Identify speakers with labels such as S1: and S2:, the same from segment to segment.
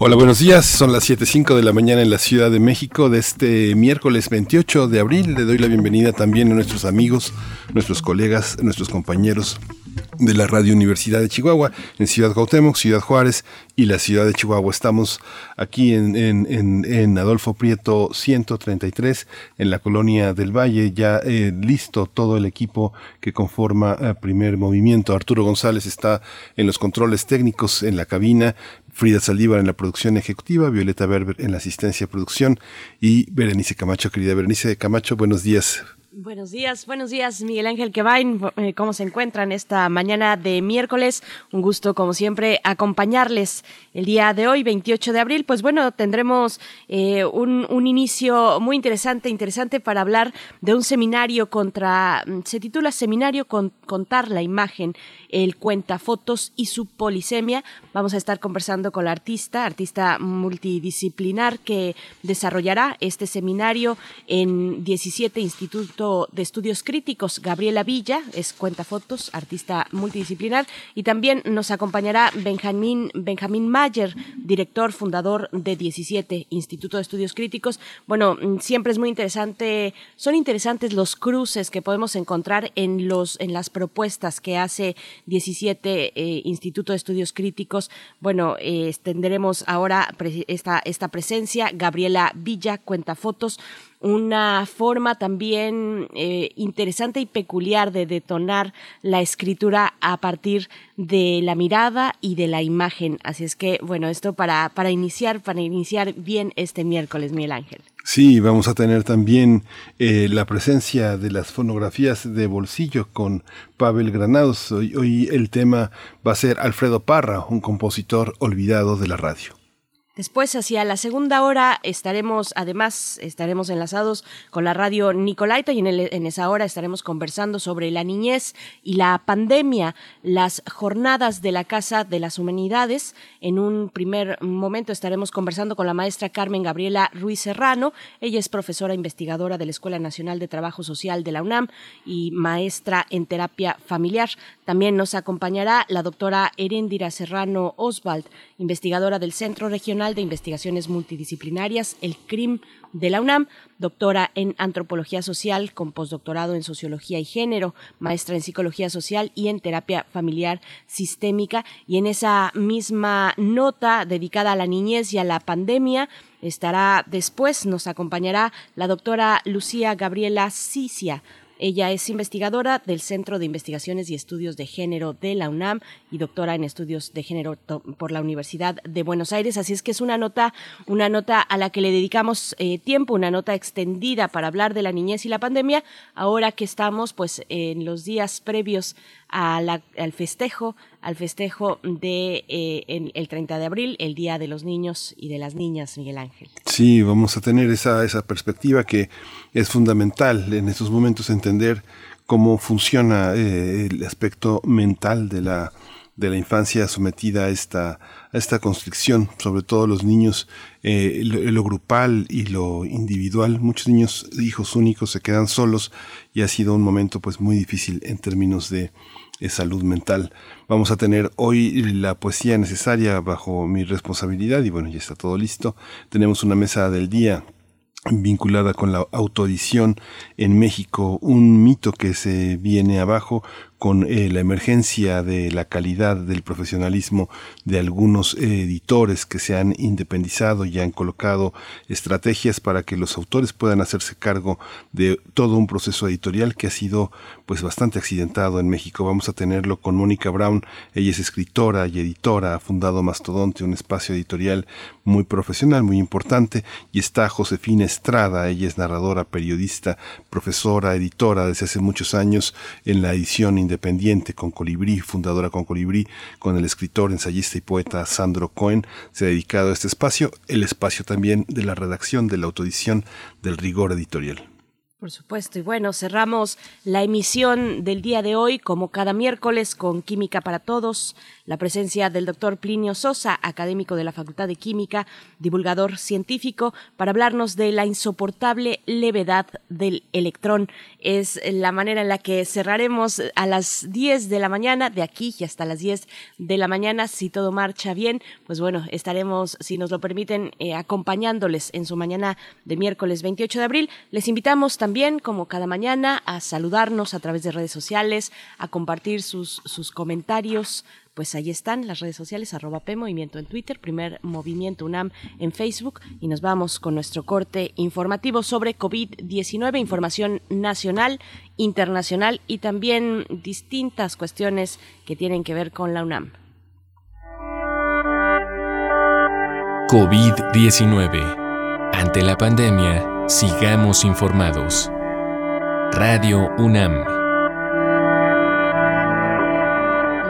S1: Hola, buenos días. Son las 7.05 de la mañana en la Ciudad de México de este miércoles 28 de abril. Le doy la bienvenida también a nuestros amigos, nuestros colegas, nuestros compañeros de la Radio Universidad de Chihuahua en Ciudad Cuauhtémoc, Ciudad Juárez y la Ciudad de Chihuahua. Estamos aquí en, en, Adolfo Prieto 133, en la colonia del Valle, ya eh, listo todo el equipo que conforma el eh, primer movimiento. Arturo González está en los controles técnicos en la cabina, Frida Saldívar en la producción ejecutiva, Violeta Berber en la asistencia de producción y Berenice Camacho, querida Berenice Camacho, buenos días.
S2: Buenos días, buenos días, Miguel Ángel Quevain. Eh, ¿Cómo se encuentran esta mañana de miércoles? Un gusto, como siempre, acompañarles el día de hoy, 28 de abril. Pues bueno, tendremos eh, un, un, inicio muy interesante, interesante para hablar de un seminario contra, mm, se titula Seminario con Contar la Imagen, el cuenta fotos y su polisemia. Vamos a estar conversando con la artista, artista multidisciplinar que desarrollará este seminario en 17 institutos de Estudios Críticos, Gabriela Villa, es cuenta fotos, artista multidisciplinar, y también nos acompañará Benjamín, Mayer, director, fundador de 17 Instituto de Estudios Críticos. Bueno, siempre es muy interesante, son interesantes los cruces que podemos encontrar en, los, en las propuestas que hace 17 eh, Instituto de Estudios Críticos. Bueno, eh, tendremos ahora esta, esta presencia, Gabriela Villa, cuenta fotos una forma también eh, interesante y peculiar de detonar la escritura a partir de la mirada y de la imagen. Así es que, bueno, esto para, para iniciar, para iniciar bien este miércoles, Miguel Ángel.
S1: Sí, vamos a tener también eh, la presencia de las fonografías de bolsillo con Pavel Granados. hoy el tema va a ser Alfredo Parra, un compositor olvidado de la radio.
S2: Después, hacia la segunda hora, estaremos, además, estaremos enlazados con la radio Nicolaita y en, en, esa hora estaremos conversando sobre la niñez y la pandemia, las jornadas de la Casa de las Humanidades. En un primer momento estaremos conversando con la maestra Carmen Gabriela Ruiz Serrano. Ella es profesora investigadora de la Escuela Nacional de Trabajo Social de la UNAM y maestra en terapia familiar. También nos acompañará la doctora Erendira Serrano Oswald, investigadora del Centro Regional de Investigaciones Multidisciplinarias, el CRIM de la UNAM, doctora en Antropología Social con postdoctorado en Sociología y Género, maestra en Psicología Social y en Terapia Familiar Sistémica. Y en esa misma nota dedicada a la niñez y a la pandemia, estará después, nos acompañará la doctora Lucía Gabriela Cicia, ella es investigadora del Centro de Investigaciones y Estudios de Género de la UNAM y doctora en Estudios de Género por la Universidad de Buenos Aires. Así es que es una nota, una nota a la que le dedicamos eh, tiempo, una nota extendida para hablar de la niñez y la pandemia. Ahora que estamos, pues, en los días previos al festejo, al festejo de eh, el 30 de abril, el Día de los Niños y de las Niñas, Miguel Ángel.
S1: Sí, vamos a tener esa, esa perspectiva que es fundamental en estos momentos entender cómo funciona eh, el aspecto mental de la, de la infancia sometida a esta, a esta constricción, sobre todo los niños, eh, lo, grupal y lo individual. Muchos niños, hijos únicos, se quedan solos y ha sido un momento pues muy difícil en términos de salud mental. Vamos a tener hoy la poesía necesaria bajo mi responsabilidad y bueno, ya está todo listo. Tenemos una mesa del día vinculada con la autoedición en México, un mito que se viene abajo con eh, la emergencia de la calidad del profesionalismo de algunos editores que se han independizado y han colocado estrategias para que los autores puedan hacerse cargo de todo un proceso editorial que ha sido pues bastante accidentado en México. Vamos a tenerlo con Mónica Brown, ella es escritora y editora, ha fundado Mastodonte, un espacio editorial muy profesional, muy importante, y está Josefina Estrada, ella es narradora, periodista, profesora, editora desde hace muchos años en la edición independiente con Colibrí, fundadora con Colibrí, con el escritor, ensayista y poeta Sandro Cohen, se ha dedicado a este espacio, el espacio también de la redacción, de la autoedición, del rigor editorial.
S2: Por supuesto. Y bueno, cerramos la emisión del día de hoy, como cada miércoles, con Química para Todos, la presencia del doctor Plinio Sosa, académico de la Facultad de Química, divulgador científico, para hablarnos de la insoportable levedad del electrón. Es la manera en la que cerraremos a las 10 de la mañana, de aquí y hasta las 10 de la mañana, si todo marcha bien. Pues bueno, estaremos, si nos lo permiten, eh, acompañándoles en su mañana de miércoles 28 de abril. Les invitamos también como cada mañana, a saludarnos a través de redes sociales, a compartir sus, sus comentarios, pues ahí están las redes sociales, arroba Movimiento en Twitter, primer Movimiento UNAM en Facebook y nos vamos con nuestro corte informativo sobre COVID-19, información nacional, internacional y también distintas cuestiones que tienen que ver con la UNAM.
S3: COVID-19. Ante la pandemia, Sigamos informados. Radio UNAM.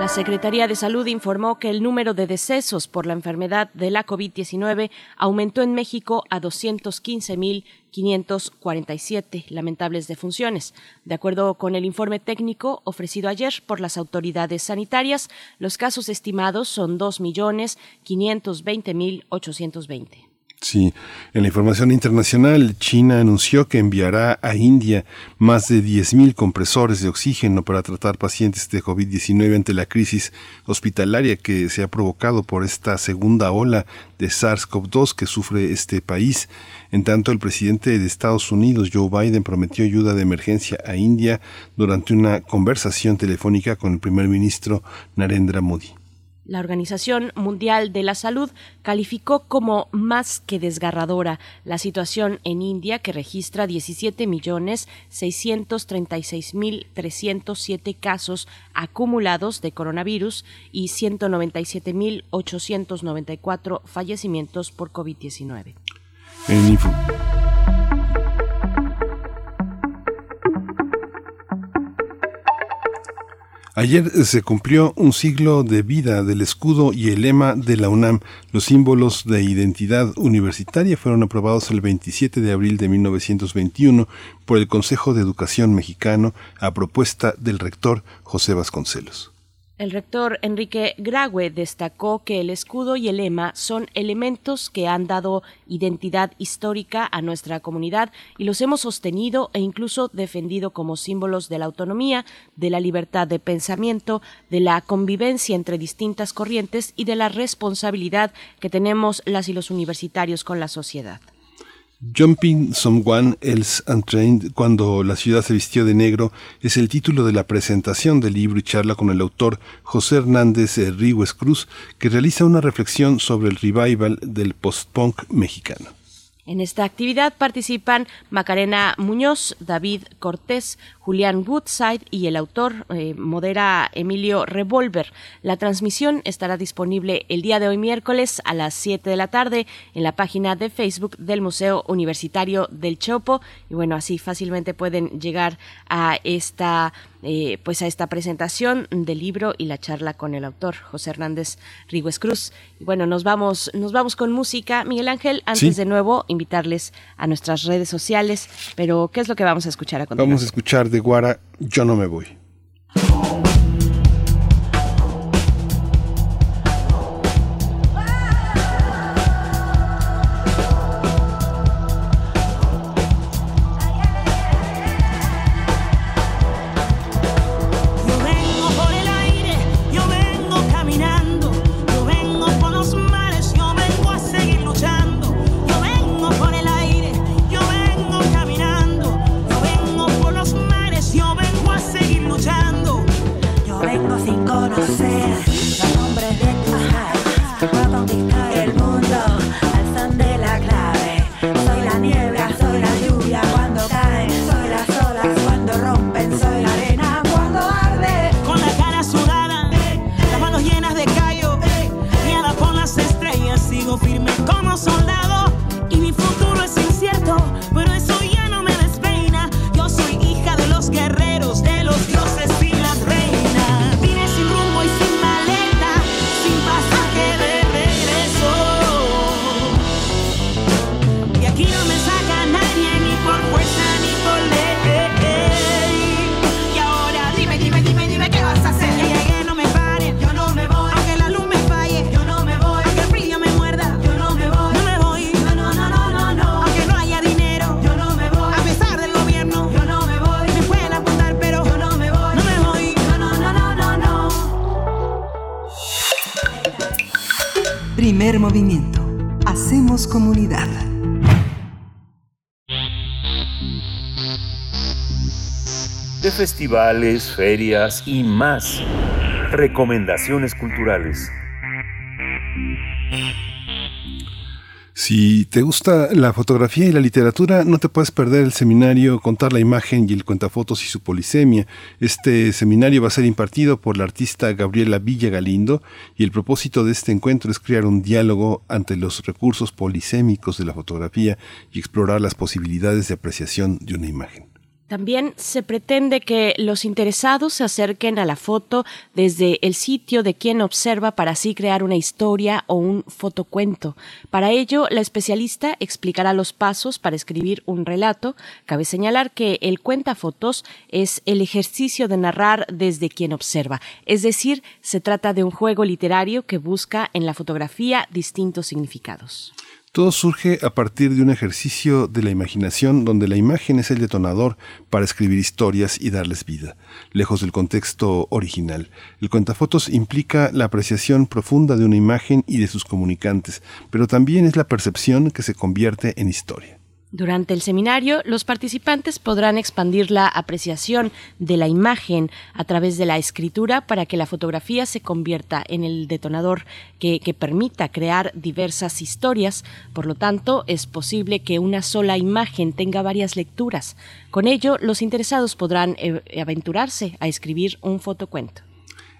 S2: La Secretaría de Salud informó que el número de decesos por la enfermedad de la COVID-19 aumentó en México a 215.547 lamentables defunciones. De acuerdo con el informe técnico ofrecido ayer por las autoridades sanitarias, los casos estimados son 2.520.820.
S1: Sí, en la información internacional, China anunció que enviará a India más de 10.000 compresores de oxígeno para tratar pacientes de COVID-19 ante la crisis hospitalaria que se ha provocado por esta segunda ola de SARS-CoV-2 que sufre este país. En tanto, el presidente de Estados Unidos, Joe Biden, prometió ayuda de emergencia a India durante una conversación telefónica con el primer ministro Narendra Modi.
S2: La Organización Mundial de la Salud calificó como más que desgarradora la situación en India, que registra 17.636.307 casos acumulados de coronavirus y 197.894 fallecimientos por COVID-19.
S1: Ayer se cumplió un siglo de vida del escudo y el lema de la UNAM. Los símbolos de identidad universitaria fueron aprobados el 27 de abril de 1921 por el Consejo de Educación mexicano a propuesta del rector José Vasconcelos.
S2: El rector Enrique Graue destacó que el escudo y el lema son elementos que han dado identidad histórica a nuestra comunidad y los hemos sostenido e incluso defendido como símbolos de la autonomía, de la libertad de pensamiento, de la convivencia entre distintas corrientes y de la responsabilidad que tenemos las y los universitarios con la sociedad.
S1: Jumping Someone Else Untrained, cuando la ciudad se vistió de negro, es el título de la presentación del libro y charla con el autor José Hernández Ríguez Cruz, que realiza una reflexión sobre el revival del post-punk mexicano.
S2: En esta actividad participan Macarena Muñoz, David Cortés, Julián Woodside y el autor eh, modera Emilio Revolver. La transmisión estará disponible el día de hoy miércoles a las 7 de la tarde en la página de Facebook del Museo Universitario del Chopo y bueno, así fácilmente pueden llegar a esta eh, pues a esta presentación del libro y la charla con el autor José Hernández Ríguez Cruz. Y bueno, nos vamos, nos vamos con música. Miguel Ángel, antes de nuevo, invitarles a nuestras redes sociales, pero ¿qué es lo que vamos a escuchar a continuación?
S1: Vamos a escuchar de Guara, Yo no me voy.
S4: Festivales, ferias y más. Recomendaciones culturales.
S1: Si te gusta la fotografía y la literatura, no te puedes perder el seminario Contar la imagen y el cuentafotos y su polisemia. Este seminario va a ser impartido por la artista Gabriela Villa Galindo y el propósito de este encuentro es crear un diálogo ante los recursos polisémicos de la fotografía y explorar las posibilidades de apreciación de una imagen.
S2: También se pretende que los interesados se acerquen a la foto desde el sitio de quien observa para así crear una historia o un fotocuento. Para ello, la especialista explicará los pasos para escribir un relato. Cabe señalar que el cuentafotos es el ejercicio de narrar desde quien observa, es decir, se trata de un juego literario que busca en la fotografía distintos significados.
S1: Todo surge a partir de un ejercicio de la imaginación donde la imagen es el detonador para escribir historias y darles vida, lejos del contexto original. El cuentafotos implica la apreciación profunda de una imagen y de sus comunicantes, pero también es la percepción que se convierte en historia.
S2: Durante el seminario, los participantes podrán expandir la apreciación de la imagen a través de la escritura para que la fotografía se convierta en el detonador que, permita crear diversas historias. Por lo tanto, es posible que una sola imagen tenga varias lecturas. Con ello, los interesados podrán eh, aventurarse a escribir un fotocuento.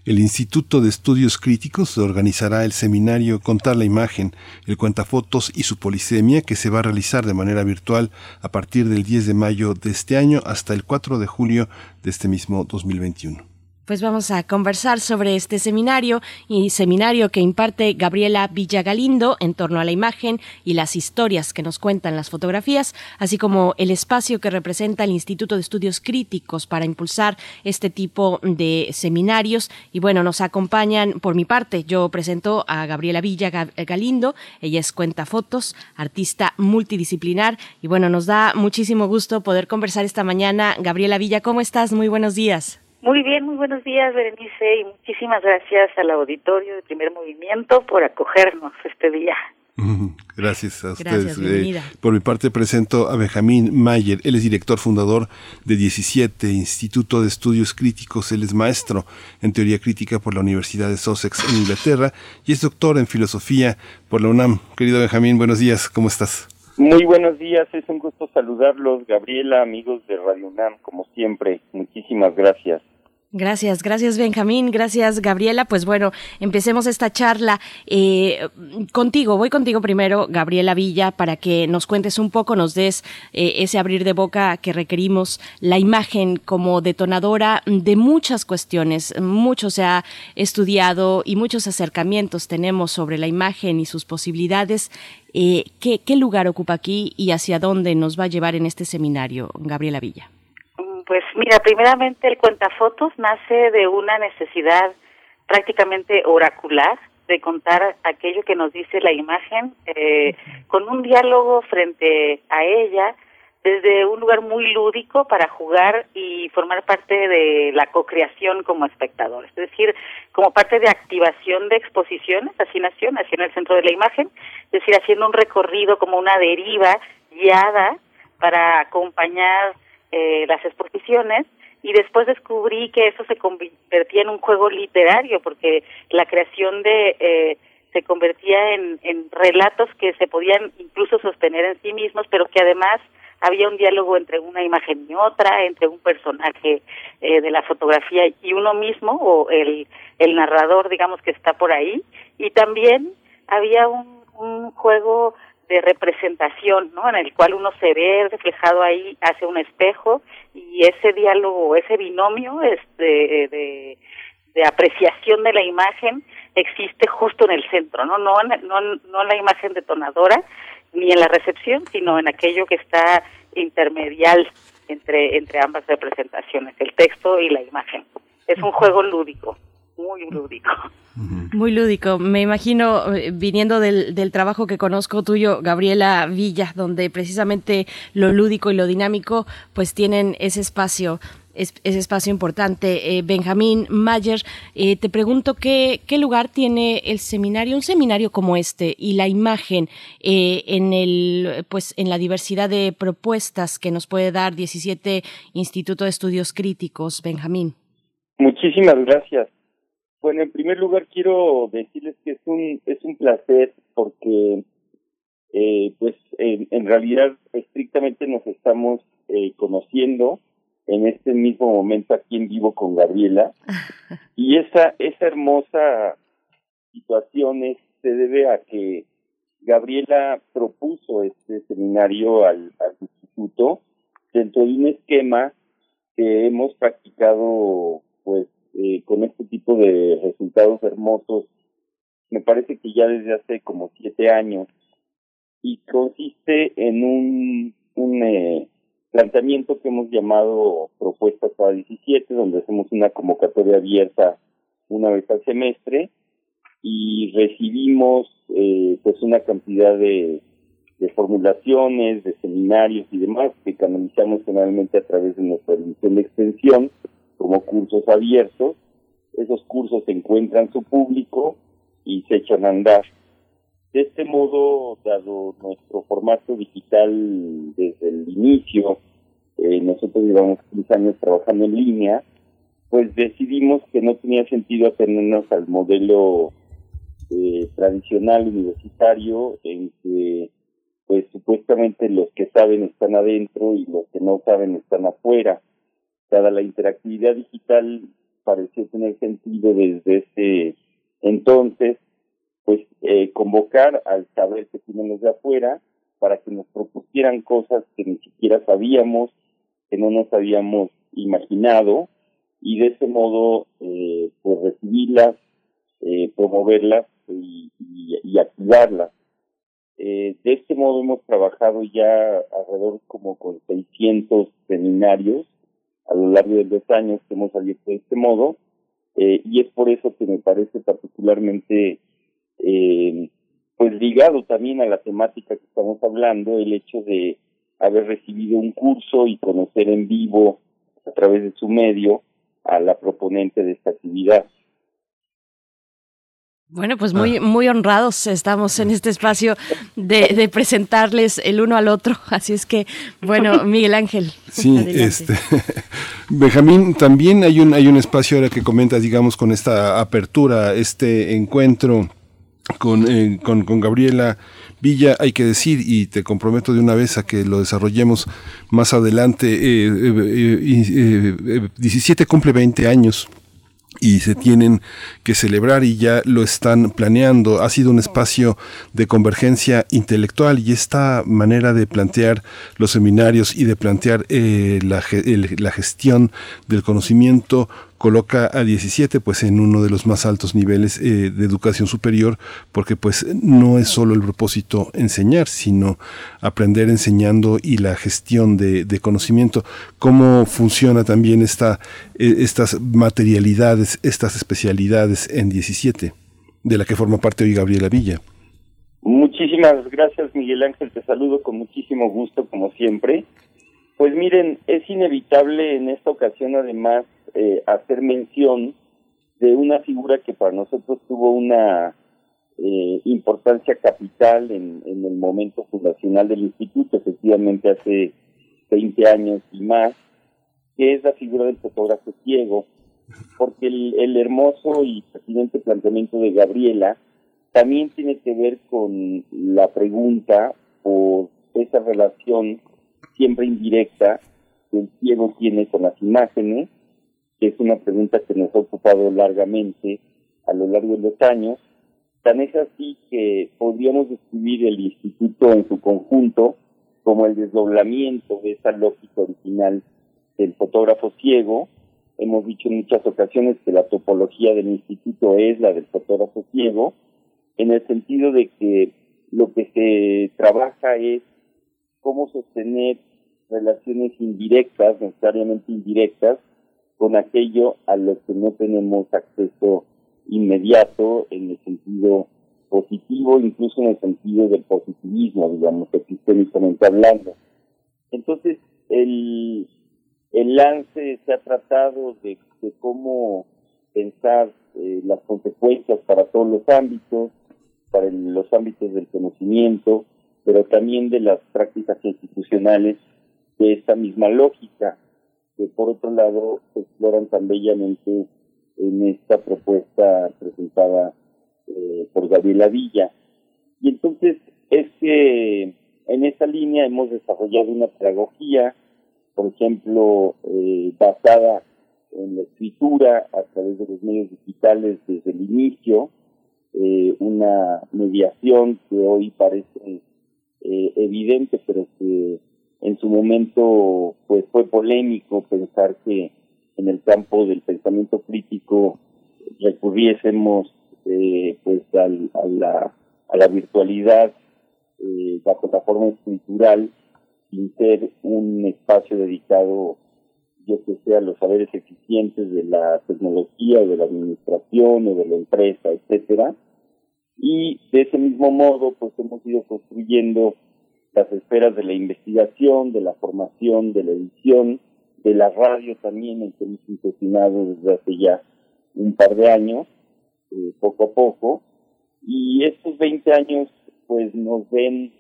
S1: El Instituto de Estudios Críticos organizará el seminario Contar la Imagen, el cuentafotos y su polisemia que se va a realizar de manera virtual a partir del 10 de mayo de este año hasta el 4 de julio de este mismo 2021
S2: pues vamos a conversar sobre este seminario y seminario que imparte Gabriela Villagalindo en torno a la imagen y las historias que nos cuentan las fotografías, así como el espacio que representa el Instituto de Estudios Críticos para impulsar este tipo de seminarios. Y bueno, nos acompañan por mi parte, yo presento a Gabriela Villagalindo, ella es cuenta fotos, artista multidisciplinar y bueno, nos da muchísimo gusto poder conversar esta mañana. Gabriela Villa, ¿cómo estás? Muy buenos días.
S5: Muy bien, muy buenos días, Berenice, y muchísimas gracias al auditorio de Primer Movimiento por acogernos este día.
S1: Gracias a ustedes. Eh, por mi parte presento a Benjamín Mayer. Él es director fundador de 17 Instituto de Estudios Críticos. Él es maestro en teoría crítica por la Universidad de Sussex en Inglaterra y es doctor en filosofía por la UNAM. Querido Benjamín, buenos días. ¿Cómo estás?
S6: Muy buenos días, es un gusto saludarlos, Gabriela, amigos de Radio UNAM, como siempre. Muchísimas gracias.
S2: Gracias, gracias Benjamín, gracias Gabriela. Pues bueno, empecemos esta charla eh, contigo. Voy contigo primero, Gabriela Villa, para que nos cuentes un poco, nos des eh, ese abrir de boca que requerimos, la imagen como detonadora de muchas cuestiones. Mucho se ha estudiado y muchos acercamientos tenemos sobre la imagen y sus posibilidades. Eh, ¿qué, ¿Qué lugar ocupa aquí y hacia dónde nos va a llevar en este seminario, Gabriela Villa?
S5: Pues mira, primeramente el cuentafotos nace de una necesidad prácticamente oracular de contar aquello que nos dice la imagen eh, con un diálogo frente a ella desde un lugar muy lúdico para jugar y formar parte de la co-creación como espectador, es decir, como parte de activación de exposiciones, así nació, nació en el centro de la imagen, es decir, haciendo un recorrido como una deriva guiada para acompañar eh, las exposiciones y después descubrí que eso se convertía en un juego literario porque la creación de eh, se convertía en, en relatos que se podían incluso sostener en sí mismos pero que además había un diálogo entre una imagen y otra entre un personaje eh, de la fotografía y uno mismo o el el narrador digamos que está por ahí. Y también había un, un juego de representación, ¿no? En el cual uno se ve reflejado ahí hacia un espejo y ese diálogo, ese binomio este, de, de apreciación de la imagen existe justo en el centro, ¿no? No, no, no en la imagen detonadora ni en la recepción, sino en aquello que está intermedial entre, entre ambas representaciones, el texto y la imagen. Es un juego lúdico muy lúdico.
S2: Muy lúdico. Me imagino, eh, viniendo del, del, trabajo que conozco tuyo, Gabriela Villa, donde precisamente lo lúdico y lo dinámico pues tienen ese espacio ese espacio importante. Eh, Benjamín Mayer, eh, te pregunto qué, qué lugar tiene el seminario, un seminario como este y la imagen eh, en el, pues, en la diversidad de propuestas que nos puede dar 17 Instituto de Estudios Críticos, Benjamín.
S6: Muchísimas gracias. Bueno, en primer lugar quiero decirles que es un es un placer porque eh, pues en, en, realidad estrictamente nos estamos eh, conociendo en este mismo momento aquí en vivo con Gabriela. Y esa esa hermosa situación se debe a que Gabriela propuso este seminario al, al instituto dentro de un esquema que hemos practicado pues eh, con este tipo de resultados hermosos me parece que ya desde hace como siete años y consiste en un, un eh, planteamiento que hemos llamado Propuestas para 17, donde hacemos una convocatoria abierta una vez al semestre y recibimos eh, pues una cantidad de, formulaciones, de seminarios y demás que canalizamos generalmente a través de nuestra división de extensión como cursos abiertos. Esos cursos encuentran su público y se echan a andar. De este modo, dado nuestro formato digital desde el inicio, eh, nosotros llevamos 15 años trabajando en línea, pues decidimos que no tenía sentido atenernos al modelo eh, tradicional universitario en que pues supuestamente los que saben están adentro y los que no saben están afuera. Dada la interactividad digital pareció tener sentido desde ese entonces pues eh, convocar al saber que tienen de afuera para que nos propusieran cosas que ni siquiera sabíamos, que no nos habíamos imaginado y de ese modo eh, pues recibirlas, eh, promoverlas y, y, activarlas. Eh, de este modo hemos trabajado ya alrededor como con 600 seminarios a lo largo de los años que hemos abierto de este modo eh, y es por eso que me parece particularmente eh, pues ligado también a la temática que estamos hablando, el hecho de haber recibido un curso y conocer en vivo a través de su medio a la proponente de esta actividad.
S2: Bueno, pues muy, muy honrados estamos en este espacio de, de, presentarles el uno al otro. Así es que, bueno, Miguel Ángel.
S1: Sí, este, Benjamín, también hay un, hay un espacio ahora que comentas, digamos, con esta apertura, este encuentro con, eh, con, con, Gabriela Villa, hay que decir, y te comprometo de una vez a que lo desarrollemos más adelante, eh, eh, 17 cumple 20 años y se tienen que celebrar y ya lo están planeando. Ha sido un espacio de convergencia intelectual y esta manera de plantear los seminarios y de plantear eh, la, la gestión del conocimiento coloca a 17 pues en uno de los más altos niveles eh, de educación superior porque pues no es solo el propósito enseñar sino aprender enseñando y la gestión de, conocimiento. Cómo funciona también esta eh, estas materialidades estas especialidades en 17 de la que forma parte hoy Gabriela Villa
S6: muchísimas gracias Miguel Ángel. Te saludo con muchísimo gusto como siempre. Pues miren es inevitable en esta ocasión además eh, hacer mención de una figura que para nosotros tuvo una eh, importancia capital en, el momento fundacional del instituto, efectivamente hace 20 años y más, que es la figura del fotógrafo ciego, porque el, hermoso y pertinente planteamiento de Gabriela también tiene que ver con la pregunta o esa relación siempre indirecta que el ciego tiene con las imágenes que es una pregunta que nos ha ocupado largamente a lo largo de los años. Tan es así que podríamos describir el instituto en su conjunto como el desdoblamiento de esa lógica original del fotógrafo ciego. Hemos dicho en muchas ocasiones que la topología del instituto es la del fotógrafo ciego, en el sentido de que lo que se trabaja es cómo sostener relaciones indirectas, necesariamente indirectas, con aquello a lo que no tenemos acceso inmediato en el sentido positivo, incluso en el sentido del positivismo, digamos, epistémicamente hablando. Entonces, el, el lance se ha tratado de, cómo pensar eh, las consecuencias para todos los ámbitos, para los ámbitos del conocimiento, pero también de las prácticas institucionales de esta misma lógica, que por otro lado exploran tan bellamente en esta propuesta presentada eh, por Gabriela Villa. Y entonces es que en esa línea hemos desarrollado una pedagogía, por ejemplo, eh, basada en la escritura a través de los medios digitales desde el inicio, eh, una mediación que hoy parece eh, evidente, pero que en su momento pues fue polémico pensar que en el campo del pensamiento crítico recurriésemos eh, pues al, a, la, a la virtualidad eh, bajo la forma estructural sin ser un espacio dedicado yo que sea los saberes eficientes de la tecnología o de la administración o de la empresa, etcétera. Y de ese mismo modo, pues hemos ido construyendo las esferas de la investigación, de la formación, de la edición, de la radio también, en que hemos desde hace ya un par de años, eh, poco a poco. Y estos 20 años, pues nos ven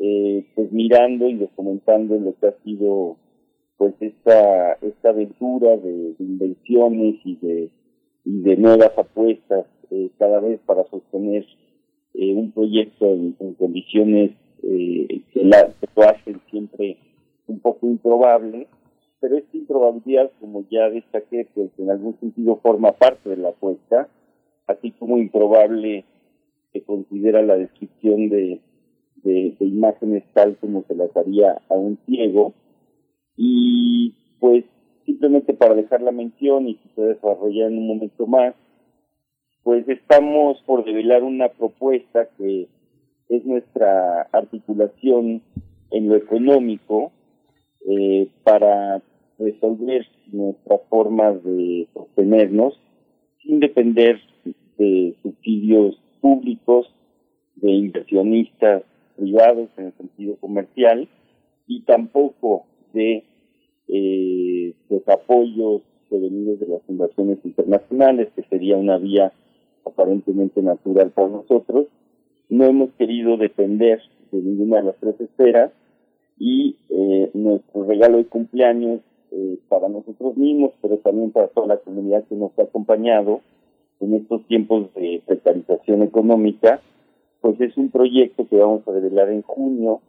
S6: eh, pues mirando y documentando lo que ha sido pues esta esta aventura de, invenciones y de y de nuevas apuestas eh, cada vez para sostener eh, un proyecto en, condiciones eh, que, lo hacen siempre un poco improbable pero esta improbabilidad como ya destaqué pues en algún sentido forma parte de la apuesta así como improbable se considera la descripción de imágenes tal como se las haría a un ciego. Y pues simplemente para dejar la mención y que se desarrolla en un momento más, pues estamos por revelar una propuesta que es nuestra articulación en lo económico eh, para resolver nuestras formas de sostenernos sin depender de subsidios públicos, de inversionistas privados en el sentido comercial y tampoco de eh, los apoyos provenidos de las fundaciones internacionales, que sería una vía aparentemente natural para nosotros. No hemos querido depender de ninguna de las tres esferas y eh, nuestro regalo de cumpleaños eh, para nosotros mismos, pero también para toda la comunidad que nos ha acompañado en estos tiempos de precarización económica, pues es un proyecto que vamos a revelar en junio,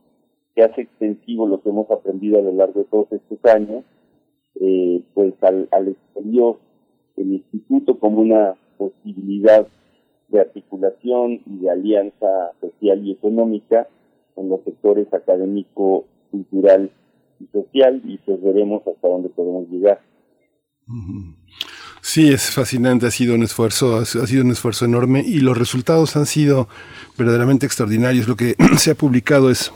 S6: que hace extensivo lo que hemos aprendido a lo largo de todos estos años, eh, pues al, al el instituto como una posibilidad de articulación y de alianza social y económica con los sectores académico, cultural y social, y pues veremos hasta dónde podemos llegar.
S1: Sí, es fascinante, ha sido un esfuerzo, ha sido un esfuerzo enorme y los resultados han sido verdaderamente extraordinarios. Lo que se ha publicado es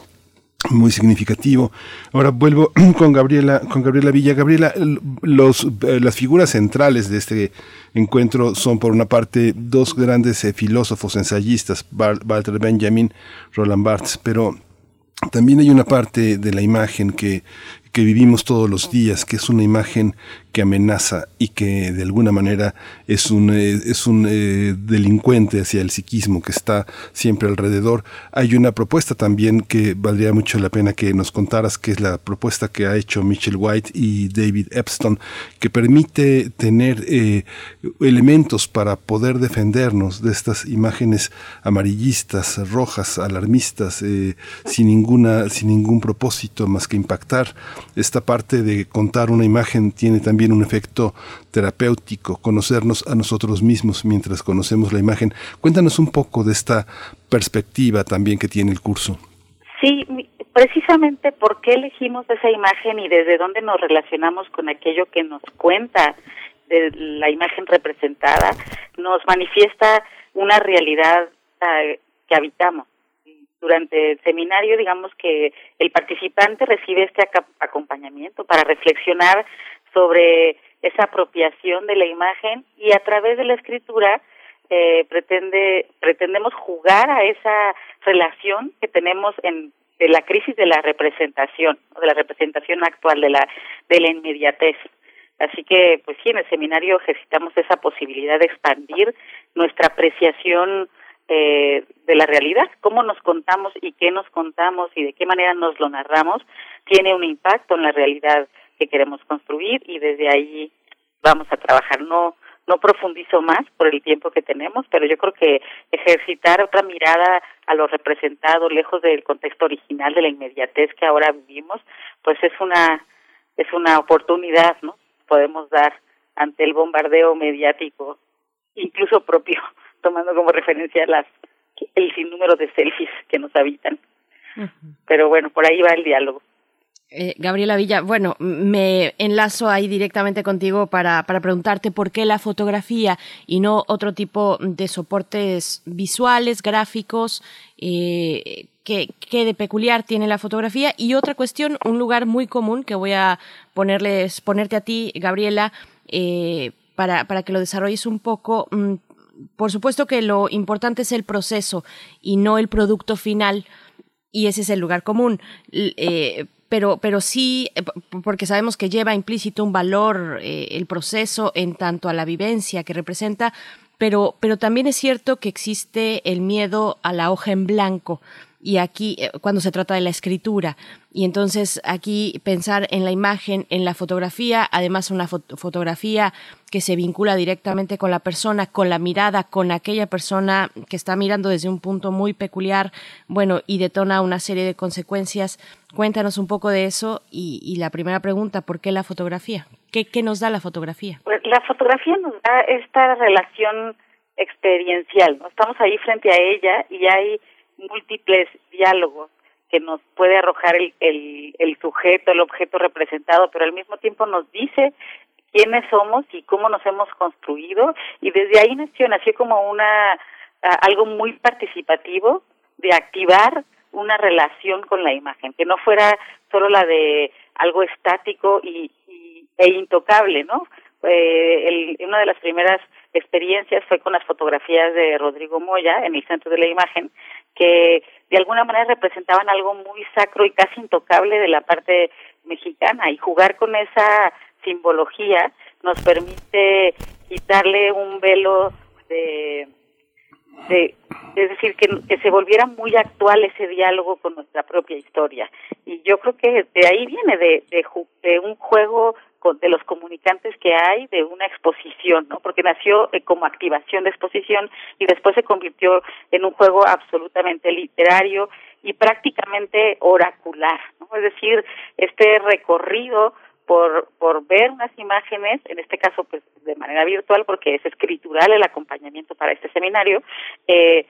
S1: muy significativo. Ahora vuelvo con Gabriela, con Gabriela Villa. Gabriela, eh, las figuras centrales de este encuentro son por una parte dos grandes eh, filósofos ensayistas, Walter Benjamin, Roland Barthes, pero también hay una parte de la imagen que que vivimos todos los días, que es una imagen que amenaza y que de alguna manera es un, eh, es un eh, delincuente hacia el psiquismo que está siempre alrededor. Hay una propuesta también que valdría mucho la pena que nos contaras, que es la propuesta que ha hecho Mitchell White y David Epstein, que permite tener eh, elementos para poder defendernos de estas imágenes amarillistas, rojas, alarmistas, sin, ninguna, sin ningún propósito más que impactar esta parte de contar una imagen tiene también un efecto terapéutico, conocernos a nosotros mismos mientras conocemos la imagen. Cuéntanos un poco de esta perspectiva también que tiene el curso.
S5: Sí, precisamente por qué elegimos esa imagen y desde dónde nos relacionamos con aquello que nos cuenta de la imagen representada, nos manifiesta una realidad eh, que habitamos durante el seminario, digamos que el participante recibe este acompañamiento para reflexionar sobre esa apropiación de la imagen y a través de la escritura eh, pretende pretendemos jugar a esa relación que tenemos en de la crisis de la representación, de la representación actual de la de la inmediatez. Así que, pues sí, en el seminario ejercitamos esa posibilidad de expandir nuestra apreciación eh, de la realidad, cómo nos contamos y qué nos contamos y de qué manera nos lo narramos, tiene un impacto en la realidad que queremos construir y desde ahí vamos a trabajar. No, no profundizo más por el tiempo que tenemos, pero yo creo que ejercitar otra mirada a lo representado, lejos del contexto original de la inmediatez que ahora vivimos, pues es una es una oportunidad, ¿no? Podemos dar ante el bombardeo mediático, incluso propio, tomando como referencia las el sinnúmero de selfies que nos habitan. Pero bueno, por ahí va el diálogo.
S2: Eh, Gabriela Villa, bueno, me enlazo ahí directamente contigo para, para, preguntarte por qué la fotografía y no otro tipo de soportes visuales, gráficos, eh, ¿qué, de peculiar tiene la fotografía. Y otra cuestión, un lugar muy común que voy a ponerles, ponerte a ti, Gabriela, eh, para, para que lo desarrolles un poco. Mm, por supuesto que lo importante es el proceso y no el producto final y ese es el lugar común. Pero, pero sí, eh, porque sabemos que lleva implícito un valor eh, el proceso en tanto a la vivencia que representa, pero, pero también es cierto que existe el miedo a la hoja en blanco y aquí eh, cuando se trata de la escritura. Y entonces aquí pensar en la imagen, en la fotografía, además una fotografía que se vincula directamente con la persona, con la mirada, con aquella persona que está mirando desde un punto muy peculiar, bueno, y detona una serie de consecuencias. Cuéntanos un poco de eso y, la primera pregunta, ¿por qué la fotografía? ¿Qué, ¿Qué nos da la fotografía?
S5: Pues la fotografía nos da esta relación experiencial. Estamos ahí frente a ella y hay múltiples diálogos que nos puede arrojar el, el, el sujeto, el objeto representado, pero al mismo tiempo nos dice quiénes somos y cómo nos hemos construido y desde ahí nació, nació como una algo muy participativo de activar una relación con la imagen, que no fuera solo la de algo estático y, e intocable, ¿no? Eh, el, una de las primeras experiencias fue con las fotografías de Rodrigo Moya en el centro de la imagen, que de alguna manera representaban algo muy sacro y casi intocable de la parte mexicana. Y jugar con esa simbología nos permite quitarle un velo de, de es decir que, que se volviera muy actual ese diálogo con nuestra propia historia. Y yo creo que de ahí viene de, de, de un juego de los comunicantes que hay de una exposición, ¿no? Porque nació eh, como activación de exposición y después se convirtió en un juego absolutamente literario y prácticamente oracular, ¿no? Es decir, este recorrido por, por ver unas imágenes, en este caso pues de manera virtual porque es escritural el acompañamiento para este seminario, eh,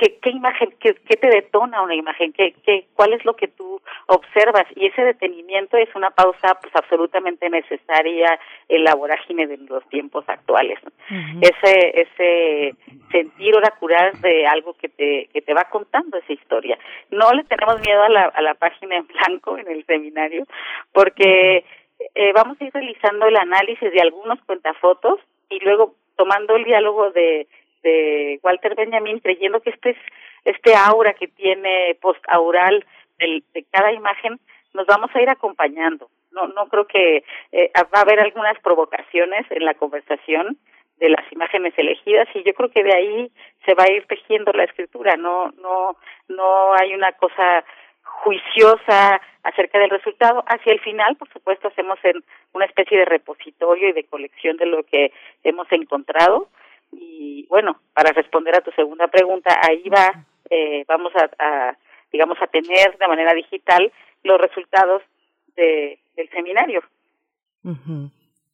S5: ¿Qué, qué imagen, qué, qué, te detona una imagen? ¿Qué, qué, ¿Cuál es lo que tú observas? Y ese detenimiento es una pausa pues absolutamente necesaria en la vorágine de los tiempos actuales. Ese ese sentir oracular de algo que te que te va contando esa historia. No le tenemos miedo a la, a la página en blanco en el seminario porque eh, vamos a ir realizando el análisis de algunos cuentafotos y luego tomando el diálogo de de Walter Benjamin, creyendo que este es este aura que tiene postaural de, de cada imagen, nos vamos a ir acompañando. No, no creo que eh, va a haber algunas provocaciones en la conversación de las imágenes elegidas y yo creo que de ahí se va a ir tejiendo la escritura. No, no, no hay una cosa juiciosa acerca del resultado. Hacia el final, por supuesto, hacemos en una especie de repositorio y de colección de lo que hemos encontrado y bueno, para responder a tu segunda pregunta, ahí va, eh, vamos a, digamos, a tener de manera digital los resultados de, del seminario.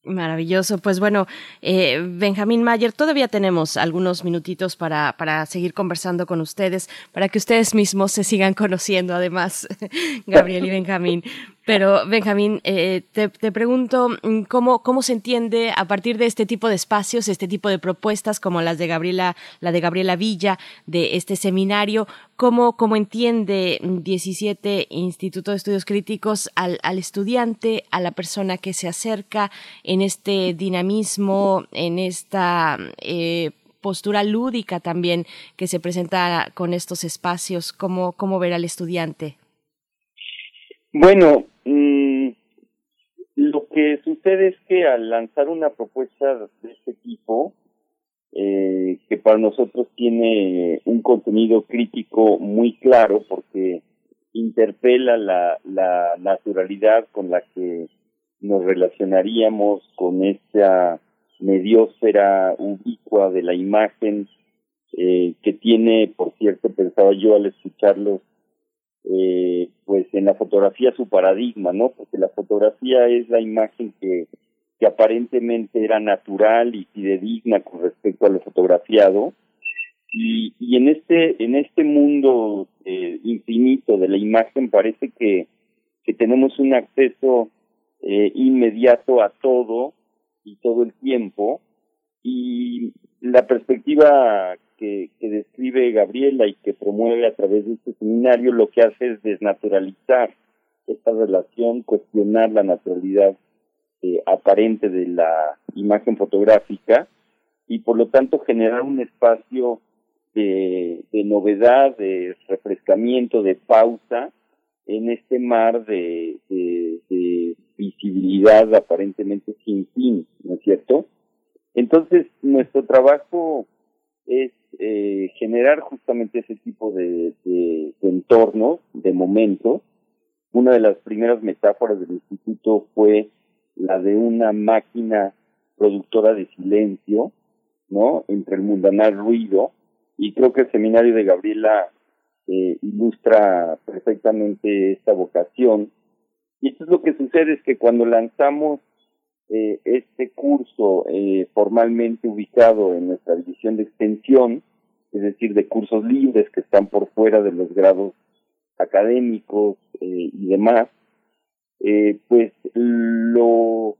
S2: Maravilloso. Pues bueno, eh, Benjamín Mayer, todavía tenemos algunos minutitos para, para seguir conversando con ustedes, para que ustedes mismos se sigan conociendo, además, Gabriel y Benjamín. Pero, Benjamín, eh, te, te, pregunto mm, ¿cómo, cómo se entiende a partir de este tipo de espacios, este tipo de propuestas como las de Gabriela, la de Gabriela Villa, de este seminario, cómo, cómo entiende 17 Instituto de Estudios Críticos al, al estudiante, a la persona que se acerca en este dinamismo, en esta eh, postura lúdica también que se presenta con estos espacios, cómo, cómo ver al estudiante.
S6: Bueno, mm, que sucede es que al lanzar una propuesta de este tipo, eh, que para nosotros tiene un contenido crítico muy claro porque interpela la, la naturalidad con la que nos relacionaríamos con esa mediosfera ubicua de la imagen eh, que tiene, por cierto, pensaba yo al escucharlos, eh, pues en la fotografía su paradigma, ¿no? Porque la fotografía es la imagen que, aparentemente era natural y fidedigna con respecto a lo fotografiado. Y, y en este en este mundo eh, infinito de la imagen parece que, que tenemos un acceso eh, inmediato a todo y todo el tiempo y la perspectiva que, describe Gabriela y que promueve a través de este seminario lo que hace es desnaturalizar esta relación, cuestionar la naturalidad eh, aparente de la imagen fotográfica y por lo tanto generar un espacio de, novedad, de refrescamiento, de pausa en este mar de, de, visibilidad aparentemente sin fin, ¿no es cierto? Entonces, nuestro trabajo es eh, generar justamente ese tipo de, de, entornos, de momentos. Una de las primeras metáforas del instituto fue la de una máquina productora de silencio, ¿no? Entre el mundanal ruido. Y creo que el seminario de Gabriela eh, ilustra perfectamente esta vocación. Y esto es lo que sucede, es que cuando lanzamos eh, este curso eh, formalmente ubicado en nuestra división de extensión, es decir, de cursos libres que están por fuera de los grados académicos eh, y demás, eh, pues lo,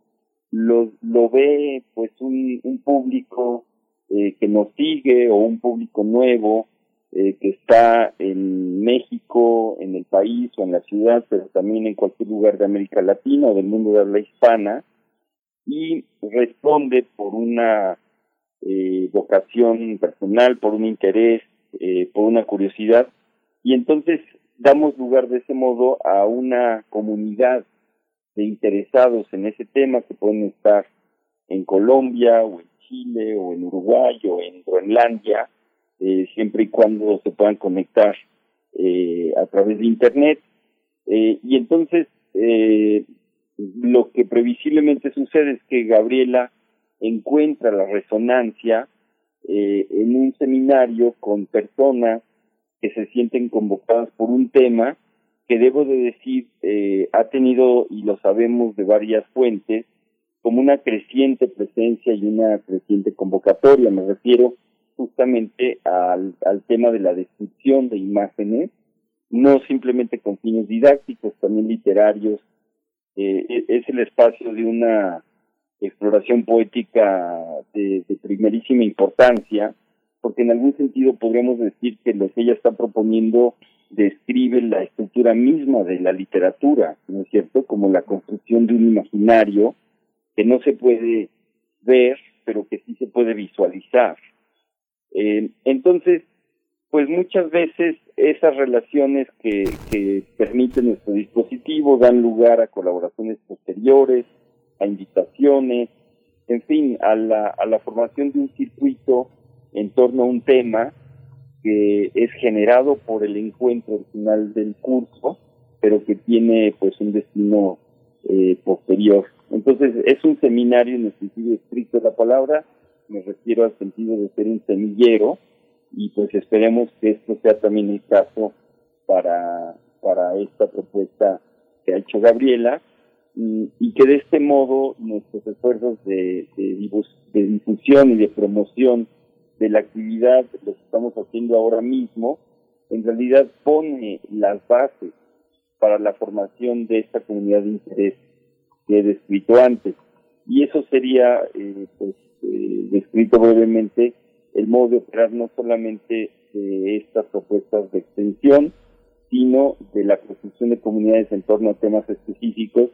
S6: lo, lo ve pues un, un público eh, que nos sigue o un público nuevo que está en México, en el país o en la ciudad, pero también en cualquier lugar de América Latina o del mundo de habla hispana, y responde por una eh, vocación personal, por un interés, eh, por una curiosidad, y entonces damos lugar de ese modo a una comunidad de interesados en ese tema que pueden estar en Colombia o en Chile o en Uruguay o en Groenlandia, eh, siempre y cuando se puedan conectar eh, a través de Internet. Eh, y entonces eh, lo que previsiblemente sucede es que Gabriela encuentra la resonancia eh, en un seminario con personas que se sienten convocadas por un tema que debo de decir eh, ha tenido, y lo sabemos de varias fuentes, como una creciente presencia y una creciente convocatoria. Me refiero justamente al, al tema de la descripción de imágenes, no simplemente con fines didácticos, también literarios. Eh, es el espacio de una exploración poética de, de primerísima importancia, porque en algún sentido podríamos decir que lo que ella está proponiendo describe la estructura misma de la literatura, ¿no es cierto? Como la construcción de un imaginario que no se puede ver, pero que sí se puede visualizar. Eh, entonces, pues muchas veces esas relaciones que, que permite nuestro dispositivo dan lugar a colaboraciones posteriores, a invitaciones, en fin, a la, a la formación de un circuito en torno a un tema que es generado por el encuentro final del curso, pero que tiene pues un destino eh, posterior. Entonces es un seminario en el sentido estricto de la palabra, me refiero al sentido de ser un semillero y pues esperemos que esto sea también el caso para, para esta propuesta que ha hecho Gabriela y, y que de este modo nuestros esfuerzos de, de, de difusión y de promoción de la actividad, lo que estamos haciendo ahora mismo, en realidad pone las bases para la formación de esta comunidad de interés que he descrito antes. Y eso sería, eh, pues, eh, descrito brevemente, el modo de operar no solamente de estas propuestas de extensión, sino de la construcción de comunidades en torno a temas específicos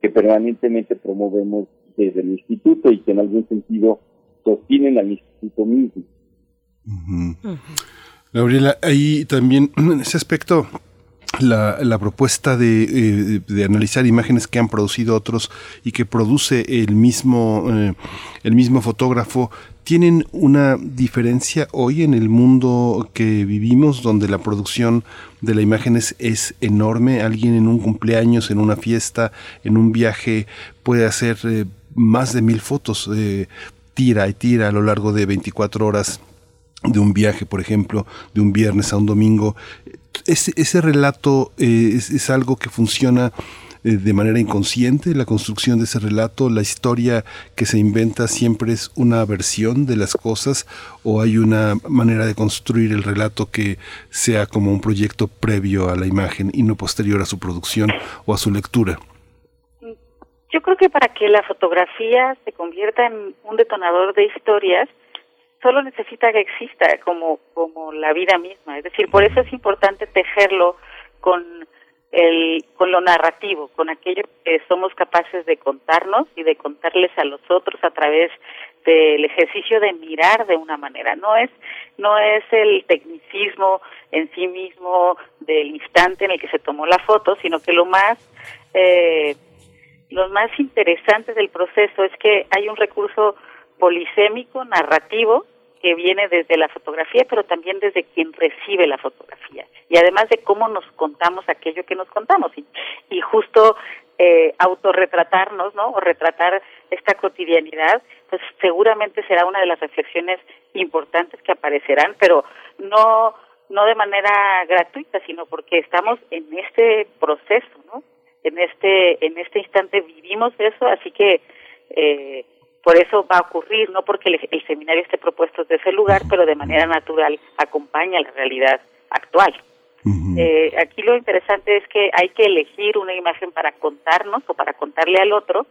S6: que permanentemente promovemos desde el instituto y que en algún sentido sostienen al instituto mismo.
S7: Uh -huh. Gabriela, ahí también en ese aspecto
S1: la, la, propuesta de, eh, de, analizar imágenes que han producido otros y que produce el mismo, eh, el mismo fotógrafo tienen una diferencia hoy en el mundo que vivimos donde la producción de la imagen es, es enorme. Alguien en un cumpleaños, en una fiesta, en un viaje puede hacer eh, más de mil fotos, tira y tira a lo largo de 24 horas de un viaje, por ejemplo, de un viernes a un domingo. Ese, ese relato eh, es, algo que funciona eh, de manera inconsciente, la construcción de ese relato, la historia que se inventa siempre es una versión de las cosas o hay una manera de construir el relato que sea como un proyecto previo a la imagen y no posterior a su producción o a su lectura.
S5: Yo creo que para que la fotografía se convierta en un detonador de historias, solo necesita que exista como, como la vida misma. Es decir, por eso es importante tejerlo con, el, con lo narrativo, con aquello que somos capaces de contarnos y de contarles a los otros a través del ejercicio de mirar de una manera. No es, no es el tecnicismo en sí mismo del instante en el que se tomó la foto, sino que lo más, eh, lo más interesante del proceso es que hay un recurso polisémico, narrativo, que viene desde la fotografía, pero también desde quien recibe la fotografía. Y además de cómo nos contamos aquello que nos contamos. Y, justo eh, autorretratarnos, ¿no? O retratar esta cotidianidad, pues seguramente será una de las reflexiones importantes que aparecerán, pero no no de manera gratuita, sino porque estamos en este proceso, ¿no? En este en este instante vivimos eso, así que eh, por eso va a ocurrir, no porque el, seminario esté propuesto desde ese lugar, pero de manera natural acompaña la realidad actual. eh, aquí lo interesante es que hay que elegir una imagen para contarnos o para contarle al otro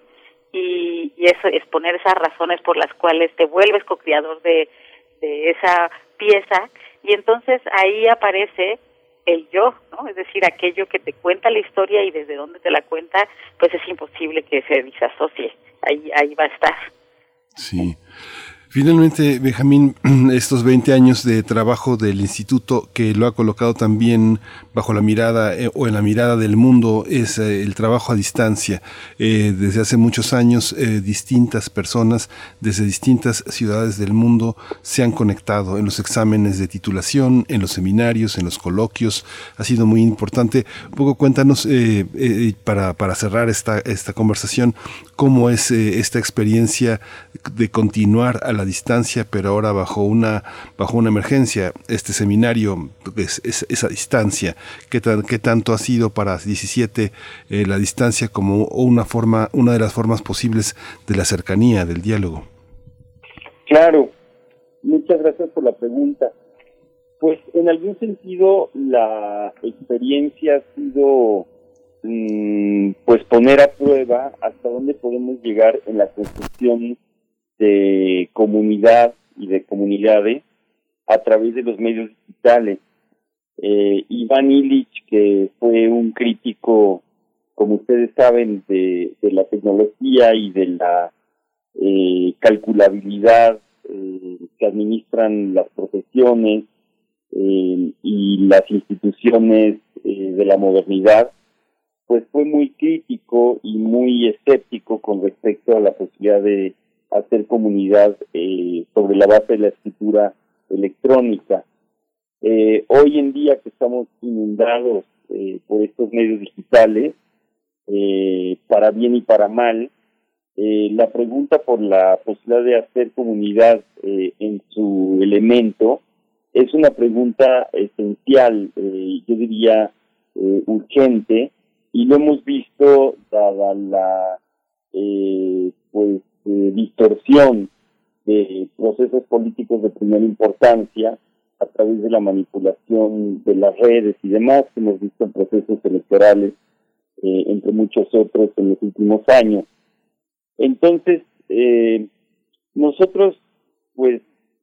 S5: y, y eso exponer esas razones por las cuales te vuelves co-creador de, de esa pieza y entonces ahí aparece el yo, ¿no? Es decir, aquello que te cuenta la historia y desde dónde te la cuenta, pues es imposible que se disasocie. Ahí, ahí va a estar.
S1: Sí. Finalmente, Benjamín, estos 20 años de trabajo del instituto que lo ha colocado también bajo la mirada eh, o en la mirada del mundo es eh, el trabajo a distancia. Eh, desde hace muchos años, distintas personas desde distintas ciudades del mundo se han conectado en los exámenes de titulación, en los seminarios, en los coloquios. Ha sido muy importante. Un poco cuéntanos, para, para cerrar esta, esta conversación, cómo es esta experiencia de continuar a la distancia, pero ahora bajo una, bajo una emergencia. Este seminario es, esa distancia. ¿Qué, ¿Qué, tanto ha sido para 17 eh, la distancia como una forma, una de las formas posibles de la cercanía, del diálogo?
S6: Claro, muchas gracias por la pregunta. Pues en algún sentido la experiencia ha sido mm, pues poner a prueba hasta dónde podemos llegar en la construcción de comunidad y de comunidades a través de los medios digitales. Eh, Iván Illich, que fue un crítico, como ustedes saben, de, la tecnología y de la eh, calculabilidad eh, que administran las profesiones eh, y las instituciones de la modernidad, pues fue muy crítico y muy escéptico con respecto a la posibilidad de hacer comunidad sobre la base de la escritura electrónica. Eh, hoy en día que estamos inundados eh, por estos medios digitales, eh, para bien y para mal, eh, la pregunta por la posibilidad de hacer comunidad eh, en su elemento es una pregunta esencial, yo diría urgente, y lo hemos visto dada la pues distorsión de procesos políticos de primera importancia a través de la manipulación de las redes y demás que hemos visto en procesos electorales, eh, entre muchos otros en los últimos años. Entonces, eh, nosotros pues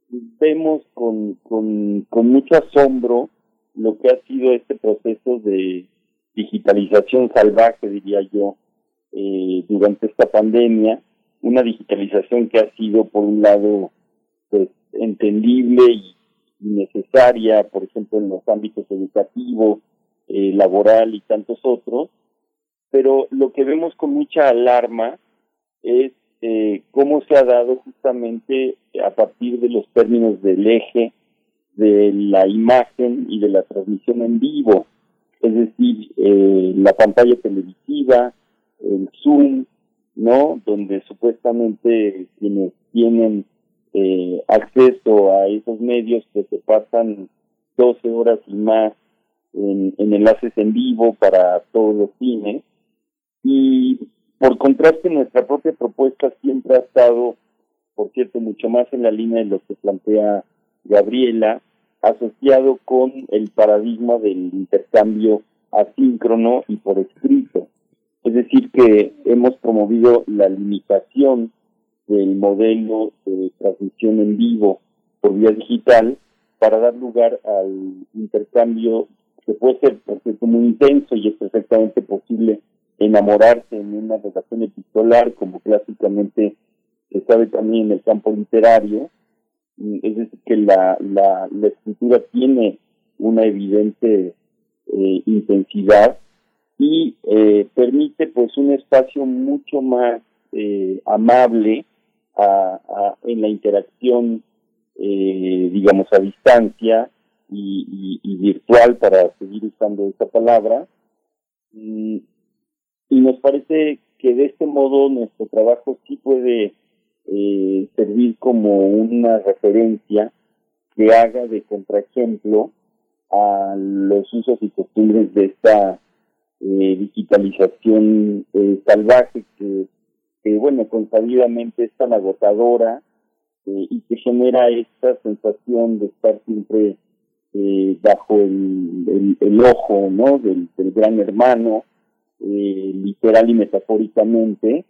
S6: vemos con, con, con mucho asombro lo que ha sido este proceso de digitalización salvaje, diría yo, eh, durante esta pandemia, una digitalización que ha sido, por un lado, pues, entendible y necesaria, por ejemplo, en los ámbitos educativos, eh, laboral y tantos otros, pero lo que vemos con mucha alarma es eh, cómo se ha dado justamente a partir de los términos del eje, de la imagen y de la transmisión en vivo, es decir, eh, la pantalla televisiva, el Zoom, ¿no? Donde supuestamente quienes tienen eh, acceso a esos medios que se pasan 12 horas y más en, en enlaces en vivo para todos los fines. Y por contraste, nuestra propia propuesta siempre ha estado, por cierto, mucho más en la línea de lo que plantea Gabriela, asociado con el paradigma del intercambio asíncrono y por escrito. Es decir, que hemos promovido la limitación del modelo de transmisión en vivo por vía digital para dar lugar al intercambio que puede ser por cierto, muy intenso y es perfectamente posible enamorarse en una relación epistolar, como clásicamente se sabe también en el campo literario, es decir, que la, la, la escritura tiene una evidente eh, intensidad y eh, permite pues un espacio mucho más eh, amable a, a, en la interacción, eh, digamos, a distancia y, virtual, para seguir usando esta palabra. Mm, y nos parece que de este modo nuestro trabajo sí puede eh, servir como una referencia que haga de contraejemplo a los usos y costumbres de esta eh, digitalización eh, salvaje que, que, bueno, consabidamente es tan agotadora eh, y que genera esta sensación de estar siempre eh, bajo el, el, ojo, ¿no? Del, gran hermano, eh, literal y metafóricamente,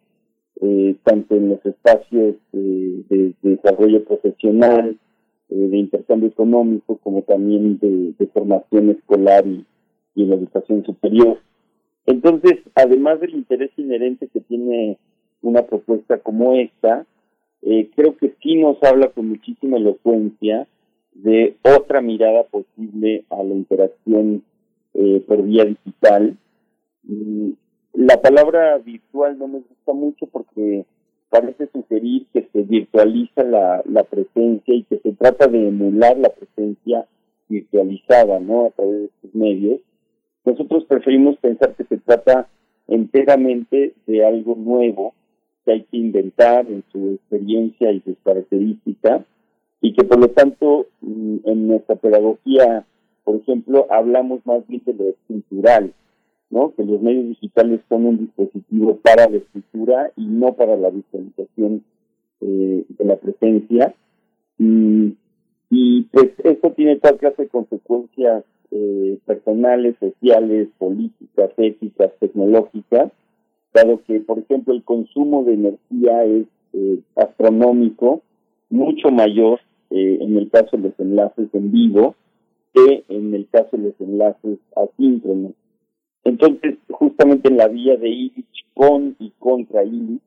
S6: tanto en los espacios de, de, desarrollo profesional, de intercambio económico, como también de, de formación escolar y, y, en la educación superior. Entonces, además del interés inherente que tiene una propuesta como esta, eh, creo que sí nos habla con muchísima elocuencia de otra mirada posible a la interacción eh, por vía digital, Mm, la palabra virtual no me gusta mucho porque parece sugerir que se virtualiza la, la presencia y que se trata de emular la presencia virtualizada, ¿no? A través de estos medios. Nosotros preferimos pensar que se trata enteramente de algo nuevo que hay que inventar en su experiencia y sus características y que por lo tanto mm, en nuestra pedagogía, por ejemplo, hablamos más bien de lo estructural, ¿no? Que los medios digitales son un dispositivo para la escritura y no para la visualización eh, de la presencia. Y, pues esto tiene tal clase de consecuencias eh, personales, sociales, políticas, éticas, tecnológicas, dado que, por ejemplo, el consumo de energía es eh, astronómico, mucho mayor eh, en el caso de los enlaces en vivo que en el caso de los enlaces asíncronos. Entonces, justamente en la vía de Illich, con y contra Illich,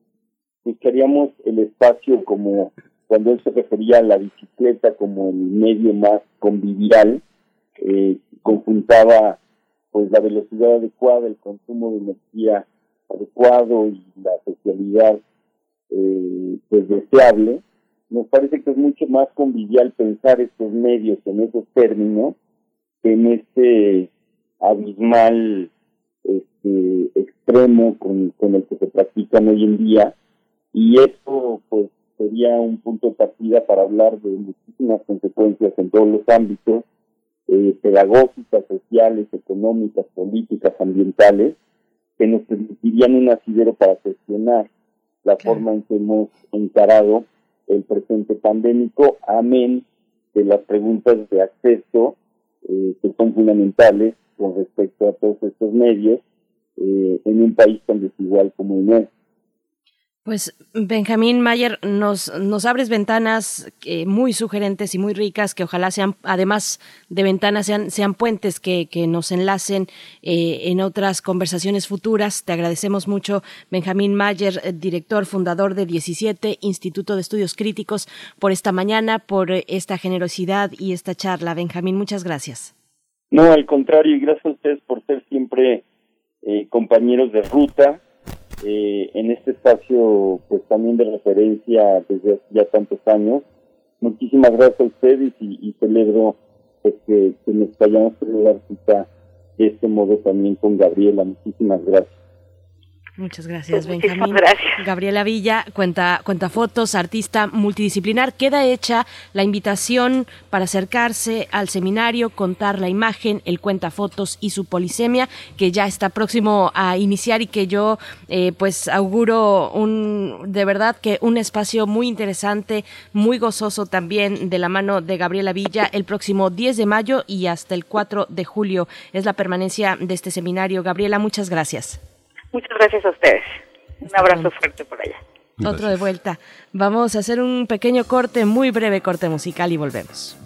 S6: buscaríamos el espacio como cuando él se refería a la bicicleta como el medio más convivial, eh, conjuntaba pues la velocidad adecuada, el consumo de energía adecuado y la socialidad eh, pues deseable, nos parece que es mucho más convivial pensar estos medios en esos términos que en este abismal este, extremo con, el que se practican hoy en día. Y esto pues sería un punto de partida para hablar de muchísimas consecuencias en todos los ámbitos eh, pedagógicas, sociales, económicas, políticas, ambientales, que nos permitirían un asidero para cuestionar la forma en que hemos encarado el presente pandémico, amén de las preguntas de acceso eh, que son fundamentales con respecto a todos estos medios eh, en un país tan desigual como el nuestro.
S2: Pues Benjamín Mayer, nos, nos abres ventanas eh, muy sugerentes y muy ricas que ojalá sean, además de ventanas, sean, sean puentes que, que nos enlacen eh, en otras conversaciones futuras. Te agradecemos mucho, Benjamín Mayer, eh, director, fundador de 17 Instituto de Estudios Críticos, por esta mañana, por esta generosidad y esta charla. Benjamín, muchas gracias.
S6: No, al contrario, y gracias a ustedes por ser siempre compañeros de ruta eh, en este espacio, pues también de referencia desde ya tantos años. Muchísimas gracias a ustedes y, celebro pues, que, nos vayamos a dar cita de este modo también con Gabriela. Muchísimas gracias.
S2: Muchas gracias, Benjamín. Gabriela Villa, cuenta, cuenta fotos, artista multidisciplinar. Queda hecha la invitación para acercarse al seminario, contar la imagen, el cuenta fotos y su polisemia, que ya está próximo a iniciar y que yo eh, pues auguro un de verdad que un espacio muy interesante, muy gozoso también de la mano de Gabriela Villa el próximo 10 de mayo y hasta el 4 de julio es la permanencia de este seminario. Gabriela, muchas gracias.
S5: Muchas gracias a ustedes. Un abrazo fuerte por allá.
S2: Otro de vuelta. Vamos a hacer un pequeño corte, muy breve corte musical y volvemos.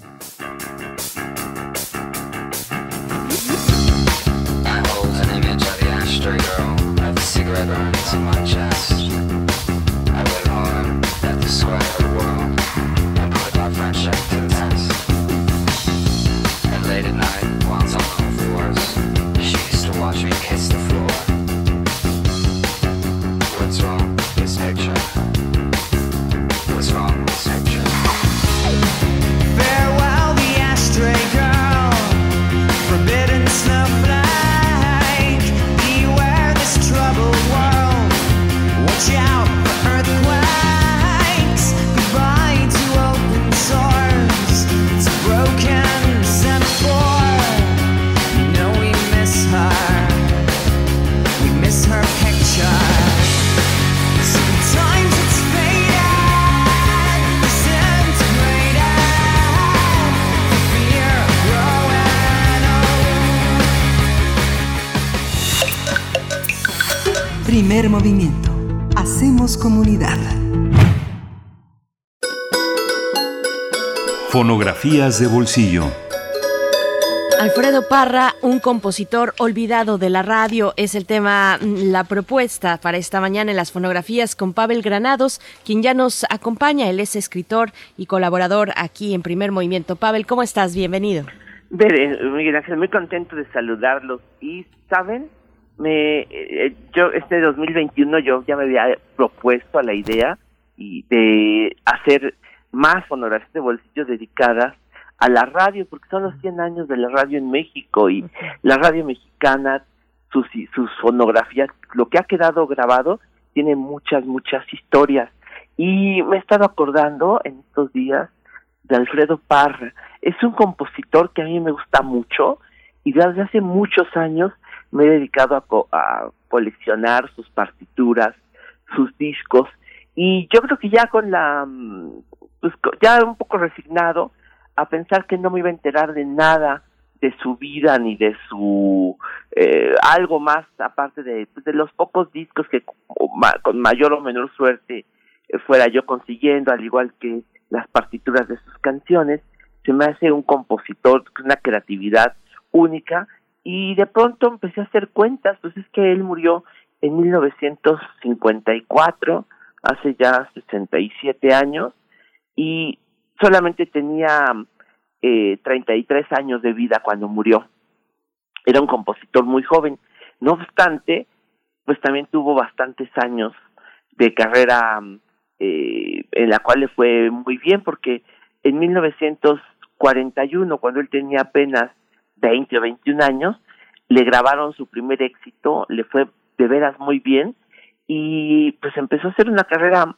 S8: Primer movimiento. Hacemos comunidad.
S9: Fonografías de bolsillo.
S2: Alfredo Parra, un compositor olvidado de la radio, es el tema, la propuesta para esta mañana en las fonografías con Pavel Granados, quien ya nos acompaña. Él es escritor y colaborador aquí en Primer Movimiento. Pavel, ¿cómo estás? Bienvenido.
S10: Muy gracias, muy contento de saludarlos. Y, ¿saben? Me eh, yo este 2021 yo ya me había propuesto a la idea y de hacer más fonografías de bolsillo dedicadas a la radio porque son los 100 años de la radio en México y la radio mexicana sus sus fonografías lo que ha quedado grabado tiene muchas muchas historias. Y me he estado acordando en estos días de Alfredo Parra. Es un compositor que a mí me gusta mucho y desde hace muchos años me he dedicado a, coleccionar sus partituras, sus discos, y yo creo que ya con la, mm, pues ya un poco resignado a pensar que no me iba a enterar de nada de su vida ni de su eh, algo más aparte de, pues, de los pocos discos que con mayor o menor suerte eh, fuera yo consiguiendo, al igual que las partituras de sus canciones, se me hace un compositor con una creatividad única y de pronto empecé a hacer cuentas, pues es que él murió en 1954, hace ya 67 años, y solamente tenía eh, 33 años de vida cuando murió. Era un compositor muy joven. No obstante, pues también tuvo bastantes años de carrera eh, en la cual le fue muy bien, porque en 1941, cuando él tenía apenas 20 o 21 años, le grabaron su primer éxito, le fue de veras muy bien y pues empezó a hacer una carrera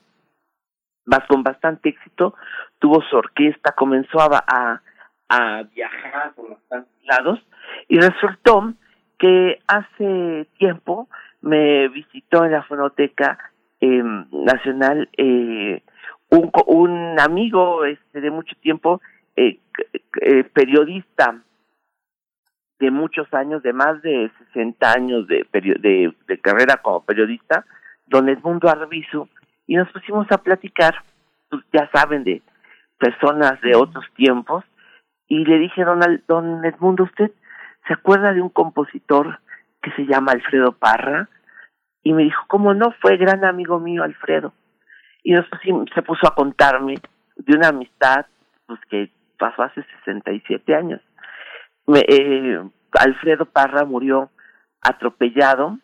S10: con bastante éxito, tuvo su orquesta, comenzó a, a, viajar por bastantes lados y resultó que hace tiempo me visitó en la fonoteca eh, nacional eh, un, un amigo este de mucho tiempo eh, eh periodista de muchos años, de más de 60 años de, de, de carrera como periodista, don Edmundo Arbizu, y nos pusimos a platicar, pues ya saben, de personas de otros tiempos, y le dije, don, don Edmundo, ¿usted se acuerda de un compositor que se llama Alfredo Parra? Y me dijo, ¿cómo no? Fue gran amigo mío Alfredo. Y nos pusimos, se puso a contarme de una amistad pues que pasó hace 67 años eh, Alfredo Parra murió atropellado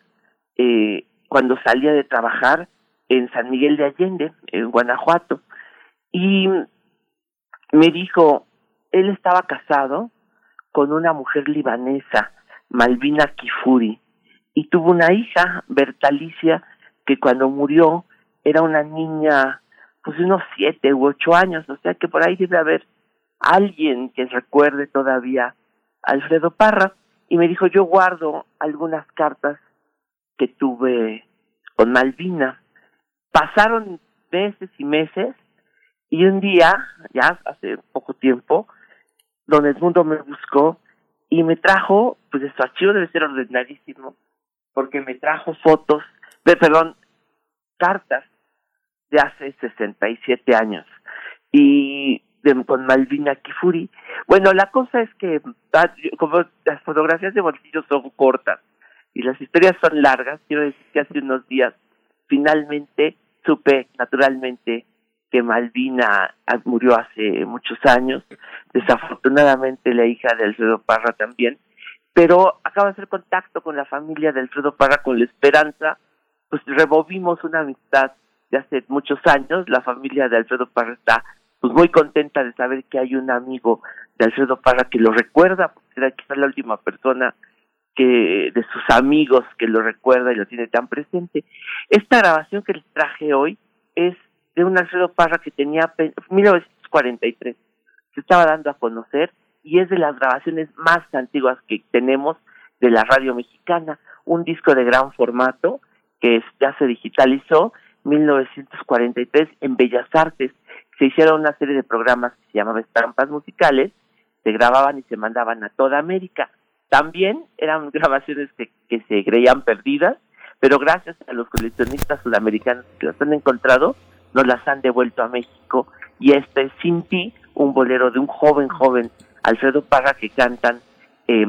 S10: eh, cuando salía de trabajar en San Miguel de Allende, en Guanajuato. Y me dijo, él estaba casado con una mujer libanesa, Malvina Kifuri, y tuvo una hija, Bertalicia, que cuando murió era una niña, pues unos siete u ocho años, o sea que por ahí debe haber alguien que recuerde todavía Alfredo Parra, y me dijo, yo guardo algunas cartas que tuve con Malvina. Pasaron meses y meses, y un día, ya hace poco tiempo, don Edmundo me buscó y me trajo, pues su archivo debe ser ordenadísimo, porque me trajo fotos, de, perdón, cartas de hace 67 años y de, con Malvina Kifuri. Bueno, la cosa es que ah, como las fotografías de bolsillo son cortas y las historias son largas, quiero decir que hace unos días finalmente supe naturalmente que Malvina murió hace muchos años, desafortunadamente la hija de Alfredo Parra también, pero acaba de hacer contacto con la familia de Alfredo Parra con la esperanza, pues removimos una amistad de hace muchos años, la familia de Alfredo Parra está pues muy contenta de saber que hay un amigo de Alfredo Parra que lo recuerda, porque era quizás la última persona que de sus amigos que lo recuerda y lo tiene tan presente. Esta grabación que les traje hoy es de un Alfredo Parra que tenía 1943, se estaba dando a conocer y es de las grabaciones más antiguas que tenemos de la radio mexicana, un disco de gran formato que ya se digitalizó 1943 en Bellas Artes. Se hicieron una serie de programas que se llamaban Estampas Musicales, se grababan y se mandaban a toda América. También eran grabaciones que, que se creían perdidas, pero gracias a los coleccionistas sudamericanos que las han encontrado, nos las han devuelto a México y este es Sin ti, un bolero de un joven joven Alfredo Parra que cantan eh,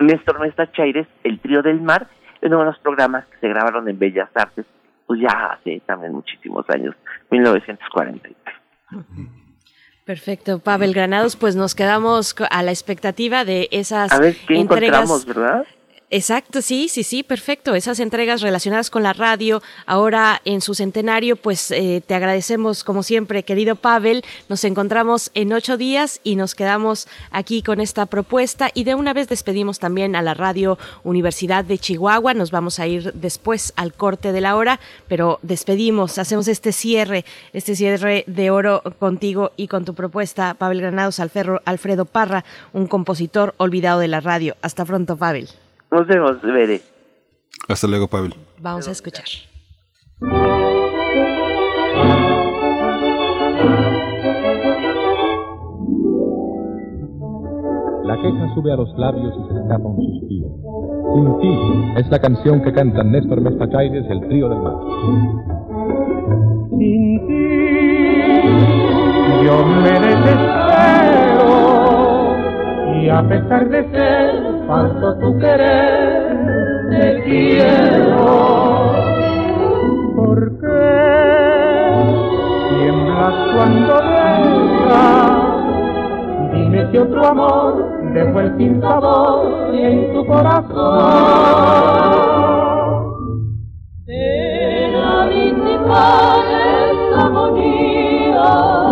S10: Néstor Mesta Chaires, El Trío del Mar, en uno de los programas que se grabaron en Bellas Artes, pues ya hace también muchísimos años, 1943.
S2: Perfecto, Pavel Granados, pues nos quedamos a la expectativa de esas
S10: a ver, ¿qué
S2: entregas.
S10: encontramos, verdad?
S2: Exacto, sí, sí, sí, perfecto. Esas entregas relacionadas con la radio, ahora en su centenario, pues eh, te agradecemos como siempre, querido Pavel. Nos encontramos en ocho días y nos quedamos aquí con esta propuesta y de una vez despedimos también a la radio Universidad de Chihuahua. Nos vamos a ir después al corte de la hora, pero despedimos, hacemos este cierre, este cierre de oro contigo y con tu propuesta, Pavel Granados, Alfredo Parra, un compositor olvidado de la radio. Hasta pronto, Pavel.
S10: Nos vemos, Bere.
S7: Hasta luego, Pavel.
S2: Vamos a escuchar.
S11: La queja sube a los labios y se escapa un suspiro. Sin ti es la canción que cantan Néstor Mestachaires y el trío del mar.
S12: Sin ti yo me desespero y a pesar de ser falso tu querer, te quiero. ¿Por qué tiemblas cuando dejas? Dime si otro amor dejó el sin en tu corazón. Ven a esta agonía.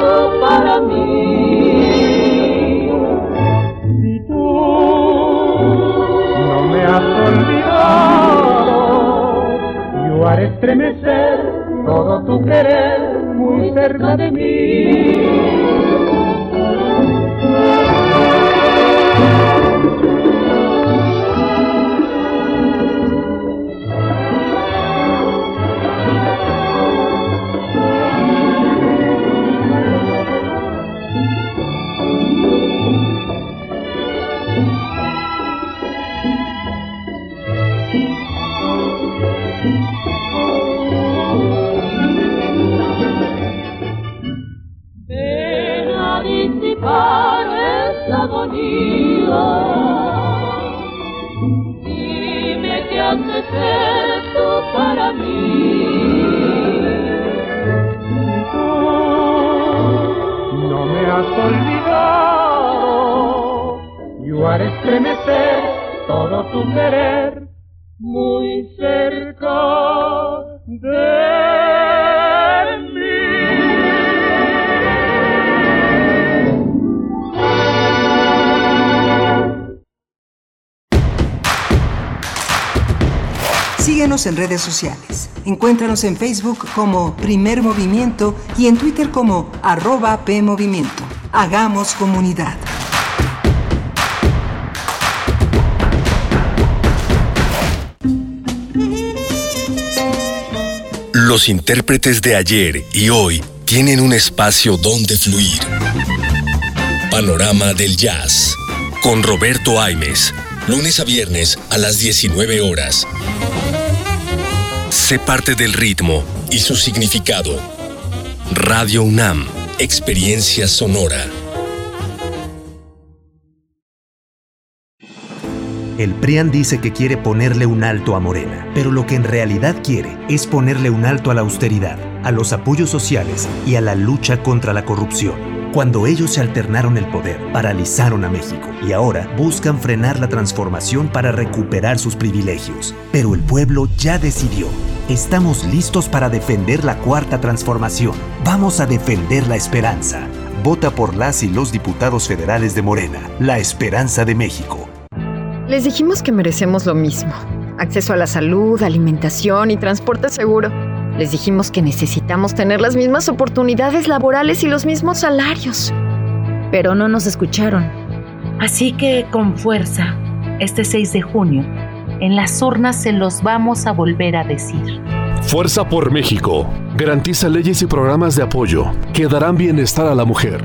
S12: Tú para mí. Si tú no me has olvidado, yo haré estremecer todo tu querer muy cerca de Ven para mí. No me has olvidado. Yo haré estremecer todo tu querer muy cerca
S8: En redes sociales. Encuéntranos en Facebook como Primer Movimiento y en Twitter como arroba PMovimiento. Hagamos comunidad.
S13: Los intérpretes de ayer y hoy tienen un espacio donde fluir. Panorama del Jazz con Roberto Aimes, lunes a viernes a las 19 horas. Sé parte del ritmo y su significado. Radio UNAM, experiencia sonora.
S14: El PRIAN dice que quiere ponerle un alto a Morena, pero lo que en realidad quiere es ponerle un alto a la austeridad, a los apoyos sociales y a la lucha contra la corrupción. Cuando ellos se alternaron el poder, paralizaron a México y ahora buscan frenar la transformación para recuperar sus privilegios. Pero el pueblo ya decidió. Estamos listos para defender la cuarta transformación. Vamos a defender la esperanza. Vota por las y los diputados federales de Morena, la esperanza de México.
S15: Les dijimos que merecemos lo mismo. Acceso a la salud, alimentación y transporte seguro. Les dijimos que necesitamos tener las mismas oportunidades laborales y los mismos salarios.
S16: Pero no nos escucharon. Así que con fuerza, este 6 de junio, en las urnas se los vamos a volver a decir.
S17: Fuerza por México. Garantiza leyes y programas de apoyo que darán bienestar a la mujer.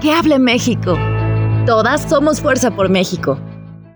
S16: ¡Que hable México! Todas somos Fuerza por México.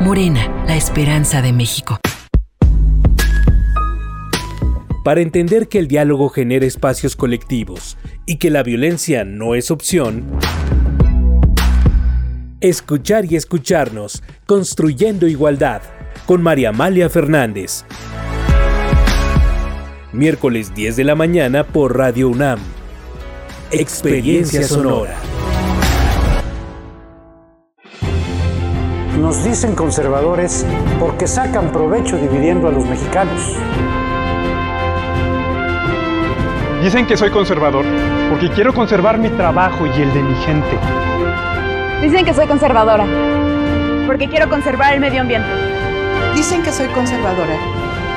S18: Morena, la esperanza de México.
S19: Para entender que el diálogo genera espacios colectivos y que la violencia no es opción, escuchar y escucharnos, construyendo igualdad, con María Amalia Fernández. Miércoles 10 de la mañana por Radio UNAM. Experiencia Sonora.
S20: Nos dicen conservadores porque sacan provecho dividiendo a los mexicanos.
S21: Dicen que soy conservador porque quiero conservar mi trabajo y el de mi gente.
S22: Dicen que soy conservadora porque quiero conservar el medio ambiente.
S23: Dicen que soy conservadora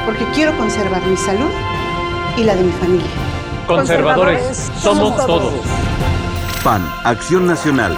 S23: porque quiero conservar mi salud y la de mi familia.
S24: Conservadores, somos todos.
S25: PAN, Acción Nacional,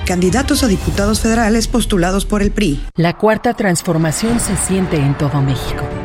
S26: candidatos a diputados federales postulados por el PRI.
S18: La cuarta transformación se siente en todo México,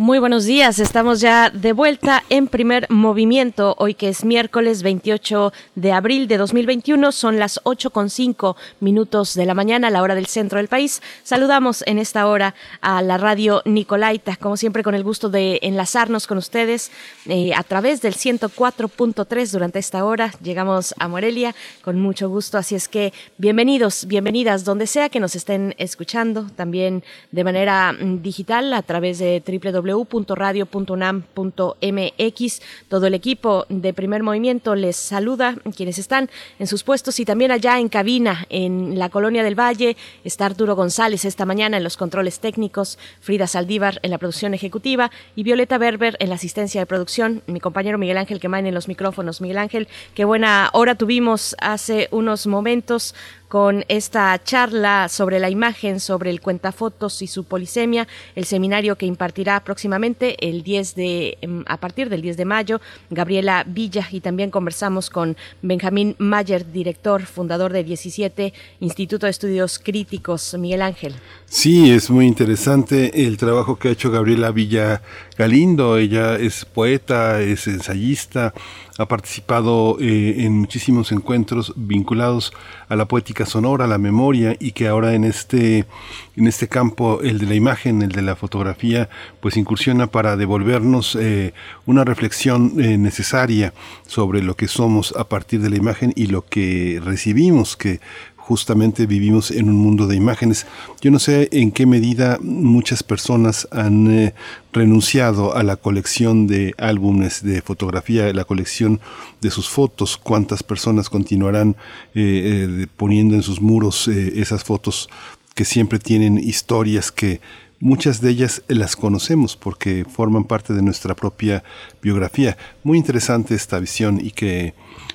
S2: Muy buenos días, estamos ya de vuelta en primer movimiento, hoy que es miércoles 28 de abril de 2021, son las 8 con 5 minutos de la mañana, la hora del centro del país. Saludamos en esta hora a la radio Nicolaita, como siempre con el gusto de enlazarnos con ustedes eh, a través del 104.3 durante esta hora. Llegamos a Morelia con mucho gusto, así es que bienvenidos, bienvenidas, donde sea que nos estén escuchando, también de manera mm, digital a través de www www.radio.unam.mx. Todo el equipo de Primer Movimiento les saluda, quienes están en sus puestos y también allá en cabina, en la Colonia del Valle, está Arturo González esta mañana en los controles técnicos, Frida Saldívar en la producción ejecutiva y Violeta Berber en la asistencia de producción, mi compañero Miguel Ángel Quemain en los micrófonos. Miguel Ángel, qué buena hora tuvimos hace unos momentos con esta charla sobre la imagen, sobre el cuentafotos y su polisemia, el seminario que impartirá próximamente el 10 de em, a partir del 10 de mayo Gabriela Villa y también conversamos con Benjamín Mayer, director, fundador de 17 Instituto de Estudios Críticos, Miguel Ángel.
S1: Sí, es muy interesante el trabajo que ha hecho Gabriela Villa Galindo, ella es poeta, es ensayista, ha participado eh, en muchísimos encuentros vinculados a la poética sonora, a la memoria y que ahora en este en este campo, el de la imagen, el de la fotografía, pues incursiona para devolvernos eh, una reflexión eh, necesaria sobre lo que somos a partir de la imagen y lo que recibimos, que justamente vivimos en un mundo de imágenes. Yo no sé en qué medida muchas personas han eh, renunciado a la colección de álbumes de fotografía, la colección de sus fotos, cuántas personas continuarán eh, eh, poniendo en sus muros esas fotos que siempre tienen historias que muchas de ellas las conocemos porque forman parte de nuestra propia biografía. Muy interesante esta visión y que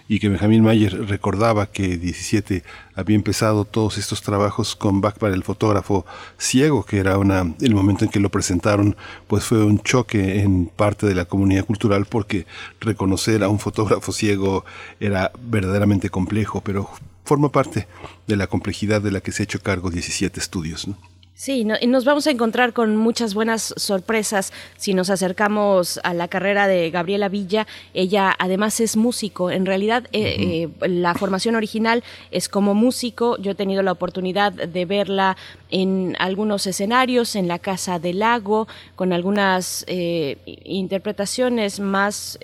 S1: y que Benjamín Mayer recordaba que 17 había empezado todos estos trabajos con Bach para el fotógrafo ciego, que era una, el momento en que lo presentaron, pues fue un choque en parte de la comunidad cultural porque reconocer a un fotógrafo ciego era verdaderamente complejo, pero forma parte de la complejidad de la que se ha hecho cargo 17 estudios. ¿no?
S2: Sí, y nos vamos a encontrar con muchas buenas sorpresas si nos acercamos a la carrera de Gabriela Villa. Ella además es músico. En realidad, eh, eh, la formación original es como músico. Yo he tenido la oportunidad de verla en algunos escenarios, en la Casa del Lago, con algunas eh, interpretaciones más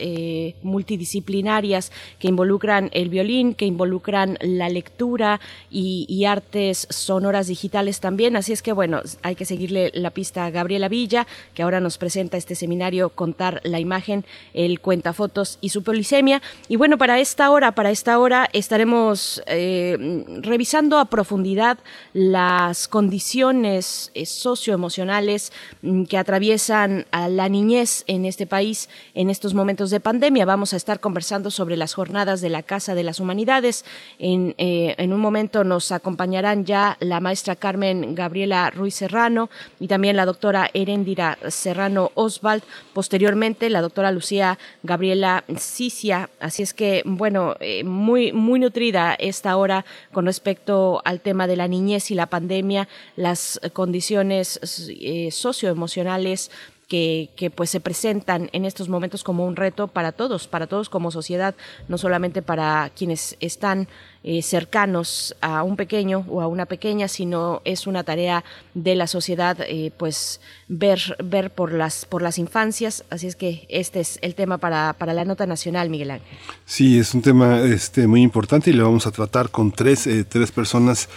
S2: multidisciplinarias que involucran el violín, que involucran la lectura y, y artes sonoras digitales también. Así es que, bueno, hay que seguirle la pista a Gabriela Villa, que ahora nos presenta este seminario Contar la imagen, el cuentafotos y su polisemia. Y bueno, para esta hora, para esta hora estaremos eh, revisando a profundidad las condiciones eh, socioemocionales mm, que atraviesan a la niñez en este país en estos momentos de pandemia. Vamos a estar conversando sobre las jornadas de la Casa de las Humanidades. En, eh, en un momento nos acompañarán ya la maestra Carmen Gabriela Ruiz Serrano y también la doctora Erendira Serrano Oswald, posteriormente la doctora Lucía Gabriela Cicia. Así es que, bueno, eh, muy, muy nutrida esta hora con respecto al tema de la niñez y la pandemia, las condiciones eh, socioemocionales que, que, pues se presentan en estos momentos como un reto para todos, para todos como sociedad, no solamente para quienes están eh, cercanos a un pequeño o a una pequeña, sino es una tarea de la sociedad, eh, pues ver, ver por las, por las infancias. Así es que este es el tema para, para la nota nacional, Miguel Ángel.
S1: Sí, es un tema este, muy importante y lo vamos a tratar con tres, eh, tres personas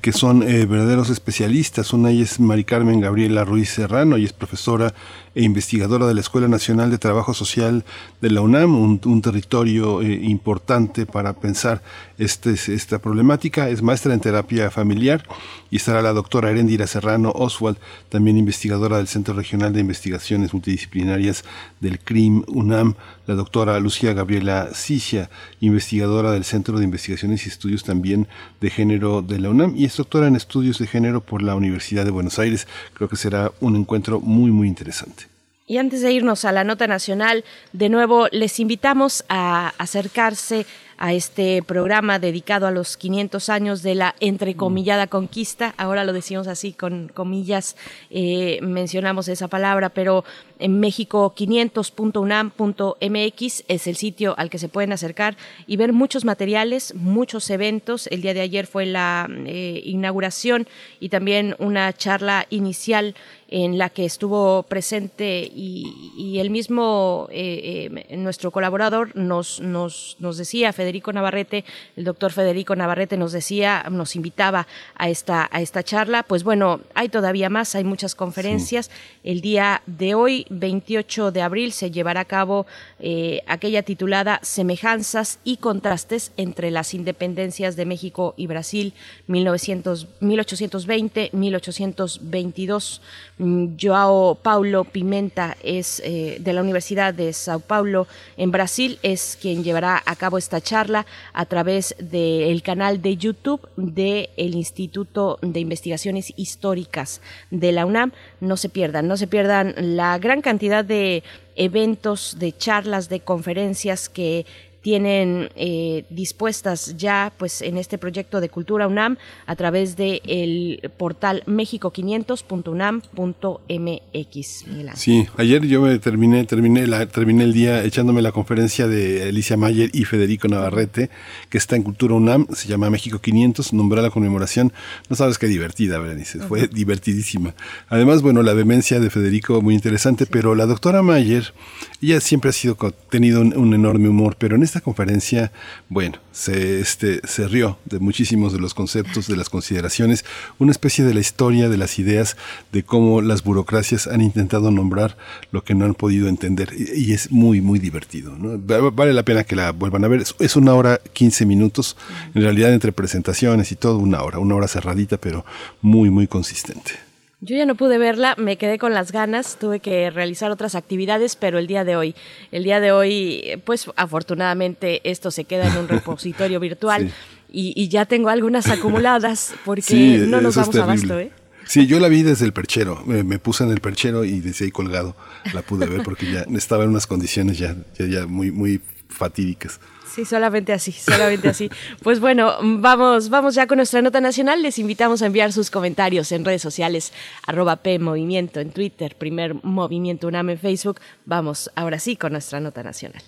S1: que son verdaderos especialistas. Una es Mari Carmen Gabriela Ruiz Serrano, y es profesora e investigadora de la Escuela Nacional de Trabajo Social de la UNAM, un, territorio importante para pensar este esta problemática. Es maestra en terapia familiar y estará la doctora Erendira Serrano Oswald, también investigadora del Centro Regional de Investigaciones Multidisciplinarias del CRIM UNAM, la doctora Lucía Gabriela Sicia, investigadora del Centro de Investigaciones y Estudios también de Género de la UNAM y es doctora en Estudios de Género por la Universidad de Buenos Aires. Creo que será un encuentro muy, muy interesante.
S2: Y antes de irnos a la nota nacional, de nuevo les invitamos a acercarse a este programa dedicado a los 500 años de la entrecomillada conquista. Ahora lo decimos así con comillas, eh, mencionamos esa palabra, pero en México 500.unam.mx es el sitio al que se pueden acercar y ver muchos materiales, muchos eventos. El día de ayer fue la eh, inauguración y también una charla inicial en la que estuvo presente y, el mismo eh, nuestro colaborador nos, nos, nos decía, Federico Navarrete, el doctor Federico Navarrete nos decía, nos invitaba a esta, a esta charla. Pues bueno, hay todavía más, hay muchas conferencias. El día de hoy, 28 de abril, se llevará a cabo eh, aquella titulada Semejanzas y contrastes entre las independencias de México y Brasil, 1820-1822. Mm, Joao Paulo Pimenta es eh, de la Universidad de Sao Paulo en Brasil, es quien llevará a cabo esta charla a través del canal de YouTube del Instituto de Investigaciones Históricas de la UNAM. No se pierdan, no se pierdan la gran cantidad de eventos, de charlas, de conferencias que tienen eh, dispuestas ya pues en este proyecto de Cultura UNAM a través del el portal mexico500.unam.mx.
S1: Sí, ayer yo me terminé terminé la terminé el día echándome la conferencia de Alicia Mayer y Federico Navarrete que está en Cultura UNAM, se llama México 500, nombró la conmemoración. No sabes qué divertida, Berenice, fue divertidísima. Además, bueno, la demencia de Federico muy interesante, pero la doctora Mayer, ella siempre ha sido tenido un, un enorme humor, pero en este conferencia, bueno, se, este, se rió de muchísimos de los conceptos, de las consideraciones, una especie de la historia, de las ideas, de cómo las burocracias han intentado nombrar lo que no han podido entender. Y, es muy, muy divertido. Vale la pena que la vuelvan a ver. Es una hora, 15 minutos, en realidad entre presentaciones y todo, una hora, una hora cerradita, pero muy, muy consistente.
S2: Yo ya no pude verla, me quedé con las ganas, tuve que realizar otras actividades, pero el día de hoy, el día de hoy, pues afortunadamente esto se queda en un repositorio virtual y, ya tengo algunas acumuladas porque no nos vamos a basto, ¿eh?
S1: Sí, yo la vi desde el perchero, me, puse en el perchero y desde ahí colgado la pude ver porque ya estaba en unas condiciones ya, ya, ya muy, muy fatídicas.
S2: Sí, solamente así, solamente así. Pues bueno, vamos, vamos ya con nuestra nota nacional. Les invitamos a enviar sus comentarios en redes sociales, arroba P Movimiento en Twitter, primer Movimiento UNAM en Facebook. Vamos ahora sí con nuestra nota nacional.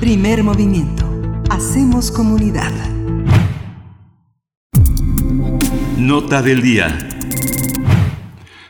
S8: Primer movimiento. Hacemos comunidad.
S25: Nota del día.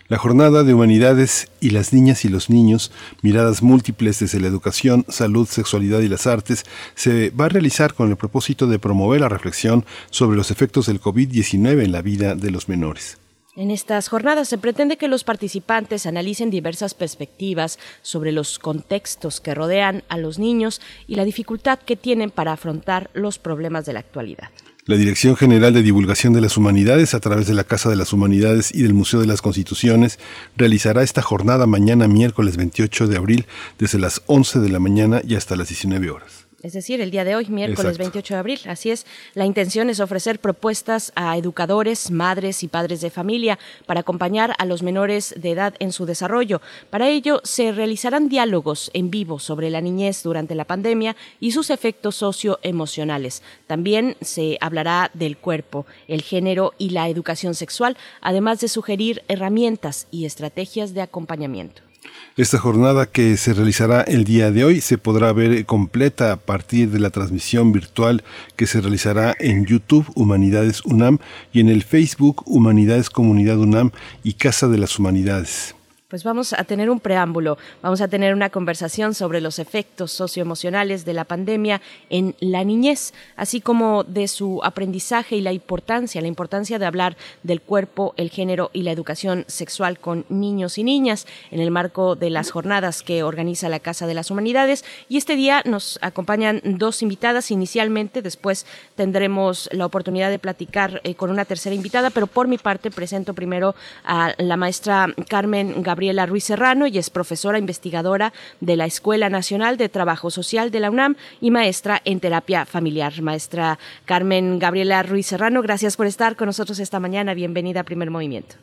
S1: La jornada de humanidades y las niñas y los niños, miradas múltiples desde la educación, salud, sexualidad y las artes, se va a realizar con el propósito de promover la reflexión sobre los efectos del COVID-19 en la vida de los menores.
S2: En estas jornadas se pretende que los participantes analicen diversas perspectivas sobre los contextos que rodean a los niños y la dificultad que tienen para afrontar los problemas de la actualidad.
S1: La Dirección General de Divulgación de las Humanidades, a través de la Casa de las Humanidades y del Museo de las Constituciones, realizará esta jornada mañana miércoles 28 de abril desde las 11 de la mañana y hasta las 19 horas
S2: es decir, el día de hoy, miércoles 28 de abril. Así es, la intención es ofrecer propuestas a educadores, madres y padres de familia para acompañar a los menores de edad en su desarrollo. Para ello, se realizarán diálogos en vivo sobre la niñez durante la pandemia y sus efectos socioemocionales. También se hablará del cuerpo, el género y la educación sexual, además de sugerir herramientas y estrategias de acompañamiento.
S1: Esta jornada que se realizará el día de hoy se podrá ver completa a partir de la transmisión virtual que se realizará en YouTube Humanidades UNAM y en el Facebook Humanidades Comunidad UNAM y Casa de las Humanidades.
S2: Pues vamos a tener un preámbulo, vamos a tener una conversación sobre los efectos socioemocionales de la pandemia en la niñez, así como de su aprendizaje y la importancia, la importancia de hablar del cuerpo, el género y la educación sexual con niños y niñas en el marco de las jornadas que organiza la Casa de las Humanidades. Y este día nos acompañan dos invitadas inicialmente, después tendremos la oportunidad de platicar eh, con una tercera invitada, pero por mi parte presento primero a la maestra Carmen Gabriel Gabriela Ruiz Serrano y es profesora investigadora de la Escuela Nacional de Trabajo Social de la UNAM y maestra en terapia familiar. Maestra Carmen Gabriela Ruiz Serrano, gracias por estar con nosotros esta mañana. Bienvenida a Primer Movimiento.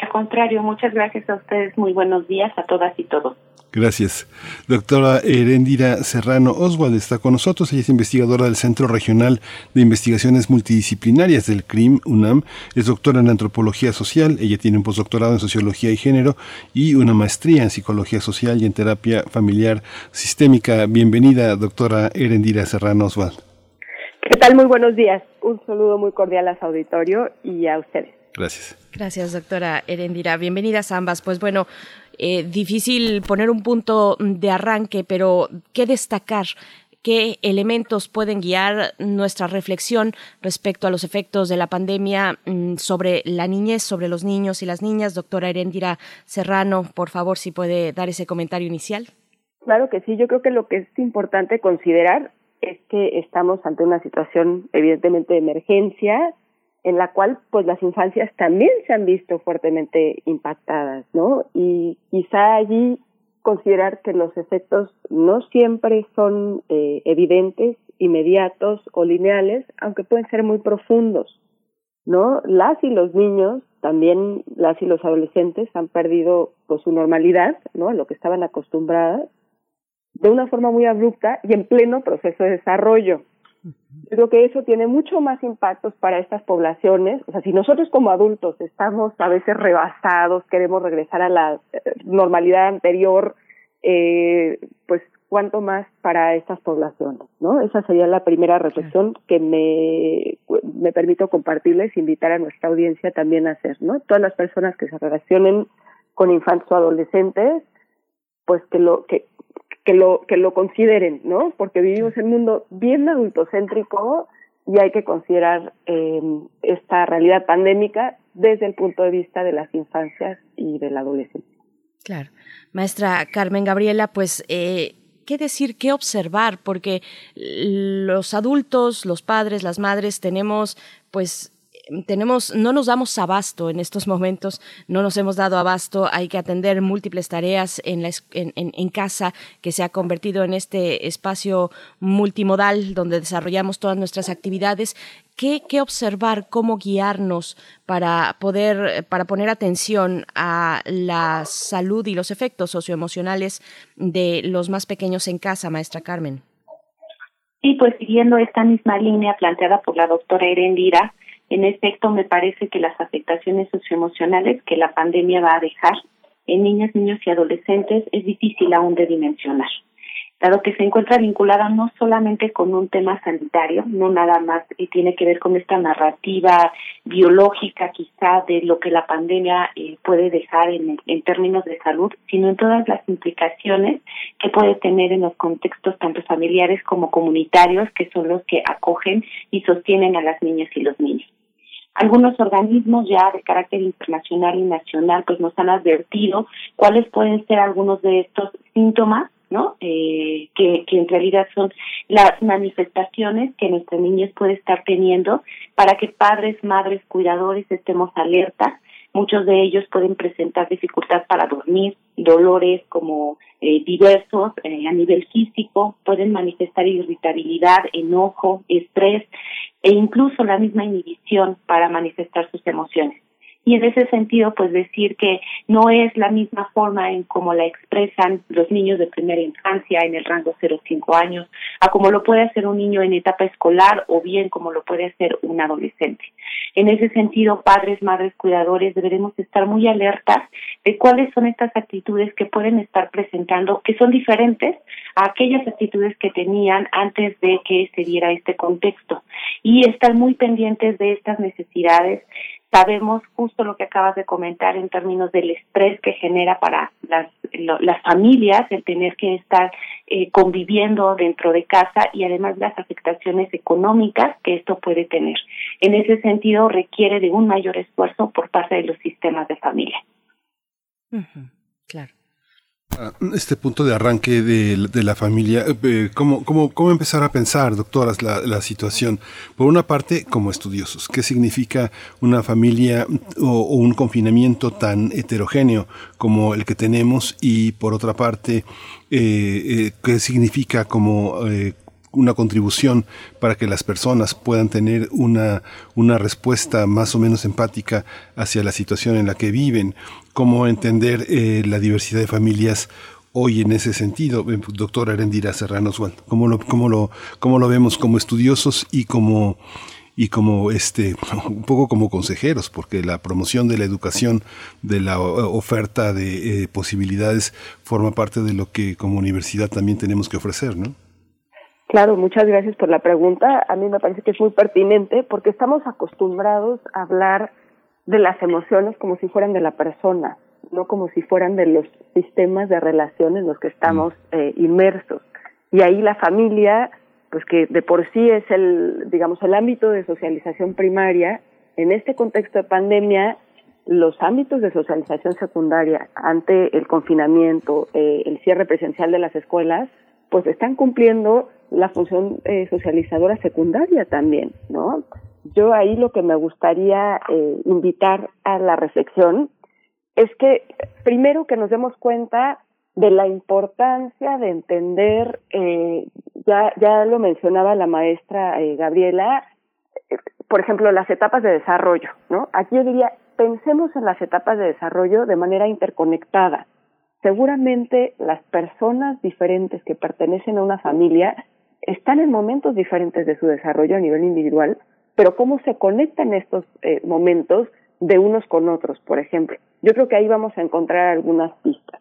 S27: Al contrario, muchas gracias a ustedes. Muy buenos días a todas y todos.
S1: Gracias. Doctora Erendira Serrano Oswald está con nosotros. Ella es investigadora del Centro Regional de Investigaciones Multidisciplinarias del CRIM, UNAM. Es doctora en Antropología Social. Ella tiene un postdoctorado en Sociología y Género y una maestría en Psicología Social y en Terapia Familiar Sistémica. Bienvenida, doctora Erendira Serrano Oswald.
S28: ¿Qué tal? Muy buenos días. Un saludo muy cordial a su auditorio y a ustedes.
S1: Gracias.
S2: Gracias, doctora Erendira. Bienvenidas ambas. Pues bueno, eh, difícil poner un punto de arranque, pero ¿qué destacar? ¿Qué elementos pueden guiar nuestra reflexión respecto a los efectos de la pandemia mm, sobre la niñez, sobre los niños y las niñas? Doctora Erendira Serrano, por favor, si puede dar ese comentario inicial.
S28: Claro que sí, yo creo que lo que es importante considerar es que estamos ante una situación evidentemente de emergencia, en la cual pues las infancias también se han visto fuertemente impactadas, ¿no? Y quizá allí considerar que los efectos no siempre son eh, evidentes, inmediatos o lineales, aunque pueden ser muy profundos, ¿no? Las y los niños, también las y los adolescentes han perdido pues su normalidad, ¿no? A lo que estaban acostumbradas, de una forma muy abrupta y en pleno proceso de desarrollo, yo creo que eso tiene mucho más impactos para estas poblaciones. O sea, si nosotros como adultos estamos a veces rebasados, queremos regresar a la eh, normalidad anterior, eh, pues cuánto más para estas poblaciones, ¿no? Esa sería la primera reflexión que me, me permito compartirles, invitar a nuestra audiencia también a hacer, ¿no? Todas las personas que se relacionen con infantes o adolescentes, pues que lo que que lo, que lo consideren, ¿no? Porque vivimos en un mundo bien adultocéntrico y hay que considerar eh, esta realidad pandémica desde el punto de vista de las infancias y de la adolescencia.
S2: Claro. Maestra Carmen Gabriela, pues, eh, ¿qué decir, qué observar? Porque los adultos, los padres, las madres, tenemos, pues, tenemos, no nos damos abasto en estos momentos, no nos hemos dado abasto, hay que atender múltiples tareas en, la, en, en, casa que se ha convertido en este espacio multimodal donde desarrollamos todas nuestras actividades. ¿Qué, qué observar, cómo guiarnos para poder, para poner atención a la salud y los efectos socioemocionales de los más pequeños en casa, maestra Carmen?
S27: Y pues siguiendo esta misma línea planteada por la doctora Erendira, en efecto, me parece que las afectaciones socioemocionales que la pandemia va a dejar en niñas, niños y adolescentes es difícil aún de dimensionar, dado que se encuentra vinculada no solamente con un tema sanitario, no nada más y tiene que ver con esta narrativa biológica quizá de lo que la pandemia eh, puede dejar en, en términos de salud, sino en todas las implicaciones que puede tener en los contextos tanto familiares como comunitarios, que son los que acogen y sostienen a las niñas y los niños. Algunos organismos ya de carácter internacional y nacional pues nos han advertido cuáles pueden ser algunos de estos síntomas ¿no? Eh, que, que en realidad son las manifestaciones que nuestra niñez puede estar teniendo para que padres, madres, cuidadores estemos alerta. Muchos de ellos pueden presentar dificultad para dormir, dolores como eh, diversos eh, a nivel físico, pueden manifestar irritabilidad, enojo, estrés e incluso la misma inhibición para manifestar sus emociones y en ese sentido pues decir que no es la misma forma en cómo la expresan los niños de primera infancia en el rango 0-5 años a como lo puede hacer un niño en etapa escolar o bien como lo puede hacer un adolescente. En ese sentido, padres, madres, cuidadores deberemos estar muy alertas de cuáles son estas actitudes que pueden estar presentando que son diferentes a aquellas actitudes que tenían antes de que se diera este contexto y estar muy pendientes de estas necesidades Sabemos justo lo que acabas de comentar en términos del estrés que genera para las, las familias el tener que estar eh, conviviendo dentro de casa y además las afectaciones económicas que esto puede tener. En ese sentido requiere de un mayor esfuerzo por parte de los sistemas de familia.
S2: Claro.
S1: Ah, este punto de arranque de, la familia, eh, ¿cómo, cómo, cómo, empezar a pensar, doctoras, la, situación? Por una parte, como estudiosos, ¿qué significa una familia o, un confinamiento tan heterogéneo como el que tenemos? Y por otra parte, eh, eh, ¿qué significa como una contribución para que las personas puedan tener una, una respuesta más o menos empática hacia la situación en la que viven, cómo entender eh, la diversidad de familias hoy en ese sentido, eh, doctora Arendira Serrano Oswald, ¿cómo lo, cómo, lo, ¿cómo lo vemos como estudiosos y como y como este un poco como consejeros porque la promoción de la educación de la oferta de eh, posibilidades forma parte de lo que como universidad también tenemos que ofrecer no
S28: Claro, muchas gracias por la pregunta. A mí me parece que es muy pertinente porque estamos acostumbrados a hablar de las emociones como si fueran de la persona, no como si fueran de los sistemas de relación en los que estamos mm. eh, inmersos. Y ahí la familia pues que de por sí es el, digamos, el ámbito de socialización primaria, en este contexto de pandemia, los ámbitos de socialización secundaria ante el confinamiento, eh, el cierre presencial de las escuelas, pues están cumpliendo la función eh, socializadora secundaria también, ¿no? Yo ahí lo que me gustaría eh, invitar a la reflexión es que primero que nos demos cuenta de la importancia de entender, eh, ya, ya lo mencionaba la maestra eh, Gabriela, eh, por ejemplo, las etapas de desarrollo, ¿no? Aquí yo diría, pensemos en las etapas de desarrollo de manera interconectada. Seguramente las personas diferentes que pertenecen a una familia están en momentos diferentes de su desarrollo a nivel individual, pero cómo se conectan estos momentos de unos con otros, por ejemplo. Yo creo que ahí vamos a encontrar algunas pistas.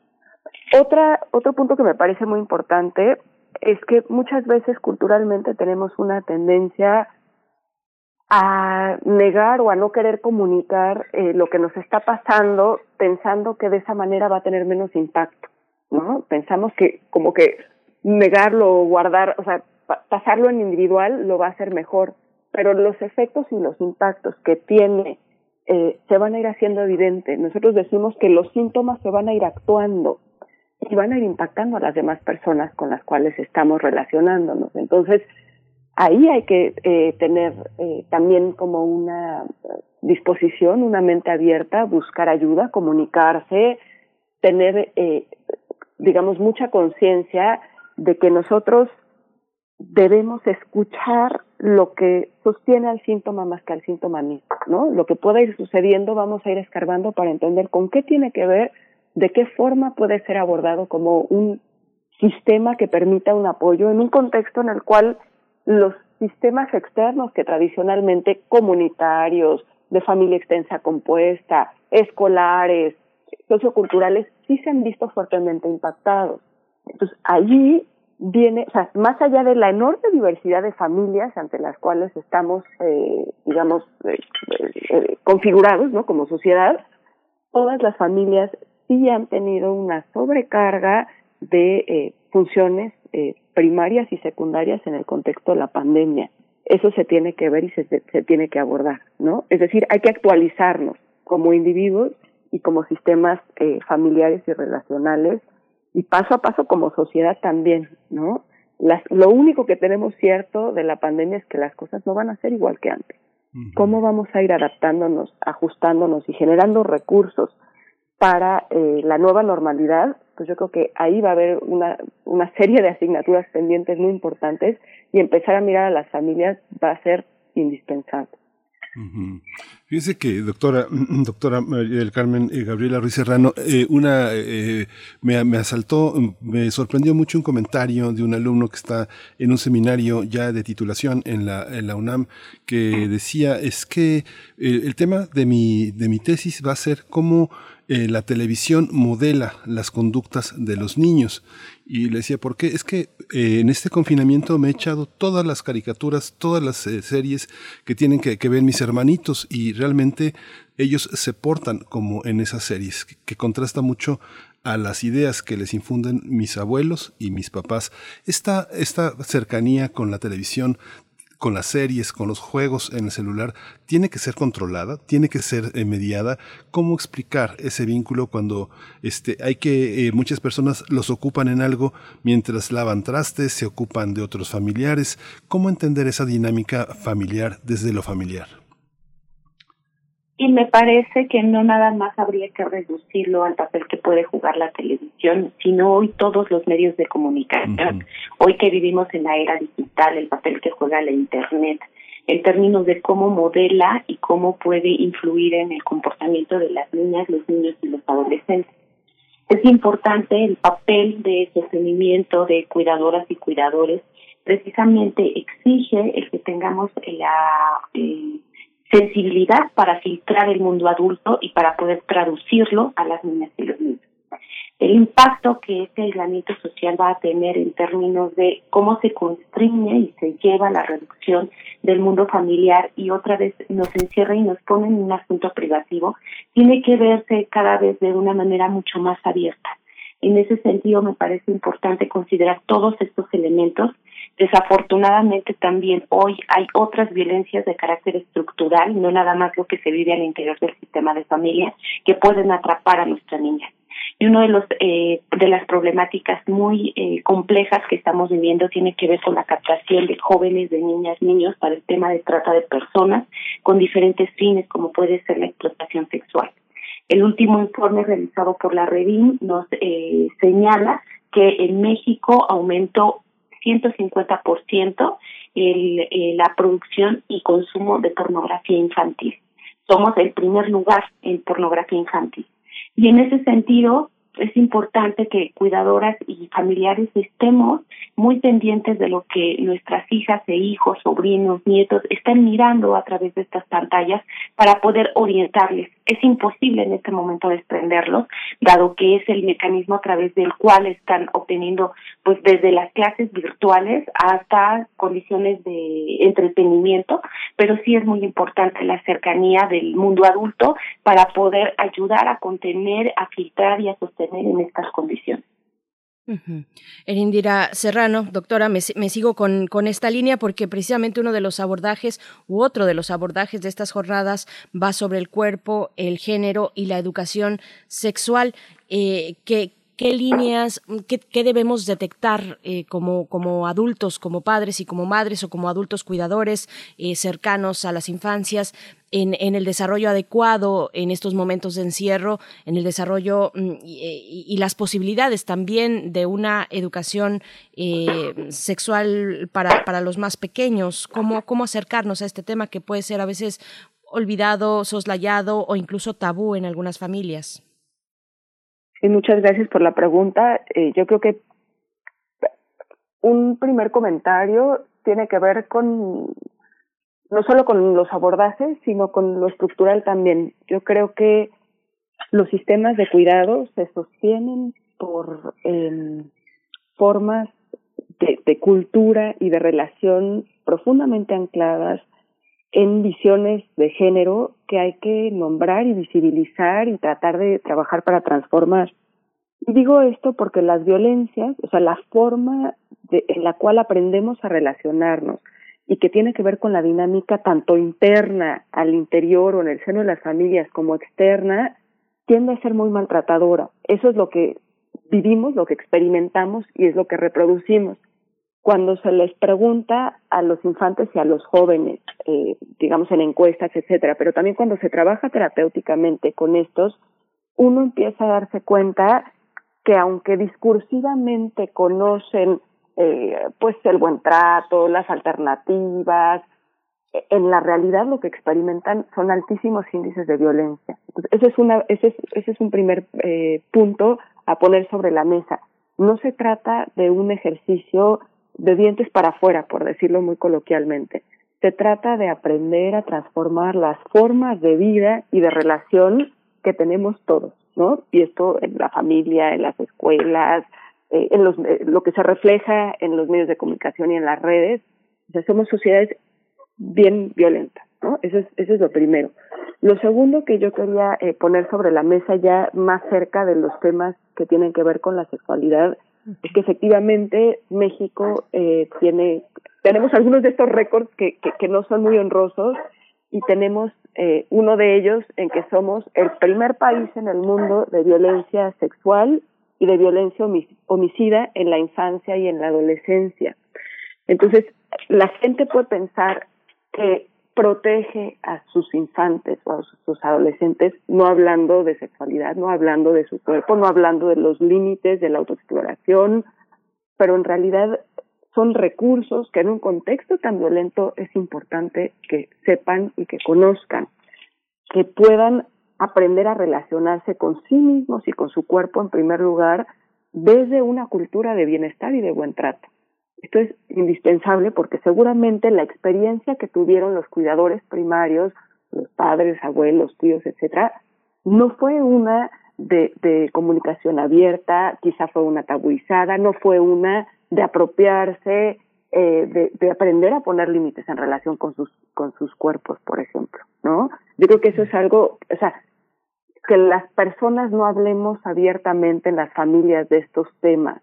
S28: Otra, otro punto que me parece muy importante es que muchas veces culturalmente tenemos una tendencia a negar o a no querer comunicar eh, lo que nos está pasando pensando que de esa manera va a tener menos impacto, ¿no? Pensamos que como que negarlo o guardar, o sea, pasarlo en individual lo va a hacer mejor, pero los efectos y los impactos que tiene eh, se van a ir haciendo evidente. Nosotros decimos que los síntomas se van a ir actuando y van a ir impactando a las demás personas con las cuales estamos relacionándonos. Entonces, ahí hay que eh, tener eh, también como una disposición, una mente abierta, buscar ayuda, comunicarse, tener, eh, digamos, mucha conciencia de que nosotros debemos escuchar lo que sostiene al síntoma más que al síntoma mismo, ¿no? Lo que pueda ir sucediendo, vamos a ir escarbando para entender con qué tiene que ver de qué forma puede ser abordado como un sistema que permita un apoyo en un contexto en el cual los sistemas externos que tradicionalmente comunitarios, de familia extensa compuesta, escolares, socioculturales, sí se han visto fuertemente impactados. Entonces, allí viene, o sea, más allá de la enorme diversidad de familias ante las cuales estamos, eh, digamos, eh, eh, configurados, ¿no? Como sociedad, todas las familias sí han tenido una sobrecarga de eh, funciones eh, primarias y secundarias en el contexto de la pandemia. Eso se tiene que ver y se, se tiene que abordar, ¿no? Es decir, hay que actualizarnos como individuos y como sistemas eh, familiares y relacionales y paso a paso como sociedad también, ¿no? Las, lo único que tenemos cierto de la pandemia es que las cosas no van a ser igual que antes. ¿Cómo vamos a ir adaptándonos, ajustándonos y generando recursos para eh, la nueva normalidad, pues yo creo que ahí va a haber una, una serie de asignaturas pendientes muy importantes y empezar a mirar a las familias va a ser indispensable.
S1: Fíjese que, doctora, doctora del Carmen eh, Gabriela Ruiz Serrano, eh, una, me, me, asaltó, me sorprendió mucho un comentario de un alumno que está en un seminario ya de titulación en la, en la UNAM, que decía, es que el tema de mi, de mi tesis va a ser cómo eh, la televisión modela las conductas de los niños. Y le decía, ¿por qué? Es que eh, en este confinamiento me he echado todas las caricaturas, todas las eh, series que tienen que, ver mis hermanitos y realmente ellos se portan como en esas series, que, que contrasta mucho a las ideas que les infunden mis abuelos y mis papás. Esta, esta cercanía con la televisión con las series, con los juegos en el celular, tiene que ser controlada, tiene que ser eh, mediada. ¿Cómo explicar ese vínculo cuando este, hay que, eh, muchas personas los ocupan en algo mientras lavan trastes, se ocupan de otros familiares? ¿Cómo entender esa dinámica familiar desde lo familiar?
S27: Y me parece que no nada más habría que reducirlo al papel que puede jugar la televisión, sino hoy todos los medios de comunicación, hoy que vivimos en la era digital, el papel que juega la Internet, en términos de cómo modela y cómo puede influir en el comportamiento de las niñas, los niños y los adolescentes. Es importante el papel de sostenimiento de cuidadoras y cuidadores, precisamente exige el que tengamos la eh, sensibilidad para filtrar el mundo adulto y para poder traducirlo a las niñas y los niños. El impacto que este aislamiento social va a tener en términos de cómo se constriñe y se lleva la reducción del mundo familiar y otra vez nos encierra y nos pone en un asunto privativo, tiene que verse cada vez de una manera mucho más abierta. En ese sentido, me parece importante considerar todos estos elementos Desafortunadamente también hoy hay otras violencias de carácter estructural, no nada más lo que se vive al interior del sistema de familia, que pueden atrapar a nuestra niña. Y uno de los eh, de las problemáticas muy eh, complejas que estamos viviendo tiene que ver con la captación de jóvenes, de niñas, niños para el tema de trata de personas con diferentes fines, como puede ser la explotación sexual. El último informe realizado por la Redim nos eh, señala que en México aumentó 150% el, eh, la producción y consumo de pornografía infantil. Somos el primer lugar en pornografía infantil. Y en ese sentido, es importante que cuidadoras y familiares estemos muy pendientes de lo que nuestras hijas e hijos, sobrinos, nietos están mirando a través de estas pantallas para poder orientarles. Es imposible en este momento desprenderlos, dado que es el mecanismo a través del cual están obteniendo, pues desde las clases virtuales hasta condiciones de entretenimiento, pero sí es muy importante la cercanía del mundo adulto para poder ayudar a contener, a filtrar y a sostener en estas condiciones.
S2: Erindira Serrano, doctora, me, sigo con, esta línea porque precisamente uno de los abordajes u otro de los abordajes de estas jornadas va sobre el cuerpo, el género y la educación sexual. Eh, qué líneas, qué, debemos detectar eh, como, como adultos, como padres y como madres o como adultos cuidadores eh, cercanos a las infancias en, en, el desarrollo adecuado en estos momentos de encierro, en el desarrollo mm, y, las posibilidades también de una educación eh, sexual para, para los más pequeños, cómo, cómo acercarnos a este tema que puede ser a veces olvidado, soslayado o incluso tabú en algunas familias.
S28: Sí, muchas gracias por la pregunta. Eh, yo creo que un primer comentario tiene que ver con no solo con los abordajes, sino con lo estructural también. Yo creo que los sistemas de cuidado se sostienen por eh, formas de, de cultura y de relación profundamente ancladas en visiones de género que hay que nombrar y visibilizar y tratar de trabajar para transformar. Y digo esto porque las violencias, o sea, la forma de, en la cual aprendemos a relacionarnos y que tiene que ver con la dinámica tanto interna al interior o en el seno de las familias como externa, tiende a ser muy maltratadora. Eso es lo que vivimos, lo que experimentamos y es lo que reproducimos cuando se les pregunta a los infantes y a los jóvenes, eh, digamos en encuestas, etcétera, pero también cuando se trabaja terapéuticamente con estos, uno empieza a darse cuenta que aunque discursivamente conocen eh, pues el buen trato, las alternativas, en la realidad lo que experimentan son altísimos índices de violencia. Entonces, ese es una, ese es, ese es un primer eh, punto a poner sobre la mesa. No se trata de un ejercicio de dientes para afuera, por decirlo muy coloquialmente. Se trata de aprender a transformar las formas de vida y de relación que tenemos todos, ¿no? Y esto en la familia, en las escuelas, eh, en los, eh, lo que se refleja en los medios de comunicación y en las redes. O sea, somos sociedades bien violentas, ¿no? Eso es, eso es lo primero. Lo segundo que yo quería eh, poner sobre la mesa ya más cerca de los temas que tienen que ver con la sexualidad es que efectivamente México eh, tiene, tenemos algunos de estos récords que, que, no son muy honrosos y tenemos eh, uno de ellos en que somos el primer país en el mundo de violencia sexual y de violencia homicida en la infancia y en la adolescencia. Entonces, la gente puede pensar que protege a sus infantes o a sus adolescentes, no hablando de sexualidad, no hablando de su cuerpo, no hablando de los límites de la autoexploración, pero en realidad son recursos que en un contexto tan violento es importante que sepan y que conozcan, que puedan aprender a relacionarse con sí mismos y con su cuerpo en primer lugar desde una cultura de bienestar y de buen trato. Esto es indispensable porque seguramente la experiencia que tuvieron los cuidadores primarios, los padres, abuelos, tíos, etcétera, no fue una de, de comunicación abierta, quizá fue una tabuizada, no fue una de apropiarse, eh, de, de, aprender a poner límites en relación con sus, con sus cuerpos, por ejemplo, ¿no? Yo creo que eso es algo, o sea, que las personas no hablemos abiertamente en las familias de estos temas,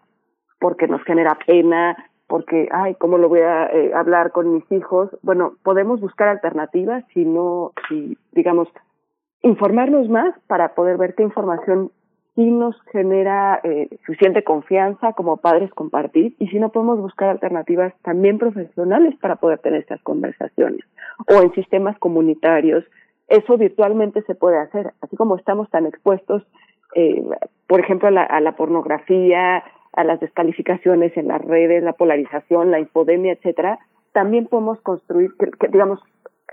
S28: porque nos genera pena, porque, ay, ¿cómo lo voy a eh, hablar con mis hijos? Bueno, podemos buscar alternativas si no, si, digamos, informarnos más para poder ver qué información sí nos genera eh, suficiente confianza como padres compartir y si no podemos buscar alternativas también profesionales para poder tener estas conversaciones o en sistemas comunitarios. Eso virtualmente se puede hacer, así como estamos tan expuestos, eh, por ejemplo, a la, a la pornografía, a las descalificaciones en las redes, la polarización, la infodemia, etcétera, también podemos construir, digamos,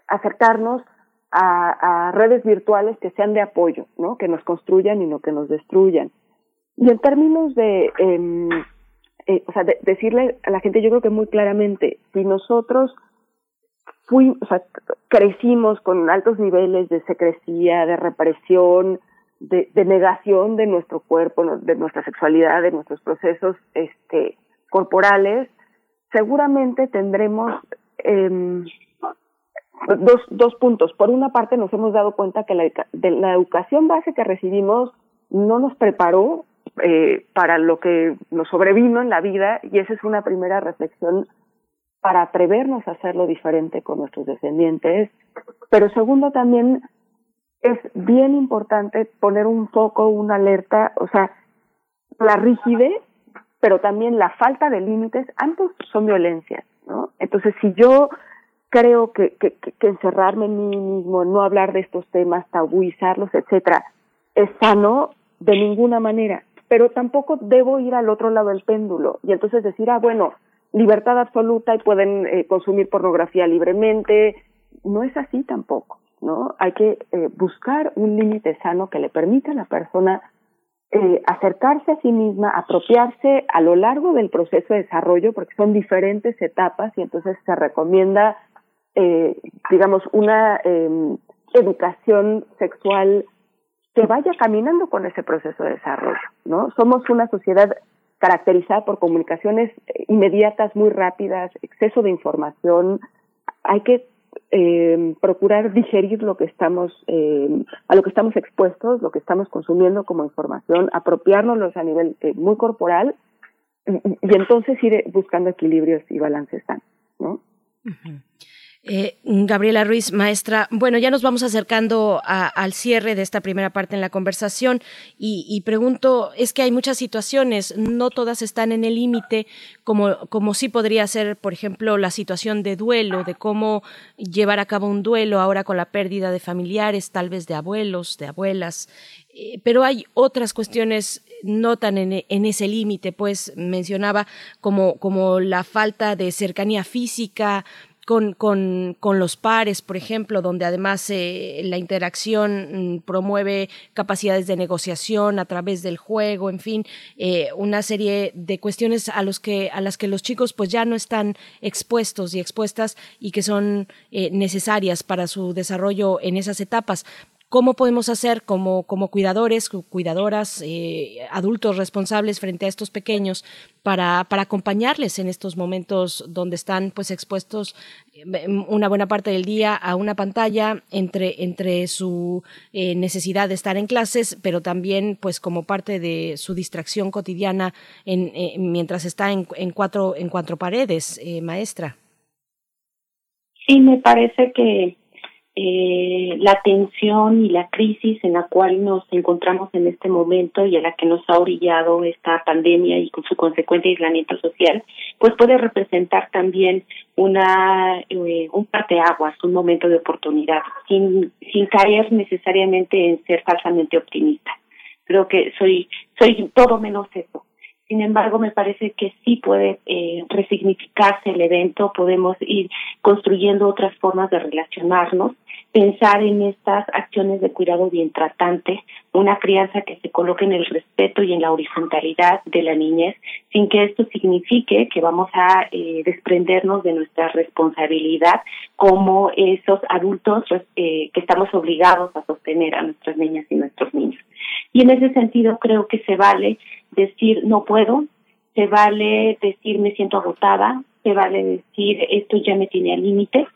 S28: acercarnos a, redes virtuales que sean de apoyo, ¿no? Que nos construyan y no que nos destruyan. Y en términos de, eh, eh, o sea, de, decirle a la gente, yo creo que muy claramente, si nosotros fuimos, o sea, crecimos con altos niveles de secrecía, de represión, de, negación de nuestro cuerpo, de nuestra sexualidad, de nuestros procesos este, corporales, seguramente tendremos eh, dos, dos puntos. Por una parte, nos hemos dado cuenta que la educación base que recibimos no nos preparó eh, para lo que nos sobrevino en la vida y esa es una primera reflexión para atrevernos a hacerlo diferente con nuestros descendientes. Pero segundo, también es bien importante poner un foco, una alerta, o sea, la rigidez, pero también la falta de límites, ambos son violencias, ¿no? Entonces, si yo creo que, que, encerrarme en mí mismo, no hablar de estos temas, tabuizarlos, etcétera, es sano de ninguna manera, pero tampoco debo ir al otro lado del péndulo y entonces decir, ah, bueno, libertad absoluta y pueden eh, consumir pornografía libremente, no es así tampoco. ¿No? Hay que eh, buscar un límite sano que le permita a la persona eh, acercarse a sí misma, apropiarse a lo largo del proceso de desarrollo, porque son diferentes etapas y entonces se recomienda, eh, digamos, una eh, educación sexual que vaya caminando con ese proceso de desarrollo, ¿no? Somos una sociedad caracterizada por comunicaciones inmediatas, muy rápidas, exceso de información. Hay que eh, procurar digerir lo que estamos, eh, a lo que estamos expuestos, lo que estamos consumiendo como información, apropiárnoslos a nivel eh, muy corporal y, entonces ir buscando equilibrios y balances sanos, ¿no?
S2: Eh, Gabriela Ruiz, maestra, bueno, ya nos vamos acercando al cierre de esta primera parte en la conversación y, pregunto, es que hay muchas situaciones, no todas están en el límite, como, como sí podría ser, por ejemplo, la situación de duelo, de cómo llevar a cabo un duelo ahora con la pérdida de familiares, tal vez de abuelos, de abuelas, eh, pero hay otras cuestiones no tan en, en ese límite, pues mencionaba como, como la falta de cercanía física, con, con, con, los pares, por ejemplo, donde además eh, la interacción mm, promueve capacidades de negociación a través del juego, en fin, eh, una serie de cuestiones a, los que, a las que los chicos pues ya no están expuestos y expuestas y que son eh, necesarias para su desarrollo en esas etapas. ¿Cómo podemos hacer como, como cuidadores, cuidadoras, eh, adultos responsables frente a estos pequeños para, para acompañarles en estos momentos donde están pues expuestos eh, una buena parte del día a una pantalla entre, entre su eh, necesidad de estar en clases, pero también pues como parte de su distracción cotidiana en, eh, mientras está en, en, cuatro, en cuatro paredes, maestra?
S27: Sí, me parece que eh, la tensión y la crisis en la cual nos encontramos en este momento y a la que nos ha orillado esta pandemia y con su consecuente aislamiento social, pues puede representar también una eh, un parteaguas, un momento de oportunidad, sin sin caer necesariamente en ser falsamente optimista. Creo que soy soy todo menos eso. Sin embargo, me parece que sí puede eh, resignificarse el evento, podemos ir construyendo otras formas de relacionarnos pensar en estas acciones de cuidado bien tratante, una crianza que se coloque en el respeto y en la horizontalidad de la niñez, sin que esto signifique que vamos a eh, desprendernos de nuestra responsabilidad como esos adultos eh, que estamos obligados a sostener a nuestras niñas y nuestros niños. Y en ese sentido creo que se vale decir no puedo, se vale decir me siento agotada, se vale decir esto ya me tiene al límite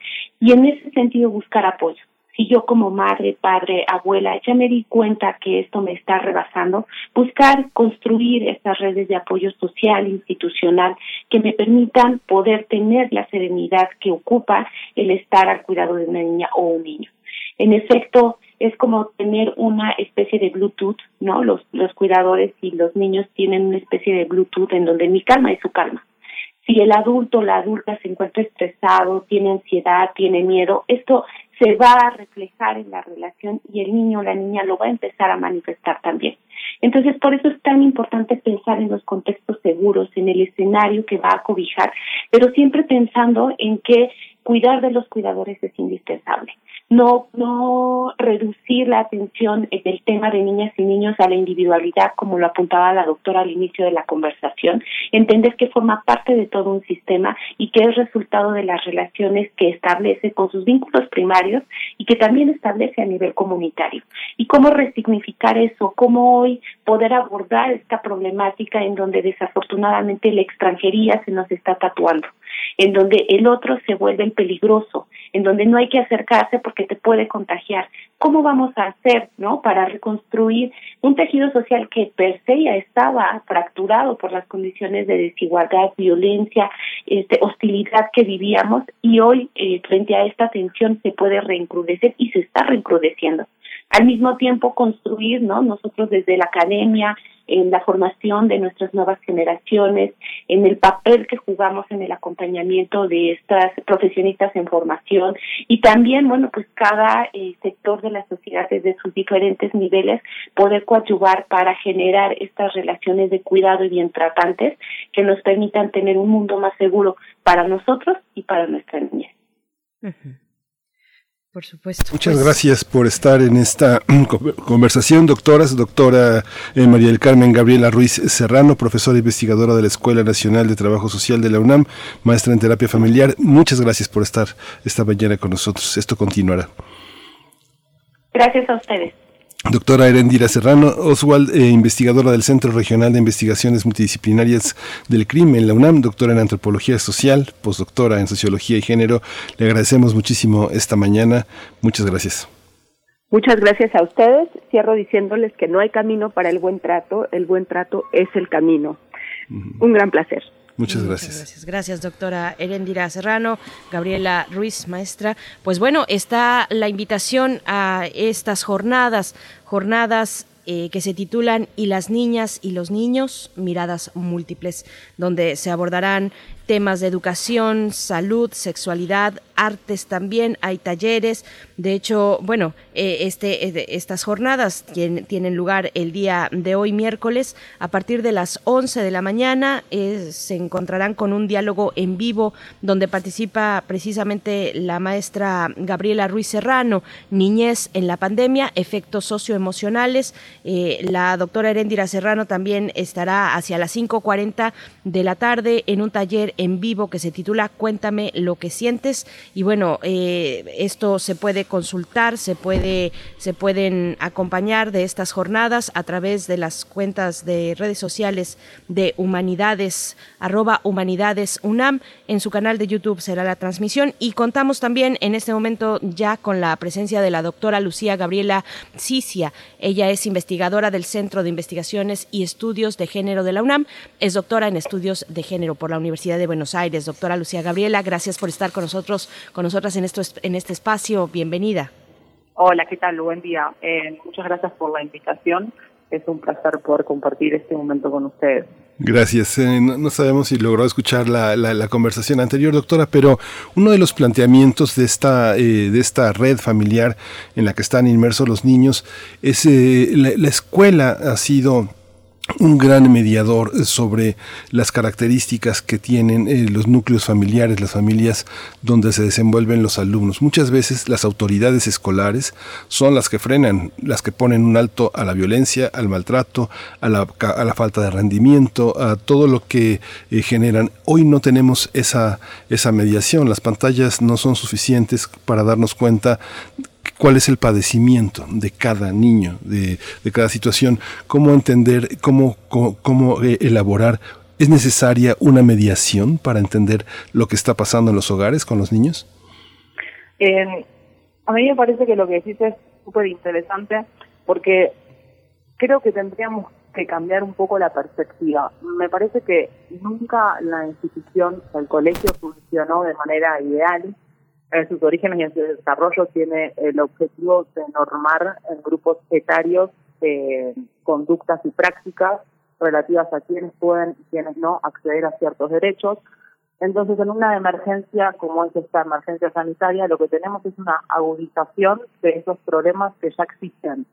S27: y en ese sentido buscar apoyo. Si yo como madre, padre, abuela ya me di cuenta que esto me está rebasando, buscar construir estas redes de apoyo social, institucional, que me permitan poder tener la serenidad que ocupa el estar al cuidado de una niña o un niño. En efecto, es como tener una especie de Bluetooth, ¿no? Los, los cuidadores y los niños tienen una especie de Bluetooth en donde mi calma es su calma. Si el adulto o la adulta se encuentra estresado, tiene ansiedad, tiene miedo, esto se va a reflejar en la relación y el niño o la niña lo va a empezar a manifestar también. Entonces, por eso es tan importante pensar en los contextos seguros, en el escenario que va a cobijar, pero siempre pensando en que cuidar de los cuidadores es indispensable no, no reducir la atención del tema de niñas y niños a la individualidad, como lo apuntaba la doctora al inicio de la conversación, entender que forma parte de todo un sistema y que es resultado de las relaciones que establece con sus vínculos primarios y que también establece a nivel comunitario. Y cómo resignificar eso, cómo hoy poder abordar esta problemática en donde desafortunadamente la extranjería se nos está tatuando en donde el otro se vuelve el peligroso, en donde no hay que acercarse porque te puede contagiar. ¿Cómo vamos a hacer, no, para reconstruir un tejido social que per se ya estaba fracturado por las condiciones de desigualdad, violencia, este, hostilidad que vivíamos y hoy eh, frente a esta tensión se puede reincrudecer y se está reincrudeciendo? Al mismo tiempo construir, ¿no? Nosotros desde la academia, en la formación de nuestras nuevas generaciones, en el papel que jugamos en el acompañamiento de estas profesionistas en formación y también, bueno, pues cada eh, sector de la sociedad desde sus diferentes niveles poder coadyuvar para generar estas relaciones de cuidado y bien tratantes que nos permitan tener un mundo más seguro para nosotros y para nuestra niñez.
S2: Por supuesto.
S1: Muchas pues gracias por estar en esta mm, conversación, doctoras. Doctora eh, María del Carmen Gabriela Ruiz Serrano, profesora investigadora de la Escuela Nacional de Trabajo Social de la UNAM, maestra en terapia familiar. Muchas gracias por estar esta mañana con nosotros. Esto continuará.
S27: Gracias a ustedes.
S1: Doctora Erendira Serrano Oswald, eh, investigadora del Centro Regional de Investigaciones Multidisciplinarias del Crimen, la UNAM, doctora en Antropología Social, postdoctora en Sociología y Género. Le agradecemos muchísimo esta mañana. Muchas gracias.
S28: Muchas gracias a ustedes. Cierro diciéndoles que no hay camino para el buen trato, el buen trato es el camino. Un gran placer.
S1: Muchas gracias.
S2: gracias. Gracias, doctora Erendira Serrano, Gabriela Ruiz, maestra. Pues bueno, está la invitación a estas jornadas, jornadas eh, que se titulan Y las niñas y los niños, miradas múltiples, donde se abordarán temas de educación, salud, sexualidad, artes también, hay talleres. De hecho, bueno, eh, este, eh, estas jornadas tienen, lugar el día de hoy, miércoles, a partir de las 11 de la mañana. Eh, se encontrarán con un diálogo en vivo donde participa precisamente la maestra Gabriela Ruiz Serrano, Niñez en la pandemia, efectos socioemocionales. la doctora Herendira Serrano también estará hacia las 5.40 de la tarde en un taller en vivo que se titula Cuéntame lo que sientes. Y bueno, eh, esto se puede consultar, se, puede, se pueden acompañar de estas jornadas a través de las cuentas de redes sociales de Humanidades, arroba Humanidades UNAM. En su canal de YouTube será la transmisión. Y contamos también en este momento ya con la presencia de la doctora Lucía Gabriela Cicia. Ella es investigadora del Centro de Investigaciones y Estudios de Género de la UNAM. Es doctora en Estudios de Género por la Universidad de de Buenos Aires. Doctora Lucía Gabriela, gracias por estar con nosotros, con nosotras en, esto, en este espacio. Bienvenida.
S29: Hola, ¿qué tal? Buen día. Eh, muchas gracias por la invitación. Es un placer poder compartir este momento con ustedes.
S1: Gracias. Eh, no, sabemos si logró escuchar la, la, conversación anterior, doctora, pero uno de los planteamientos de esta, eh, de esta red familiar en la que están inmersos los niños es eh, la, escuela ha sido un gran mediador sobre las características que tienen eh, los núcleos familiares, las familias donde se desenvuelven los alumnos. Muchas veces las autoridades escolares son las que frenan, las que ponen un alto a la violencia, al maltrato, a la, a la falta de rendimiento, a todo lo que eh, generan. Hoy no tenemos esa, esa mediación, las pantallas no son suficientes para darnos cuenta cuál es el padecimiento de cada niño, de, cada situación, cómo entender, cómo, cómo, eh, elaborar. ¿Es necesaria una mediación para entender lo que está pasando en los hogares con los niños?
S29: a mí me parece que lo que decís es súper interesante porque creo que tendríamos que cambiar un poco la perspectiva. Me parece que nunca la institución, el colegio funcionó de manera ideal en sus orígenes y en su desarrollo tiene el objetivo de normar en grupos etarios eh, conductas y prácticas relativas a quienes pueden y quienes no acceder a ciertos derechos. Entonces, en una emergencia como es esta emergencia sanitaria, lo que tenemos es una agudización de esos problemas que ya existen.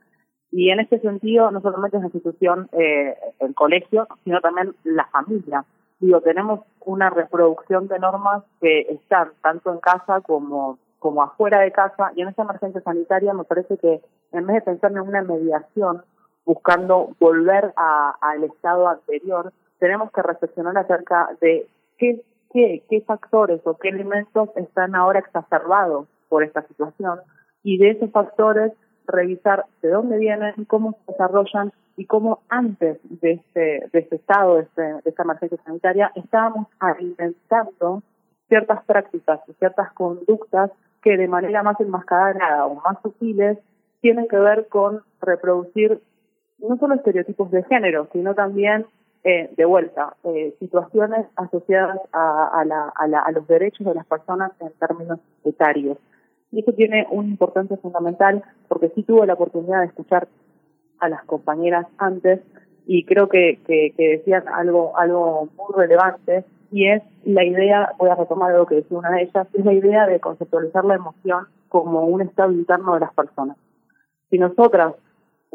S29: Y en este sentido, no solamente es la institución, eh, el colegio, sino también la familia digo, tenemos una reproducción de normas que están tanto en casa como, como afuera de casa y en esta emergencia sanitaria me parece que en vez de pensar en una mediación buscando volver al estado anterior, tenemos que reflexionar acerca de qué, qué, qué factores o qué elementos están ahora exacerbados por esta situación y de esos factores revisar de dónde vienen, cómo se desarrollan y cómo antes de este, de este estado, de, este, de esta emergencia sanitaria, estábamos alimentando ciertas prácticas y ciertas conductas que de manera más enmascarada o más sutiles tienen que ver con reproducir no solo estereotipos de género, sino también, eh, de vuelta, eh, situaciones asociadas a, a, los derechos de las personas en términos etarios. Y eso tiene un importante fundamental porque sí tuve la oportunidad de escuchar a las compañeras antes y creo que, que, decían algo, algo muy relevante y es la idea, voy a retomar algo que decía una de ellas, es la idea de conceptualizar la emoción como un estado interno de las personas. Si nosotras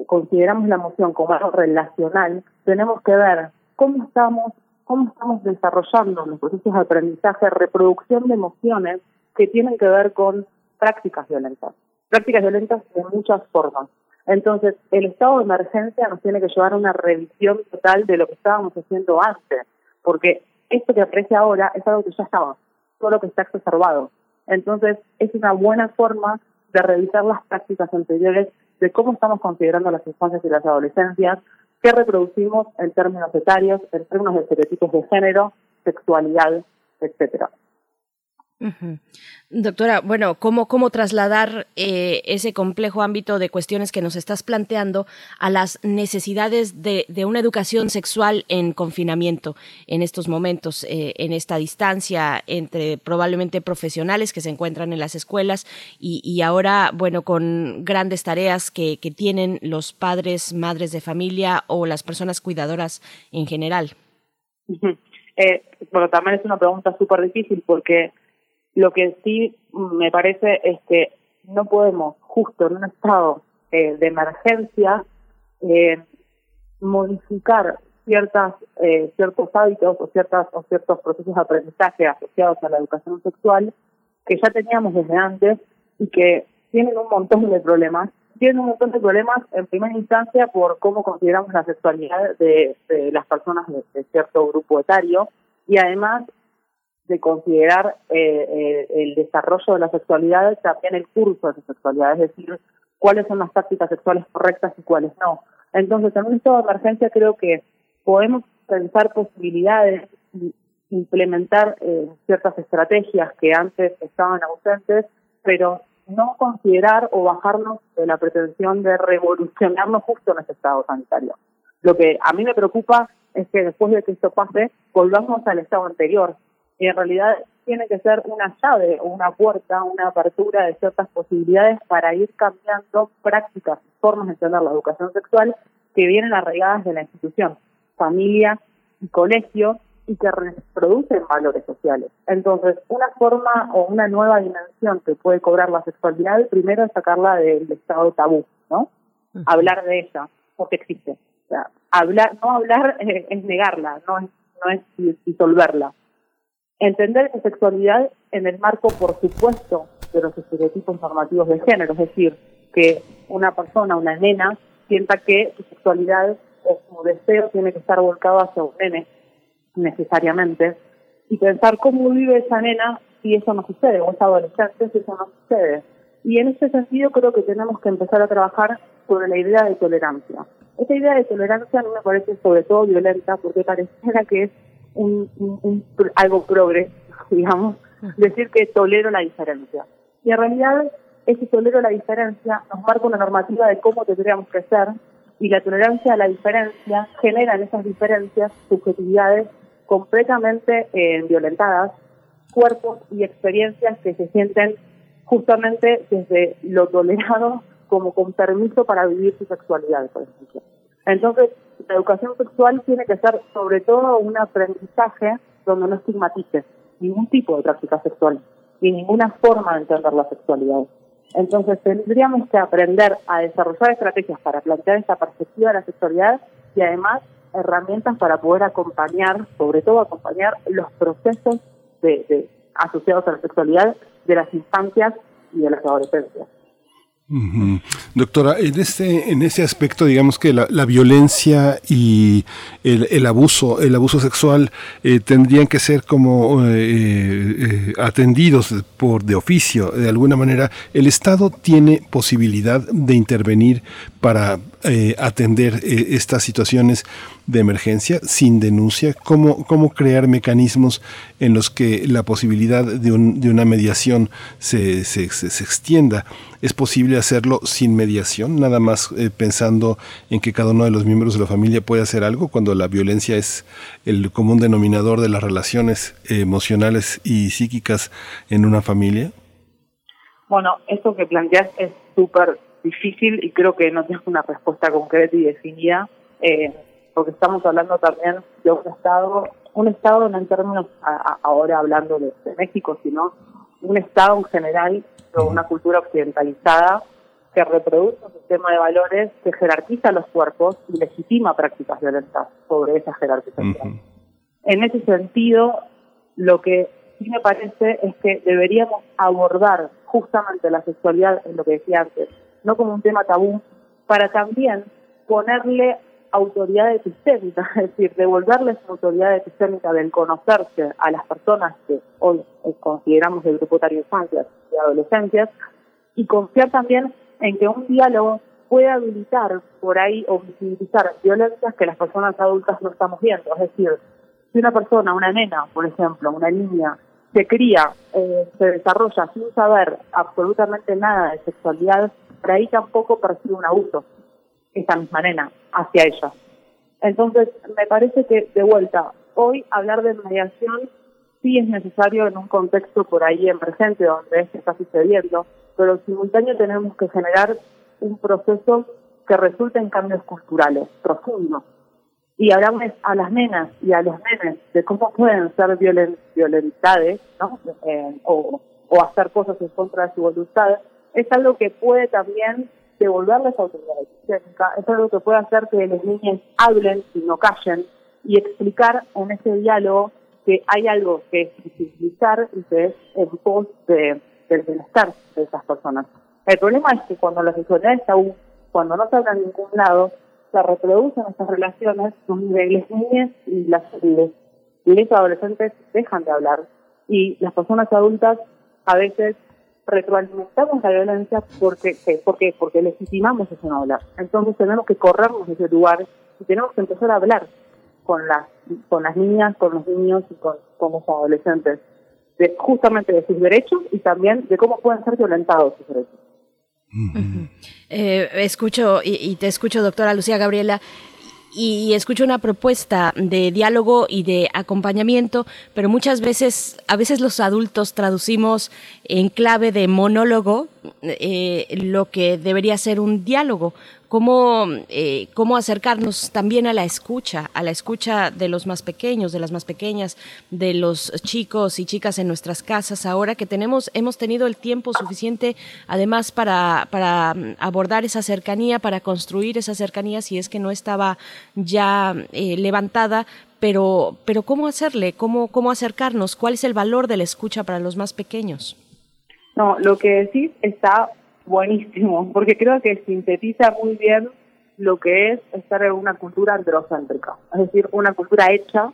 S29: consideramos la emoción como algo relacional, tenemos que ver cómo estamos, cómo estamos desarrollando los procesos de aprendizaje, reproducción de emociones que tienen que ver con prácticas violentas. Prácticas violentas de muchas formas. Entonces, el estado de emergencia nos tiene que llevar a una revisión total de lo que estábamos haciendo antes, porque esto que aparece ahora es algo que ya estaba, todo lo que está exacerbado. Entonces, es una buena forma de revisar las prácticas anteriores de cómo estamos considerando las infancias y las adolescencias, qué reproducimos en términos etarios, en términos de estereotipos de género, sexualidad, etcétera.
S2: Doctora, bueno, ¿cómo, cómo trasladar eh, ese complejo ámbito de cuestiones que nos estás planteando a las necesidades de, una educación sexual en confinamiento en estos momentos, eh, en esta distancia entre probablemente profesionales que se encuentran en las escuelas y, ahora, bueno, con grandes tareas que, que tienen los padres, madres de familia o las personas cuidadoras en general?
S29: Eh, bueno, también es una pregunta súper difícil porque lo que sí me parece es que no podemos, justo en un estado eh, de emergencia, eh, modificar ciertas eh, ciertos hábitos o ciertas o ciertos procesos de aprendizaje asociados a la educación sexual que ya teníamos desde antes y que tienen un montón de problemas. Tienen un montón de problemas en primera instancia por cómo consideramos la sexualidad de, las personas de, cierto grupo etario y además de considerar eh, eh, el desarrollo de la sexualidad también el curso de la sexualidad, es decir, cuáles son las tácticas sexuales correctas y cuáles no. Entonces, en un estado de emergencia creo que podemos pensar posibilidades y implementar eh, ciertas estrategias que antes estaban ausentes, pero no considerar o bajarnos de la pretensión de revolucionarnos justo en ese estado sanitario. Lo que a mí me preocupa es que después de que esto pase, volvamos al estado anterior, Y en realidad tiene que ser una llave o una puerta, una apertura de ciertas posibilidades para ir cambiando prácticas, formas de entender la educación sexual que vienen arraigadas de la institución, familia y colegio, y que reproducen valores sociales. Entonces, una forma o una nueva dimensión que puede cobrar la sexualidad, primero es sacarla del estado tabú, ¿no? Hablar de ella, porque existe. O sea, hablar, no hablar es negarla, no es, no es disolverla. Entender la sexualidad en el marco, por supuesto, de los estereotipos normativos de género, es decir, que una persona, una nena, sienta que su sexualidad o su deseo tiene que estar volcado hacia un nene, necesariamente, y pensar cómo vive esa nena si eso no sucede, o esa adolescente si eso no sucede. Y en ese sentido creo que tenemos que empezar a trabajar sobre la idea de tolerancia. Esta idea de tolerancia a mí me parece sobre todo violenta porque pareciera que es un, un, algo progreso, digamos, decir que tolero la diferencia. Y en realidad ese tolero la diferencia nos marca una normativa de cómo tendríamos que ser y la tolerancia a la diferencia genera en esas diferencias subjetividades completamente eh, violentadas, cuerpos y experiencias que se sienten justamente desde lo tolerado como con permiso para vivir su sexualidad, por ejemplo. Entonces, la educación sexual tiene que ser sobre todo un aprendizaje donde no estigmatice ningún tipo de práctica sexual y ninguna forma de entender la sexualidad. Entonces tendríamos que aprender a desarrollar estrategias para plantear esta perspectiva de la sexualidad y además herramientas para poder acompañar, sobre todo acompañar los procesos de, asociados a la sexualidad de las infancias y de las adolescencias.
S1: Doctora, en este, en ese aspecto, digamos que la, violencia y el, abuso, el abuso sexual eh, tendrían que ser como eh, eh, atendidos por de oficio, de alguna manera. El Estado tiene posibilidad de intervenir para atender estas situaciones de emergencia sin denuncia, cómo, cómo crear mecanismos en los que la posibilidad de, un, de una mediación se, se, se, extienda. ¿Es posible hacerlo sin mediación, nada más eh, pensando en que cada uno de los miembros de la familia puede hacer algo cuando la violencia es el común denominador de las relaciones emocionales y psíquicas en una familia?
S29: Bueno, eso que planteas es súper difícil y creo que no tengo una respuesta concreta y definida. Eh, porque estamos hablando también de un Estado, un Estado no en términos ahora hablando de, México, sino un Estado en general con una cultura occidentalizada que reproduce un sistema de valores que jerarquiza los cuerpos y legitima prácticas violentas sobre esa jerarquización. En ese sentido, lo que sí me parece es que deberíamos abordar justamente la sexualidad, en lo que decía antes, no como un tema tabú, para también ponerle autoridad epistémica, es decir, devolverles autoridad epistémica del conocerse a las personas que hoy consideramos el grupo de infancias y adolescencias y confiar también en que un diálogo puede habilitar por ahí o visibilizar violencias que las personas adultas no estamos viendo. Es decir, si una persona, una nena, por ejemplo, una niña, se cría, eh, se desarrolla sin saber absolutamente nada de sexualidad, por ahí tampoco percibe un abuso esa misma nena hacia ella. Entonces, me parece que, de vuelta, hoy hablar de mediación sí es necesario en un contexto por ahí en presente donde esto está sucediendo, pero simultáneo tenemos que generar un proceso que resulte en cambios culturales profundos. Y hablamos a las nenas y a los nenes de cómo pueden ser violentades ¿no? Eh, o, o hacer cosas en contra de su voluntad, es algo que puede también devolverles autoridad técnica, es algo que puede hacer que las niñas hablen y no callen y explicar en ese diálogo que hay algo que es visibilizar y que es en pos de, del bienestar de esas personas. El problema es que cuando la sexualidad está aún, cuando no se habla en ningún lado, se reproducen estas relaciones donde las niñas y las los adolescentes dejan de hablar y las personas adultas a veces retroalimentamos la violencia porque, porque, porque legitimamos ese no hablar. Entonces tenemos que corrernos de ese lugar y tenemos que empezar a hablar con las, con las niñas, con los niños y con, los adolescentes, de, justamente de sus derechos y también de cómo pueden ser violentados sus derechos.
S2: Eh, escucho y, te escucho, doctora Lucía Gabriela, y escucho una propuesta de diálogo y de acompañamiento, pero muchas veces, a veces los adultos traducimos en clave de monólogo eh, lo que debería ser un diálogo cómo, eh, cómo acercarnos también a la escucha, a la escucha de los más pequeños, de las más pequeñas, de los chicos y chicas en nuestras casas, ahora que tenemos, hemos tenido el tiempo suficiente además para, para abordar esa cercanía, para construir esa cercanía si es que no estaba ya eh, levantada, pero, pero ¿cómo hacerle? ¿Cómo, ¿Cómo acercarnos? ¿Cuál es el valor de la escucha para los más pequeños?
S29: No, lo que decís está buenísimo, porque creo que sintetiza muy bien lo que es estar en una cultura androcéntrica, es decir, una cultura hecha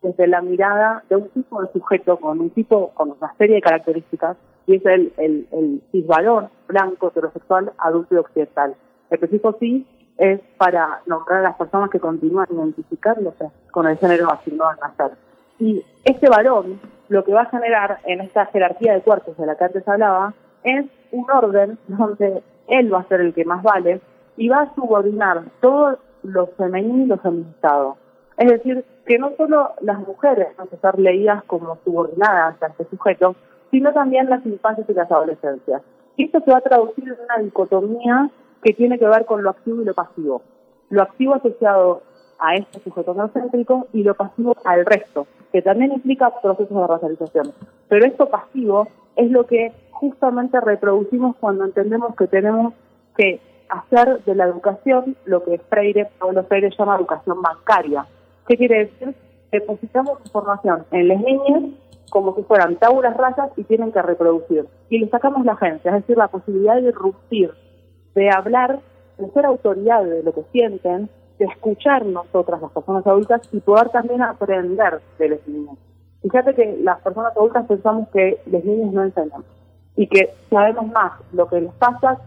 S29: desde la mirada de un tipo de sujeto con un tipo, con una serie de características, y es el, el, el cisvalor blanco, heterosexual, adulto y occidental. El prefijo sí es para nombrar a las personas que continúan identificándose con el género asignado al nacer. Y este varón lo que va a generar en esta jerarquía de cuerpos de la que antes hablaba es un orden donde él va a ser el que más vale y va a subordinar todo lo femenino y lo feminizado. Es decir, que no solo las mujeres van a estar leídas como subordinadas a este sujeto, sino también las infancias y las adolescencias. Y esto se va a traducir en una dicotomía que tiene que ver con lo activo y lo pasivo. Lo activo asociado a este sujeto neocéntrico y lo pasivo al resto, que también implica procesos de racialización. Pero esto pasivo es lo que justamente reproducimos cuando entendemos que tenemos que hacer de la educación lo que Freire, Pablo Freire llama educación bancaria. ¿Qué quiere decir? Depositamos información en las niñas como si fueran tablas rasas y tienen que reproducir. Y le sacamos la agencia, es decir, la posibilidad de irrumpir, de hablar, de ser autoridad de lo que sienten, de escuchar nosotras, las personas adultas, y poder también aprender de los niños. Fíjate que las personas adultas pensamos que los niños no enseñan y que sabemos más lo que les pasa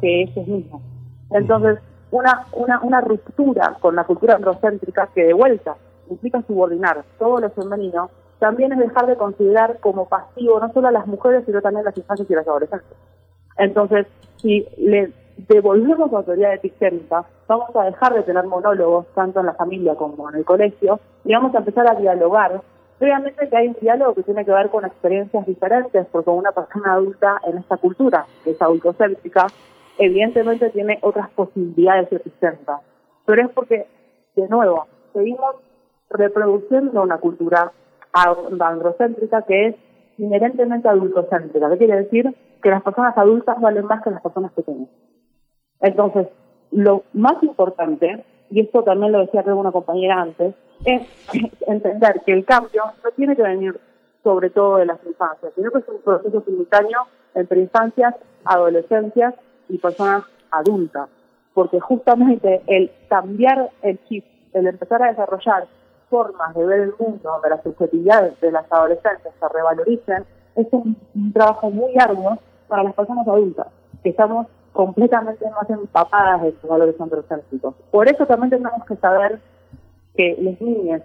S29: que ellos mismos. Entonces, una, una, una ruptura con la cultura androcéntrica que de vuelta implica subordinar todo lo femenino, también es dejar de considerar como pasivo no solo a las mujeres, sino también a las infancias y las adolescentes. Entonces, si le devolvemos la autoridad epistérmica, vamos a dejar de tener monólogos tanto en la familia como en el colegio y vamos a empezar a dialogar Obviamente que hay un diálogo que tiene que ver con experiencias diferentes, porque una persona adulta en esta cultura, que es adultocéntrica, evidentemente tiene otras posibilidades de. Pero es porque, de nuevo, seguimos reproduciendo una cultura androcéntrica que es inherentemente adultocéntrica. ¿Qué quiere decir? Que las personas adultas valen más que las personas pequeñas. Entonces, lo más importante, y esto también lo decía una compañera antes, es entender que el cambio no tiene que venir sobre todo de las infancias, sino que es un proceso simultáneo entre infancias, adolescencias y personas adultas, porque justamente el cambiar el chip, el empezar a desarrollar formas de ver el mundo donde las subjetividades de las adolescentes se revaloricen, es un, trabajo muy arduo para las personas adultas, que estamos completamente más empapadas de estos valores androcéntricos. Por eso también tenemos que saber que las niñas,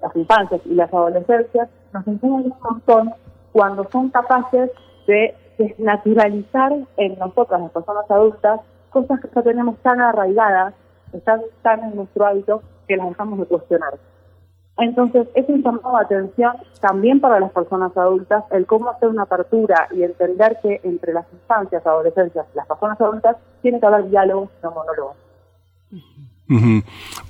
S29: las infancias y las adolescencias nos enseñan un montón cuando son capaces de desnaturalizar en nosotras, las personas adultas, cosas que ya tenemos tan arraigadas, están tan en nuestro hábito, que las dejamos de cuestionar. Entonces, es un llamado de atención también para las personas adultas el cómo hacer una apertura y entender que entre las infancias, adolescencias y las personas adultas tiene que haber diálogo, no monólogos.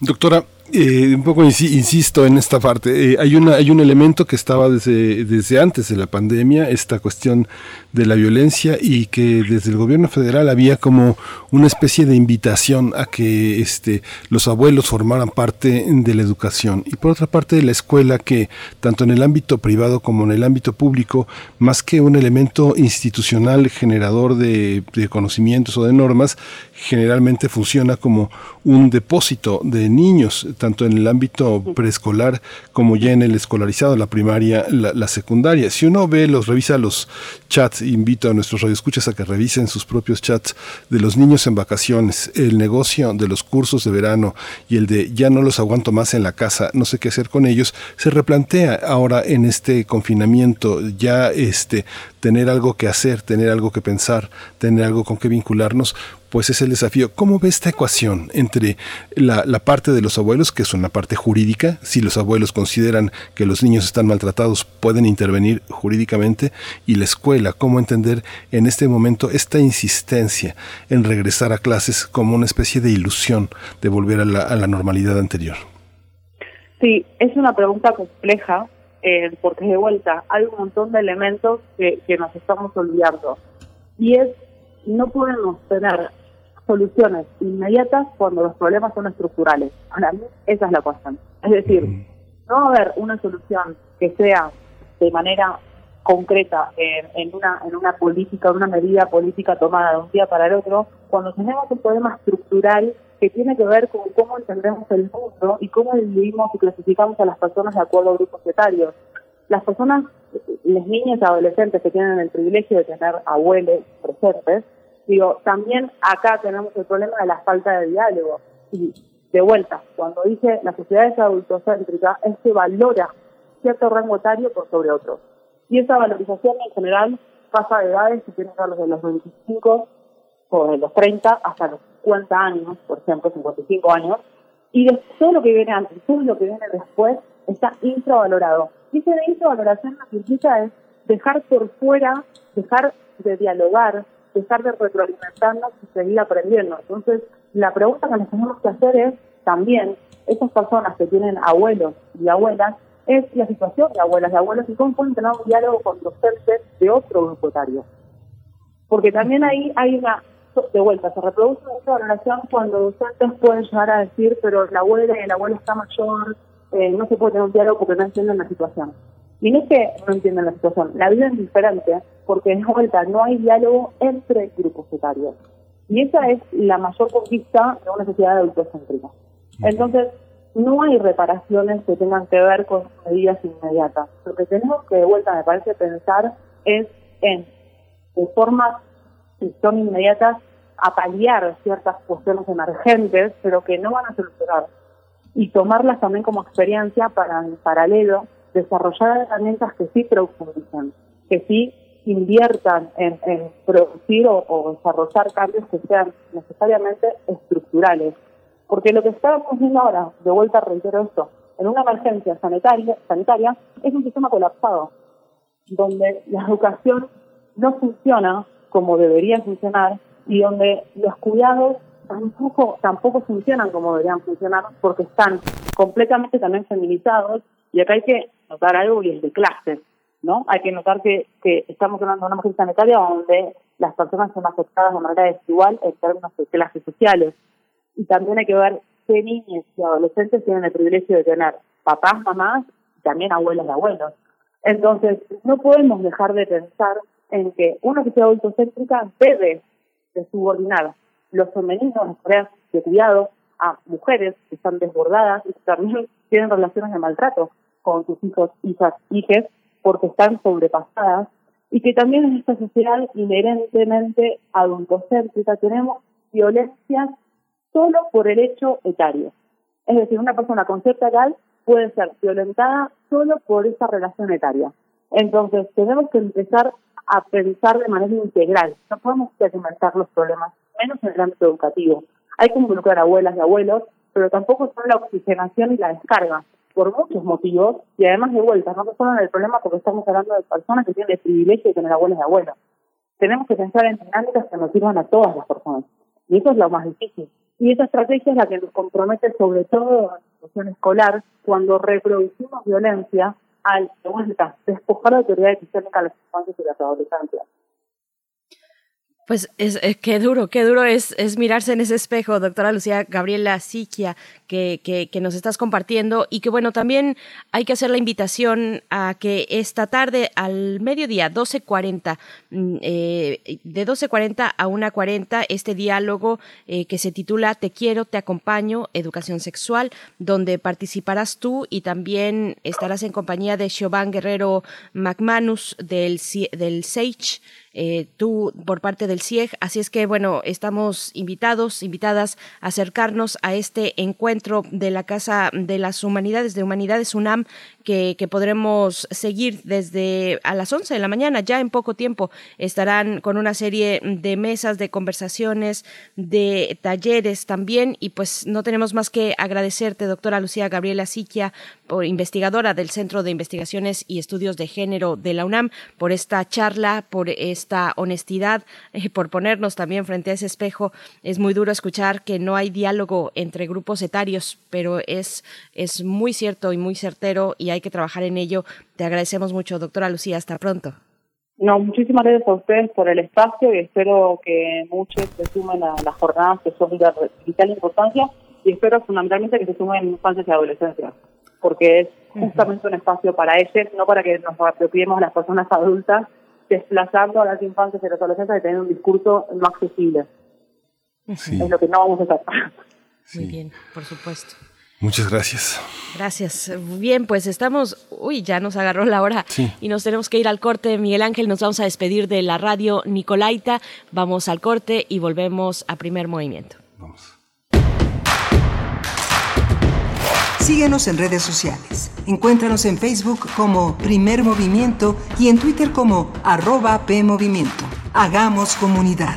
S1: Doctora, eh, un poco insisto en esta parte. Eh, hay, una, hay un elemento que estaba desde, desde antes de la pandemia, esta cuestión de la violencia y que desde el gobierno federal había como una especie de invitación a que este, los abuelos formaran parte de la educación. Y por otra parte la escuela que tanto en el ámbito privado como en el ámbito público, más que un elemento institucional generador de, de conocimientos o de normas, generalmente funciona como un depósito de niños tanto en el ámbito preescolar como ya en el escolarizado, la primaria, la, secundaria. Si uno ve, los revisa los chats, invito a nuestros radioescuchas a que revisen sus propios chats de los niños en vacaciones, el negocio de los cursos de verano y el de ya no los aguanto más en la casa, no sé qué hacer con ellos, se replantea ahora en este confinamiento ya este tener algo que hacer, tener algo que pensar, tener algo con que vincularnos, pues es el desafío. ¿Cómo ve esta ecuación entre la, parte de los abuelos, que es una parte jurídica, si los abuelos consideran que los niños están maltratados, pueden intervenir jurídicamente, y la escuela, cómo entender en este momento esta insistencia en regresar a clases como una especie de ilusión de volver a la, normalidad anterior?
S29: Sí, es una pregunta compleja eh, porque de vuelta hay un montón de elementos que nos estamos olvidando. Y es, no podemos tener soluciones inmediatas cuando los problemas son estructurales. Para mí esa es la cuestión. Es decir, no va a haber una solución que sea de manera concreta en, en, una en una política, una medida política tomada de un día para el otro, cuando tenemos un problema estructural que tiene que ver con cómo entendemos el mundo y cómo dividimos y clasificamos a las personas de acuerdo a grupos etarios. Las personas, las niñas y adolescentes que tienen el privilegio de tener abuelos presentes, digo, también acá tenemos el problema de la falta de diálogo. Y de vuelta, cuando dice la sociedad es adultocéntrica, es que valora cierto rango etario por sobre otro. Y esa valorización en general pasa de edades que tienen que ver desde los 25 o de los 30 hasta los 50 años, por ejemplo, 55 años, y de todo lo que viene antes, todo lo que viene después está infravalorado. Y esa infravaloración lo que es dejar por fuera, dejar de dialogar, dejar de retroalimentarnos y seguir aprendiendo. Entonces, la pregunta que nos tenemos que hacer es también, esas personas que tienen abuelos y abuelas, es la situación de abuelas y abuelos y cómo pueden tener un diálogo con docentes de otro grupo etario. Porque también ahí hay una de vuelta, se reproduce mucha valoración cuando docentes pueden llegar a decir, pero la abuela y el abuelo está mayor, eh, no se puede tener un diálogo porque no entienden la situación. Y no es que no entienden la situación, la vida es diferente, porque de vuelta no hay diálogo entre grupos etarios. Y esa es la mayor conquista de una sociedad adultocéntrica. Entonces, no hay reparaciones que tengan que ver con medidas inmediatas. Lo que tenemos que de vuelta, me parece, pensar es en formas que son inmediatas a paliar ciertas cuestiones emergentes, pero que no van a solucionar. Y tomarlas también como experiencia para, en paralelo, desarrollar herramientas que sí profundicen, que sí inviertan en, producir o, desarrollar cambios que sean necesariamente estructurales. Porque lo que estamos viendo ahora, de vuelta reitero esto, en una emergencia sanitaria, sanitaria es un sistema colapsado, donde la educación no funciona como debería funcionar y donde los cuidados tampoco, tampoco funcionan como deberían funcionar porque están completamente también feminizados y acá hay que notar algo y es de clases, ¿no? Hay que notar que, que estamos hablando de una emergencia sanitaria donde las personas son afectadas de manera desigual en términos de clases sociales y también hay que ver qué niños y adolescentes tienen el privilegio de tener papás, mamás y también abuelas y abuelos. Entonces, no podemos dejar de pensar en que una sociedad adultocéntrica debe de subordinar los femeninos, las tareas de cuidado a mujeres que están desbordadas y que también tienen relaciones de maltrato con sus hijos, hijas, hijes, porque están sobrepasadas y que también en esta sociedad inherentemente adultocéntrica tenemos violencia solo por el hecho etario. Es decir, una persona con cierta edad puede ser violentada solo por esa relación etaria. Entonces, tenemos que empezar a pensar de manera integral. No podemos segmentar los problemas, menos en el ámbito educativo. Hay que involucrar a abuelas y abuelos, pero tampoco son la oxigenación y la descarga, por muchos motivos, y además de vuelta, no solo en el problema porque estamos hablando de personas que tienen el privilegio de tener abuelas y abuelos. Tenemos que pensar en dinámicas que nos sirvan a todas las personas. Y eso es lo más difícil. Y esa estrategia es la que nos compromete sobre todo en la situación escolar, cuando reproducimos violencia al de vuelta despojar la autoridad sistémica a las infancias y las adolescencias.
S2: Pues es, qué duro, qué duro es, es mirarse en ese espejo, doctora Lucía Gabriela Siquia, que, nos estás compartiendo y que bueno, también hay que hacer la invitación a que esta tarde al mediodía, 12.40, mm, eh, de 12.40 a 1.40, este diálogo eh, que se titula Te quiero, te acompaño, educación sexual, donde participarás tú y también estarás en compañía de Siobhan Guerrero McManus del, del eh, tú por parte del CIEG. Así es que, bueno, estamos invitados, invitadas a acercarnos a este encuentro de la Casa de las Humanidades, de Humanidades UNAM, que, podremos seguir desde a las 11 de la mañana, ya en poco tiempo. Estarán con una serie de mesas, de conversaciones, de talleres también. Y pues no tenemos más que agradecerte, doctora Lucía Gabriela Siquia, por investigadora del Centro de Investigaciones y Estudios de Género de la UNAM, por esta charla, por esta honestidad, eh, por ponernos también frente a ese espejo. Es muy duro escuchar que no hay diálogo entre grupos etarios, pero es, es muy cierto y muy certero y hay que trabajar en ello. Te agradecemos mucho, doctora Lucía. Hasta pronto.
S29: No, muchísimas gracias a ustedes por el espacio y espero que muchos se sumen a las jornadas que son de vital importancia y espero fundamentalmente que se sumen infancias y adolescencia, porque es justamente un espacio para ellos, no para que nos apropiemos las personas adultas, desplazando a las infancias y las adolescentes de tener un discurso no accesible. Es lo que no vamos a hacer.
S2: Muy bien, por supuesto.
S1: Muchas gracias.
S2: Gracias. Bien, pues estamos, uy, ya nos agarró la hora y nos tenemos que ir al corte. Miguel Ángel, nos vamos a despedir de la radio Nicolaita. Vamos al corte y volvemos a primer movimiento. Vamos.
S8: Síguenos en redes sociales. Encuéntranos en Facebook como Primer Movimiento y en Twitter como arroba PMovimiento. Hagamos comunidad.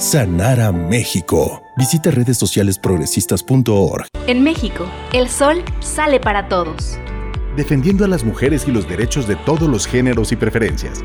S30: sanar a México. Visita redes sociales progresistas.org.
S31: En México, el sol sale para todos.
S32: Defendiendo a las mujeres y los derechos de todos los géneros y preferencias.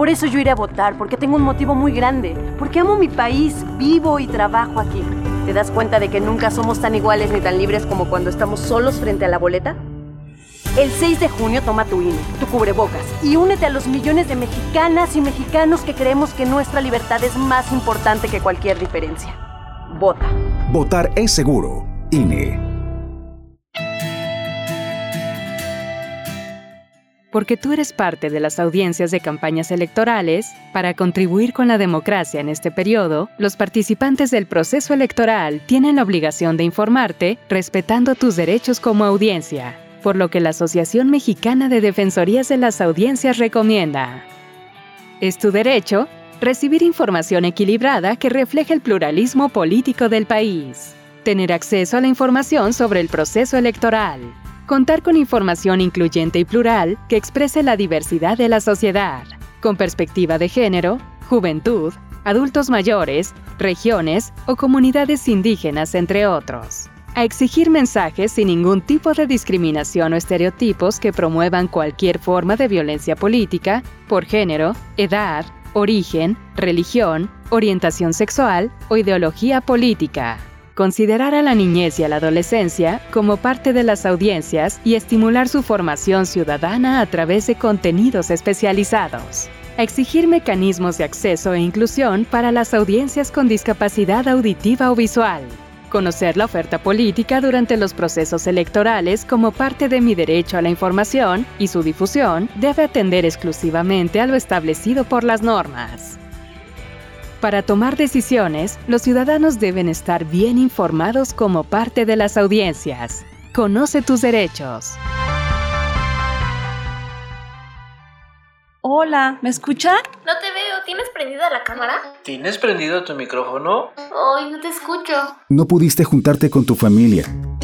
S22: Por eso yo iré a votar, porque tengo un motivo muy grande, porque amo mi país, vivo y trabajo aquí. ¿Te das cuenta de que nunca somos tan iguales ni tan libres como cuando estamos solos frente a la boleta? El 6 de junio toma tu INE, tu cubrebocas y únete a los millones de mexicanas y mexicanos que creemos que nuestra libertad es más importante que cualquier diferencia. Vota.
S32: Votar es seguro. INE.
S33: Porque tú eres parte de las audiencias de campañas electorales, para contribuir con la democracia en este periodo, los participantes del proceso electoral tienen la obligación de informarte respetando tus derechos como audiencia, por lo que la Asociación Mexicana de Defensorías de las Audiencias recomienda. Es tu derecho recibir información equilibrada que refleje el pluralismo político del país, tener acceso a la información sobre el proceso electoral, contar con información incluyente y plural que exprese la diversidad de la sociedad, con perspectiva de género, juventud, adultos mayores, regiones o comunidades indígenas, entre otros. A exigir mensajes sin ningún tipo de discriminación o estereotipos que promuevan cualquier forma de violencia política, por género, edad, origen, religión, orientación sexual o ideología política. Considerar a la niñez y a la adolescencia como parte de las audiencias y estimular su formación ciudadana a través de contenidos especializados. exigir mecanismos de acceso e inclusión para las audiencias con discapacidad auditiva o visual Conocer la oferta política durante los procesos electorales como parte de mi derecho a la información y su difusión debe atender exclusivamente a lo establecido por las normas. Para tomar decisiones, los ciudadanos deben estar bien informados como parte de las audiencias. Conoce tus derechos.
S4: Hola, ¿me escucha?
S34: No te veo, ¿tienes prendida la cámara?
S35: ¿Tienes prendido tu micrófono?
S34: Ay, no te escucho.
S36: No pudiste juntarte con tu familia,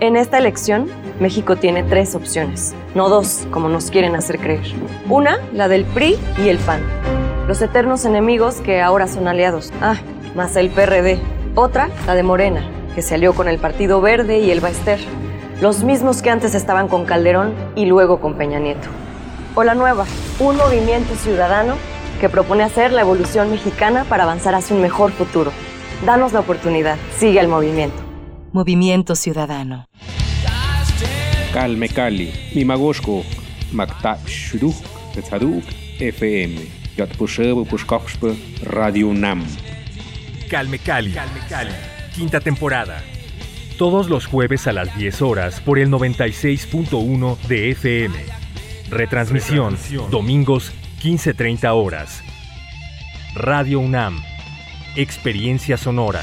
S37: En esta elección, México tiene tres opciones, no dos, como nos quieren hacer creer. Una, la del PRI y el PAN, los eternos enemigos que ahora son aliados. Ah, más el PRD. Otra, la de Morena, que se alió con el Partido Verde y el Baester, los mismos que antes estaban con Calderón y luego con Peña Nieto. O la nueva, un movimiento ciudadano que propone hacer la evolución mexicana para avanzar hacia un mejor futuro. Danos la oportunidad, sigue el movimiento.
S38: Movimiento Ciudadano.
S39: Calme Cali, Mimagoshko, Makta Shuduk, Tetzaduk, FM, Yatpushebu Pushkoxpe, Radio UNAM.
S40: Calme Cali, quinta temporada. Todos los jueves a las 10 horas por el 96.1 de FM. Retransmisión, domingos 15.30 horas. Radio UNAM. Experiencia sonora.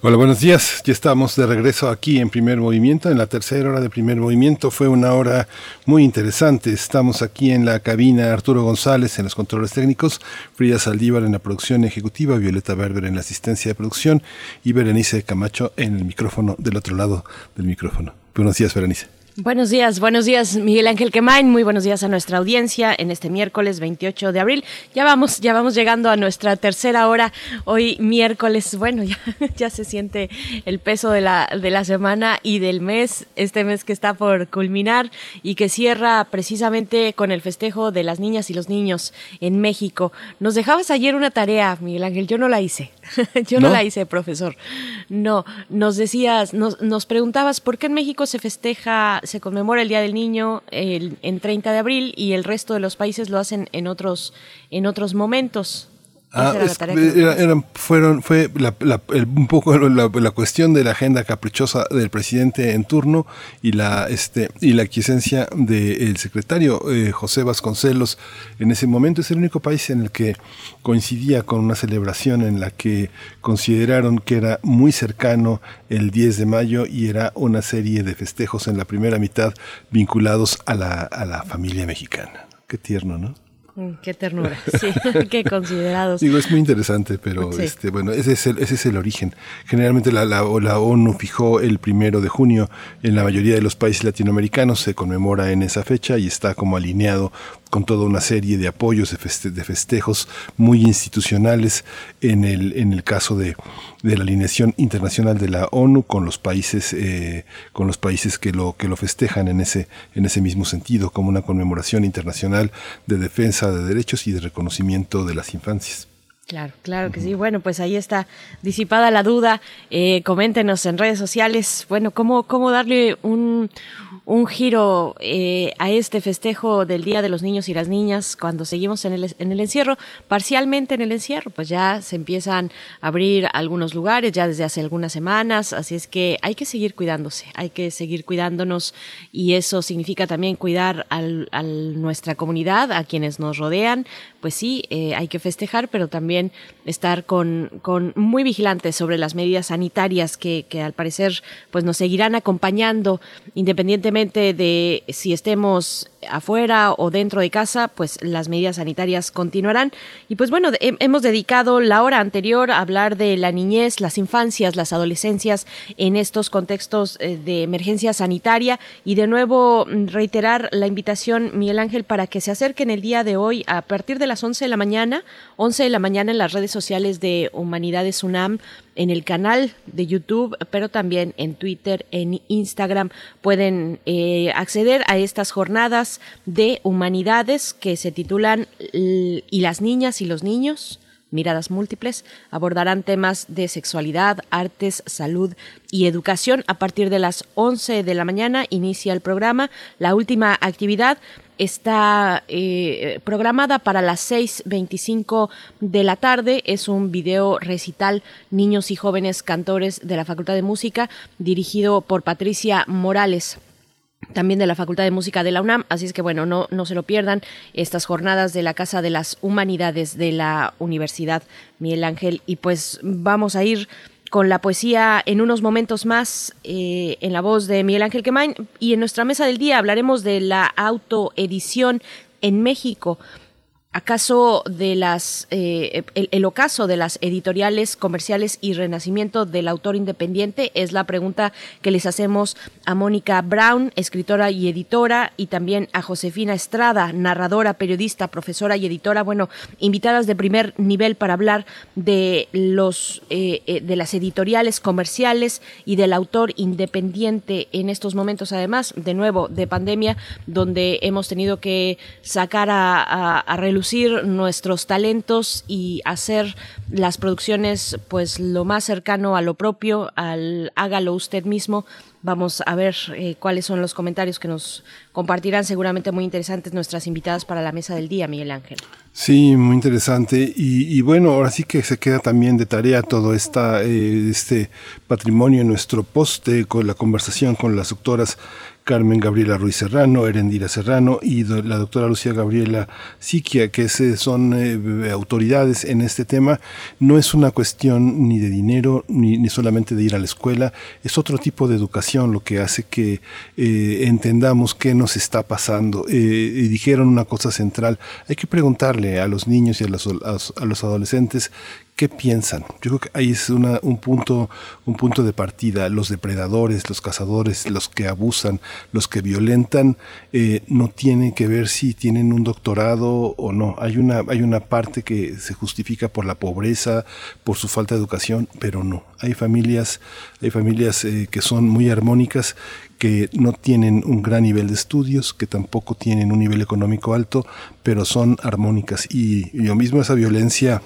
S1: Hola, buenos días. Ya estamos de regreso aquí en Primer Movimiento. En la tercera hora de Primer Movimiento fue una hora muy interesante. Estamos aquí en la cabina Arturo González en los controles técnicos, Frida Saldívar en la producción ejecutiva, Violeta Berber en la asistencia de producción y Berenice Camacho en el micrófono del otro lado del micrófono. Buenos días, Berenice.
S2: Buenos días, buenos días Miguel Ángel Quemain, muy buenos días a nuestra audiencia en este miércoles 28 de abril. Ya vamos, ya vamos llegando a nuestra tercera hora, hoy miércoles, bueno, ya, ya se siente el peso de la, de la semana y del mes, este mes que está por culminar y que cierra precisamente con el festejo de las niñas y los niños en México. Nos dejabas ayer una tarea, Miguel Ángel, yo no la hice, yo no, la hice, profesor. No, nos decías, nos, nos preguntabas por qué en México se festeja se conmemora el Día del Niño el, en 30 de abril y el resto de los países lo hacen en otros, en otros momentos.
S1: Ah, fueron, fue un poco la, cuestión de la agenda caprichosa del presidente en turno y la, este, y la aquiescencia del secretario eh, José Vasconcelos. En ese momento es el único país en el que coincidía con una celebración en la que consideraron que era muy cercano el 10 de mayo y era una serie de festejos en la primera mitad vinculados a la, a la familia mexicana. Qué tierno, ¿no?
S2: Mm, qué ternura, sí, qué considerados.
S1: Digo, es muy interesante, pero este, bueno, ese es el, ese es el origen. Generalmente la, la, la, ONU fijó el primero de junio, en la mayoría de los países latinoamericanos se conmemora en esa fecha y está como alineado con toda una serie de apoyos, de, festejos muy institucionales en el, en el caso de, de, la alineación internacional de la ONU con los países, eh, con los países que lo, que lo festejan en ese, en ese mismo sentido, como una conmemoración internacional de defensa de derechos y de reconocimiento de las infancias.
S2: Claro, claro que sí. Bueno, pues ahí está disipada la duda. Eh, coméntenos en redes sociales, bueno, cómo, cómo darle un, un giro eh, a este festejo del Día de los Niños y las Niñas cuando seguimos en el, en el encierro, parcialmente en el encierro, pues ya se empiezan a abrir algunos lugares ya desde hace algunas semanas, así es que hay que seguir cuidándose, hay que seguir cuidándonos y eso significa también cuidar al, a nuestra comunidad, a quienes nos rodean, pues sí, eh, hay que festejar, pero también estar con, con muy vigilantes sobre las medidas sanitarias que, que al parecer pues nos seguirán acompañando independientemente de si estemos afuera o dentro de casa, pues las medidas sanitarias continuarán. Y pues bueno, hemos dedicado la hora anterior a hablar de la niñez, las infancias, las adolescencias en estos contextos eh, de emergencia sanitaria y de nuevo mm, reiterar la invitación, Miguel Ángel, para que se acerquen el día de hoy a partir de las 11 de la mañana, 11 de la mañana en las redes sociales de Humanidades UNAM, en el canal de YouTube, pero también en Twitter, en Instagram. Pueden eh, acceder a estas jornadas de humanidades que se titulan Y las niñas y los niños. Miradas múltiples abordarán temas de sexualidad, artes, salud y educación. A partir de las 11 de la mañana inicia el programa. La última actividad está eh, programada para las 6.25 de la tarde. Es un video recital Niños y Jóvenes Cantores de la Facultad de Música dirigido por Patricia Morales también de la Facultad de Música de la UNAM, así es que bueno, no, no se lo pierdan estas jornadas de la Casa de las Humanidades de la Universidad Miguel Ángel. Y pues vamos a ir con la poesía en unos momentos más eh, en la voz de Miguel Ángel Quemain. Y en nuestra mesa del día hablaremos de la autoedición en México acaso de las eh, el, ocaso de las editoriales comerciales y renacimiento del autor independiente es la pregunta que les hacemos a Mónica Brown escritora y editora y también a Josefina Estrada narradora periodista profesora y editora bueno invitadas de primer nivel para hablar de los eh, eh, de las editoriales comerciales y del autor independiente en estos momentos además de nuevo de pandemia donde hemos tenido que sacar a, a, a nuestros talentos y hacer las producciones pues lo más cercano a lo propio, al hágalo usted mismo. Vamos a ver eh, cuáles son los comentarios que nos compartirán, seguramente muy interesantes nuestras invitadas para la mesa del día, Miguel Ángel.
S1: Sí, muy interesante. Y, bueno, ahora sí que se queda también de tarea todo esta, eh, este patrimonio nuestro poste con la conversación con las doctoras Carmen Gabriela Ruiz Serrano, Erendira Serrano y la doctora Lucía Gabriela Siquia, que son eh, autoridades en este tema. No es una cuestión ni de dinero ni, solamente de ir a la escuela, es otro tipo de educación lo que hace que eh, entendamos qué nos está pasando. Eh, y dijeron una cosa central, hay que preguntarle a los niños y a los adolescentes ¿Qué piensan? Yo creo que ahí es un, punto, un punto de partida. Los depredadores, los cazadores, los que abusan, los que violentan, eh, no tienen que ver si tienen un doctorado o no. Hay una, hay una parte que se justifica por la pobreza, por su falta de educación, pero no. Hay familias, hay familias eh, que son muy armónicas que no tienen un gran nivel de estudios, que tampoco tienen un nivel económico alto, pero son armónicas. Y yo mismo esa violencia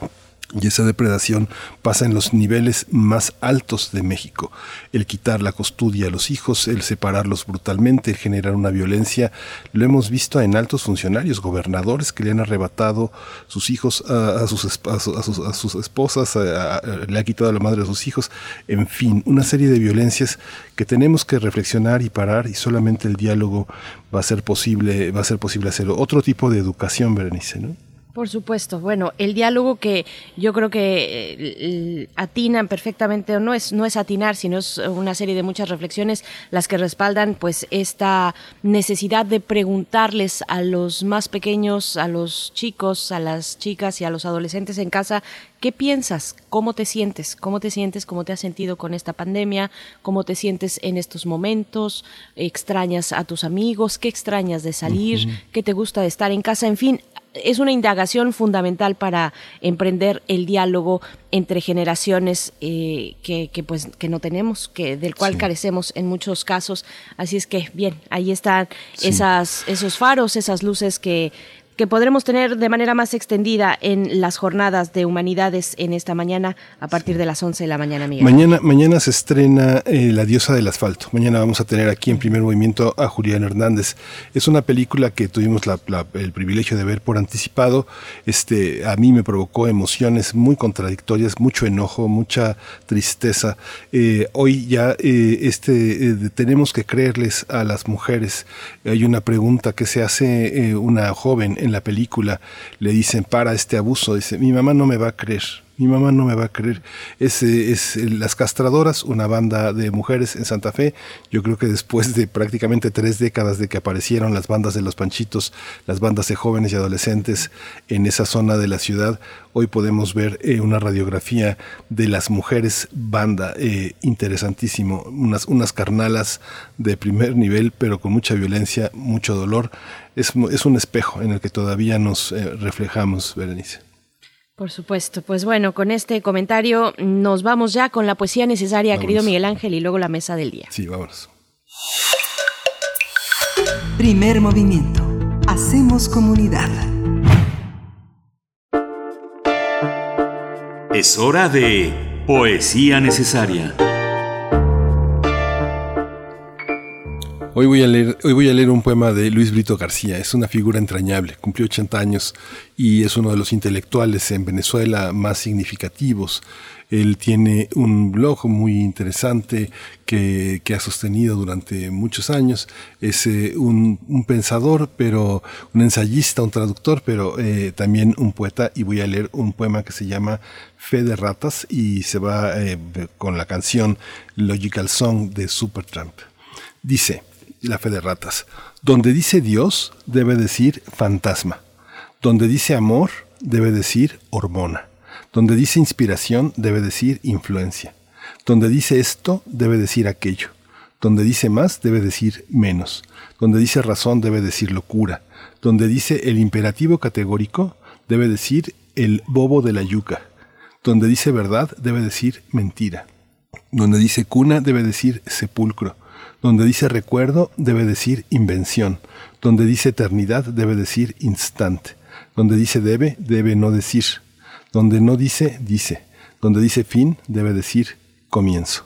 S1: y esa depredación pasa en los niveles más altos de México. El quitar la custodia a los hijos, el separarlos brutalmente, generar una violencia, lo hemos visto en altos funcionarios, gobernadores que le han arrebatado sus hijos a, sus, a sus, esposas, le ha quitado a la madre a sus hijos, en fin, una serie de violencias que tenemos que reflexionar y parar y solamente el diálogo va a ser posible, va a ser posible hacerlo. Otro tipo de educación, Berenice, ¿no?
S2: Por supuesto. Bueno, el diálogo que yo creo que eh, atinan perfectamente, o no es, no es atinar, sino es una serie de muchas reflexiones las que respaldan pues esta necesidad de preguntarles a los más pequeños, a los chicos, a las chicas y a los adolescentes en casa, ¿qué piensas? ¿Cómo te sientes? ¿Cómo te sientes? ¿Cómo te has sentido con esta pandemia? ¿Cómo te sientes en estos momentos? ¿Extrañas a tus amigos? ¿Qué extrañas de salir? ¿Qué te gusta de estar en casa? En fin, es una indagación fundamental para emprender el diálogo entre generaciones eh, que, pues que no tenemos, que del cual carecemos en muchos casos. Así es que bien, ahí están esas esos faros, esas luces que podremos tener de manera más extendida en las jornadas de humanidades en esta mañana a partir de las 11 de la mañana, Miguel.
S1: Mañana, mañana se estrena eh, La diosa del asfalto. Mañana vamos a tener aquí en primer movimiento a Julián Hernández. Es una película que tuvimos el privilegio de ver por anticipado. Este, a mí me provocó emociones muy contradictorias, mucho enojo, mucha tristeza. Eh, hoy ya eh, este, tenemos que creerles a las mujeres. Hay una pregunta que se hace una joven en la película. Le dicen, para este abuso. Dice, mi mamá no me va a creer mi mamá no me va a creer. Es, Las Castradoras, una banda de mujeres en Santa Fe. Yo creo que después de prácticamente tres décadas de que aparecieron las bandas de los Panchitos, las bandas de jóvenes y adolescentes en esa zona de la ciudad, hoy podemos ver eh, una radiografía de las mujeres banda, eh, interesantísimo, unas, unas carnalas de primer nivel, pero con mucha violencia, mucho dolor. Es, es un espejo en el que todavía nos eh, reflejamos, Berenice.
S2: Por supuesto. Pues bueno, con este comentario nos vamos ya con la poesía necesaria, querido Miguel Ángel, y luego la mesa del día.
S1: Sí, vámonos.
S8: Primer movimiento. Hacemos comunidad.
S41: Es hora de poesía necesaria.
S1: Hoy voy, a leer, hoy voy a leer un poema de Luis Brito García. Es una figura entrañable. Cumplió 80 años y es uno de los intelectuales en Venezuela más significativos. Él tiene un blog muy interesante que, ha sostenido durante muchos años. Es eh, un, pensador, pero un ensayista, un traductor, pero eh, también un poeta. Y voy a leer un poema que se llama Fe de Ratas y se va eh, con la canción Logical Song de Supertramp. Dice, la fe de ratas. Donde dice Dios, debe decir fantasma. Donde dice amor, debe decir hormona. Donde dice inspiración, debe decir influencia. Donde dice esto, debe decir aquello. Donde dice más, debe decir menos. Donde dice razón, debe decir locura. Donde dice el imperativo categórico, debe decir el bobo de la yuca. Donde dice verdad, debe decir mentira. Donde dice cuna, debe decir sepulcro. Donde dice recuerdo debe decir invención. Donde dice eternidad debe decir instante. Donde dice debe, debe no decir. Donde no dice, dice. Donde dice fin debe decir comienzo.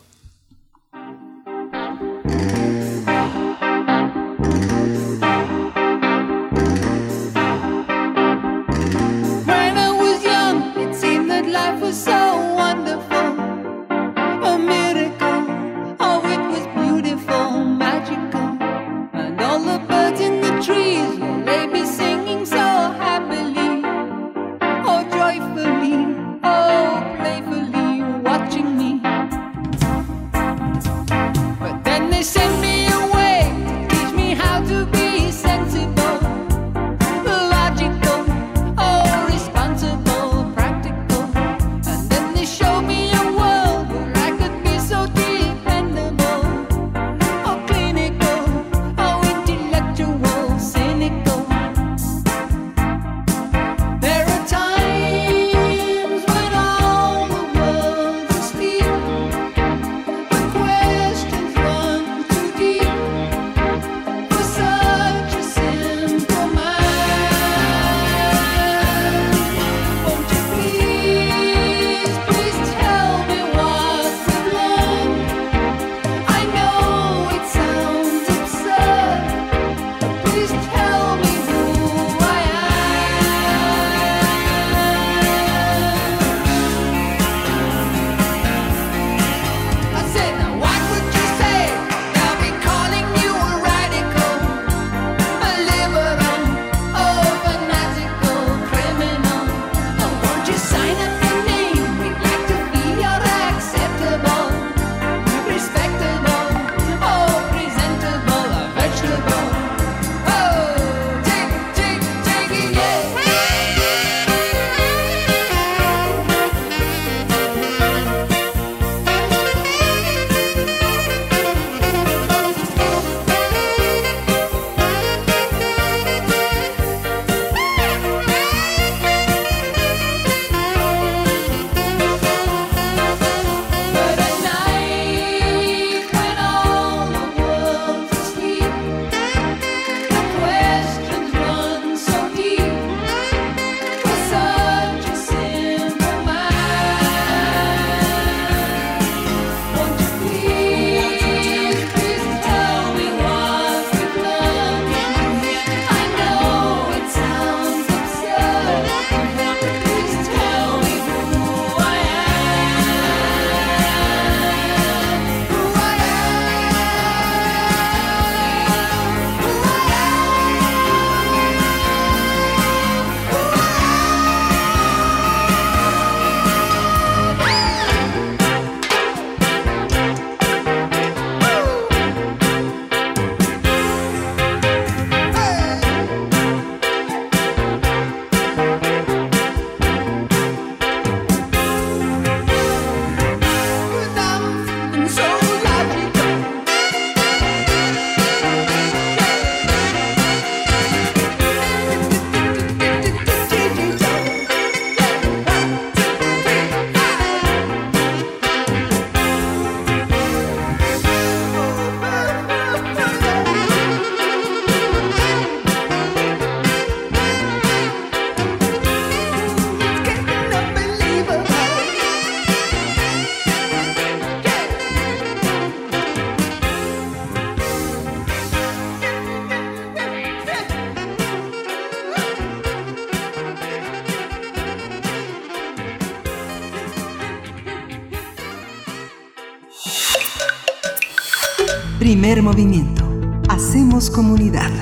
S8: Primer movimiento. Hacemos comunidad.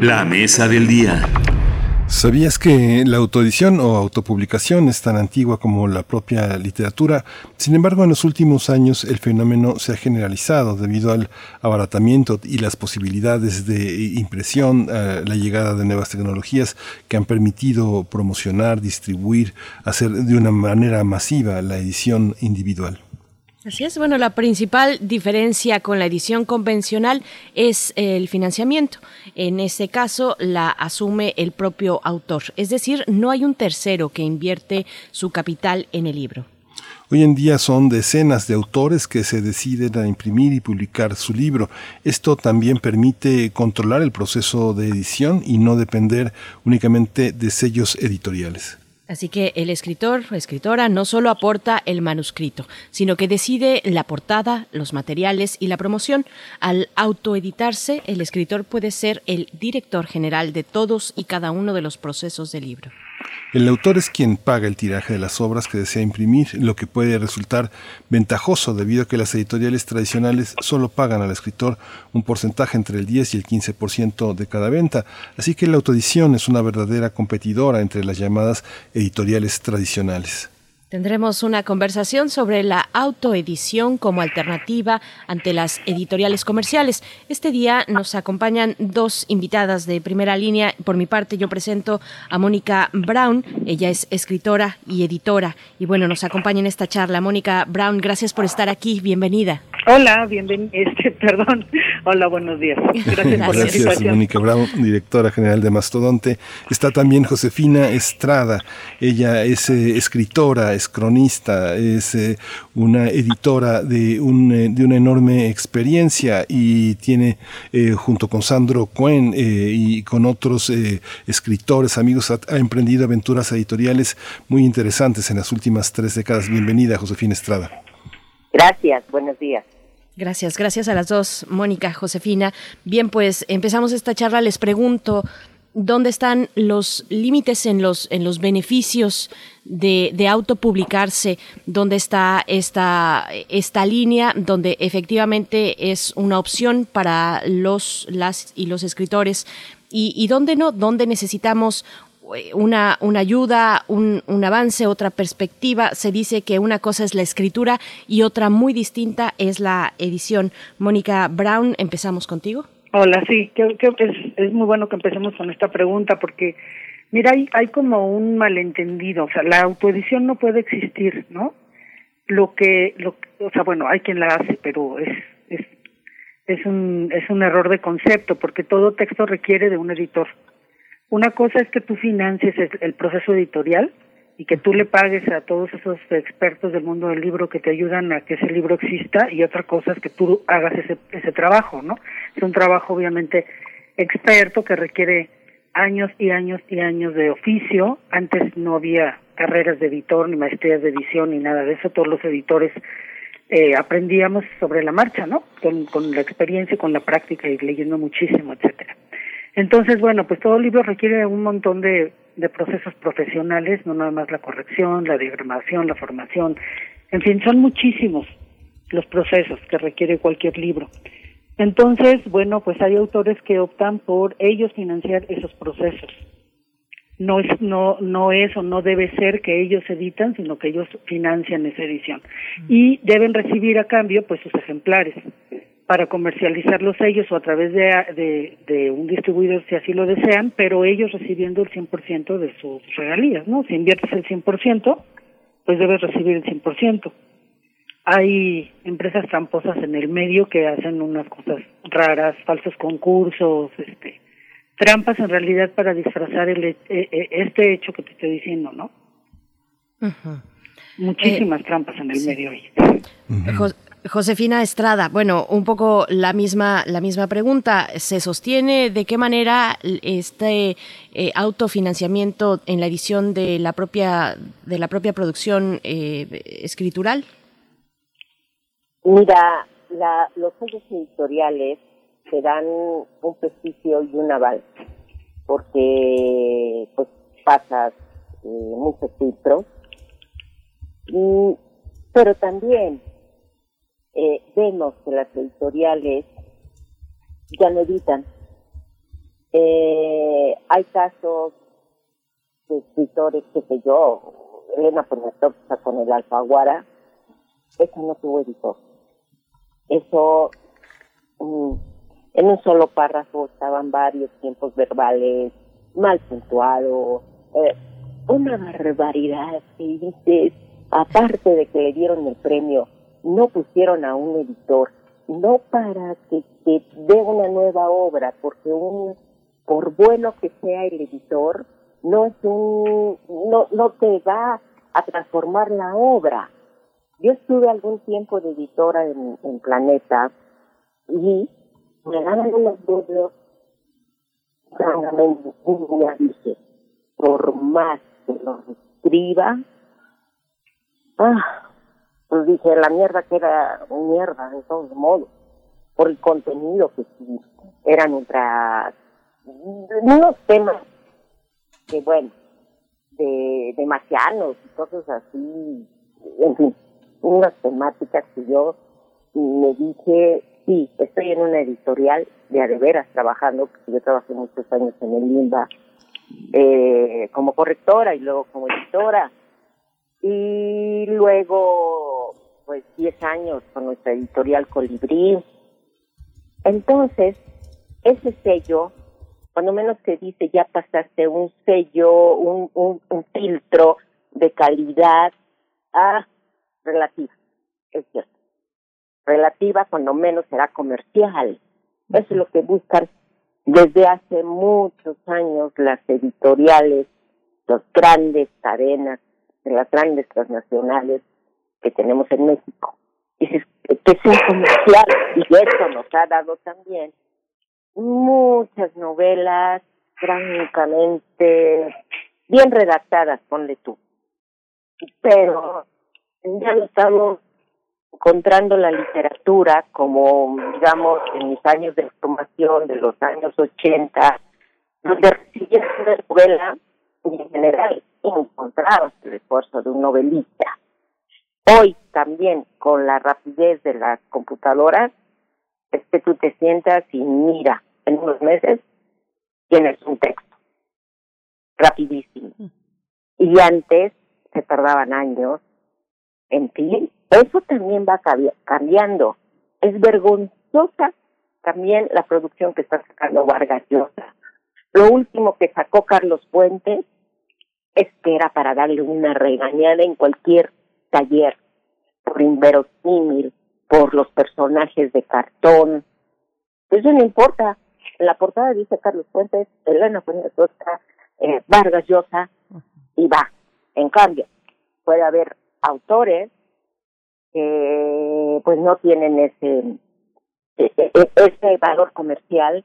S41: La mesa del día.
S1: ¿Sabías que la autoedición o autopublicación es tan antigua como la propia literatura? Sin embargo, en los últimos años el fenómeno se ha generalizado debido al abaratamiento y las posibilidades de impresión, la llegada de nuevas tecnologías que han permitido promocionar, distribuir, hacer de una manera masiva la edición individual.
S2: Así es, bueno, la principal diferencia con la edición convencional es el financiamiento. En este caso la asume el propio autor, es decir, no hay un tercero que invierte su capital en el libro.
S1: Hoy en día son decenas de autores que se deciden a imprimir y publicar su libro. Esto también permite controlar el proceso de edición y no depender únicamente de sellos editoriales.
S2: Así que el escritor o escritora no solo aporta el manuscrito, sino que decide la portada, los materiales y la promoción. Al autoeditarse, el escritor puede ser el director general de todos y cada uno de los procesos del libro.
S1: El autor es quien paga el tiraje de las obras que desea imprimir, lo que puede resultar ventajoso debido a que las editoriales tradicionales solo pagan al escritor un porcentaje entre el 10 y el 15% de cada venta. Así que la autoedición es una verdadera competidora entre las llamadas editoriales tradicionales.
S2: Tendremos una conversación sobre la autoedición como alternativa ante las editoriales comerciales. Este día nos acompañan dos invitadas de primera línea. Por mi parte, yo presento a Mónica Brown. Ella es escritora y editora. Y bueno, nos acompaña en esta charla. Mónica Brown, gracias por estar aquí. Bienvenida.
S42: Hola, bienvenido. Este, perdón. Hola, buenos días. Gracias, por la.
S1: Mónica Brown, directora general de Mastodonte. Está también Josefina Estrada. Ella es eh, escritora, es cronista, es eh, una editora de, un, eh, de una enorme experiencia y tiene, junto con Sandro Cuen y con otros escritores, amigos, ha, ha emprendido aventuras editoriales muy interesantes en las últimas tres décadas. Bienvenida, Josefina Estrada.
S43: Gracias, buenos días.
S2: Gracias, gracias a las dos, Mónica, Josefina. Bien, pues empezamos esta charla. Les pregunto, ¿dónde están los límites en los, en los beneficios de, de autopublicarse? ¿Dónde está esta, esta línea donde efectivamente es una opción para los, las y los escritores? ¿Y, y dónde no? ¿Dónde necesitamos una, una ayuda, un, un, avance, otra perspectiva. Se dice que una cosa es la escritura y otra muy distinta es la edición. Mónica Brown, empezamos contigo.
S42: Hola, sí, que es, es muy bueno que empecemos con esta pregunta porque, mira, hay, hay como un malentendido, o sea, la autoedición no puede existir, ¿no? Lo que, lo, o sea, bueno, hay quien la hace, pero es, es, es un, es un error de concepto porque todo texto requiere de un editor. Una cosa es que tú financies el proceso editorial y que tú le pagues a todos esos expertos del mundo del libro que te ayudan a que ese libro exista y otra cosa es que tú hagas ese, ese trabajo, ¿no? Es un trabajo obviamente experto que requiere años y años y años de oficio. Antes no había carreras de editor ni maestrías de edición ni nada de eso. Todos los editores eh, aprendíamos sobre la marcha, ¿no? Con, con la experiencia, con la práctica y leyendo muchísimo, etcétera. Entonces, bueno, pues todo libro requiere un montón de, de procesos profesionales, no nada más la corrección, la diagramación, la formación, en fin, son muchísimos los procesos que requiere cualquier libro. Entonces, bueno, pues hay autores que optan por ellos financiar esos procesos. No es, no, no es o no debe ser que ellos editan, sino que ellos financian esa edición. Y deben recibir a cambio, pues, sus ejemplares para comercializarlos ellos o a través de, de, de, un distribuidor si así lo desean, pero ellos recibiendo el 100% de sus regalías, ¿no? Si inviertes el 100%, pues debes recibir el 100%. Hay empresas tramposas en el medio que hacen unas cosas raras, falsos concursos, este, trampas en realidad para disfrazar el, este hecho que te estoy diciendo, ¿no? Muchísimas eh, trampas en el sí. medio. Ahí.
S2: Josefina Estrada, bueno, un poco la misma, la misma pregunta. ¿Se sostiene de qué manera este eh, autofinanciamiento en la edición de la propia, de la propia producción eh, escritural?
S43: Mira, la, los sellos editoriales te dan un prestigio y un aval, porque pues pasas eh, muchos filtros, pero también eh, vemos que las editoriales ya no editan. Eh, hay casos de escritores, que sé yo, Elena Poniatowska con el Alfaguara, eso no tuvo editor. Eso, mm, en un solo párrafo estaban varios tiempos verbales, mal puntuados, eh, una barbaridad que dices, aparte de que le dieron el premio, no pusieron a un editor, no para que te dé una nueva obra, porque un, por bueno que sea el editor, no es un, no, no te va a transformar la obra. Yo estuve algún tiempo de editora en, en Planeta y me daban unos libros dije, por más que los escriba, ah, pues dije, la mierda que era mierda, de todos modos, por el contenido que eran ultra, unos temas que bueno, de, de y cosas así, en fin, unas temáticas que yo me dije, sí, estoy en una editorial de a de veras trabajando, porque yo trabajé muchos años en el Limba eh, como correctora y luego como editora. Y luego, pues 10 años con nuestra editorial Colibrí. Entonces, ese sello, cuando menos te dice ya pasaste un sello, un, un, un filtro de calidad a relativa, es cierto. Relativa cuando menos será comercial. Eso es lo que buscan desde hace muchos años las editoriales, las grandes cadenas, las grandes transnacionales que tenemos en México. Que sea comercial. Y eso nos ha dado también muchas novelas francamente bien redactadas, ponle tú. Pero ya no estamos encontrando la literatura como, digamos, en mis años de formación de los años 80, donde recibías una novela y en general encontrabas el esfuerzo de un novelista. Hoy también, con la rapidez de las computadoras, es que tú te sientas y mira, en unos meses tienes un texto rapidísimo. Y antes se tardaban años en fin, eso también va cambiando. Es vergonzosa también la producción que está sacando Vargas Llosa. Lo último que sacó Carlos Fuentes es que era para darle una regañada en cualquier taller por inverosímil, por los personajes de cartón. Eso no importa. En la portada dice Carlos Fuentes, Elena Fuentes eh, Vargas Llosa, y va. En cambio, puede haber autores que pues no tienen ese e, e, e, ese valor comercial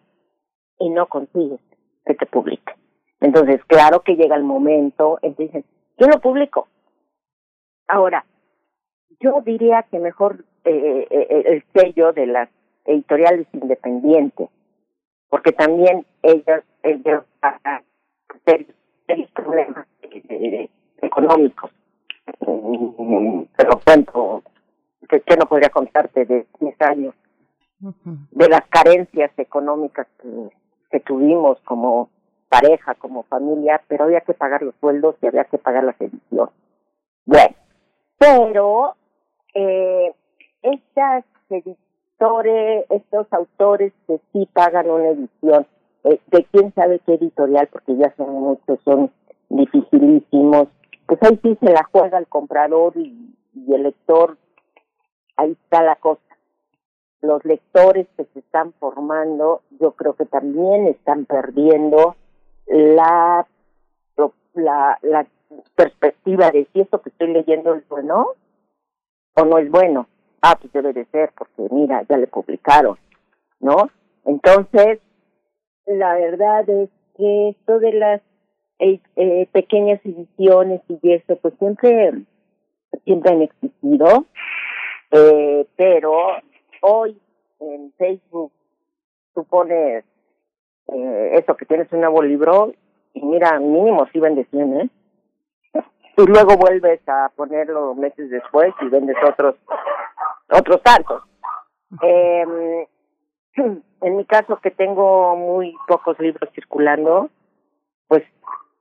S43: y no consigues que te publique. Entonces, claro que llega el momento, entonces, yo lo publico. Ahora, yo diría que mejor eh, eh, eh, el sello de las editoriales independientes, porque también ellos, ellos pasan serios problemas económicos te lo cuento, que, no podría contarte de 10 años, de las carencias económicas que, que tuvimos como pareja, como familia, pero había que pagar los sueldos y había que pagar las ediciones. Bueno, pero eh, estas editores, estos autores que sí pagan una edición, eh, de quién sabe qué editorial, porque ya son muchos, son dificilísimos, pues ahí sí se la juega el comprador y, el lector, ahí está la cosa. Los lectores que se están formando, yo creo que también están perdiendo la, la, la perspectiva de si esto que estoy leyendo es bueno o no es bueno. Ah, pues debe de ser, porque mira, ya le publicaron, ¿no? Entonces, la verdad es que esto de las eh, eh, pequeñas ediciones y eso, pues siempre, siempre han existido, eh, pero hoy en Facebook tú pones eh, eso que tienes un nuevo libro y mira, mínimo sí vendes 100, ¿eh? Y luego vuelves a ponerlo meses después y vendes otros otros tantos. Eh, en mi caso, que tengo muy pocos libros circulando, pues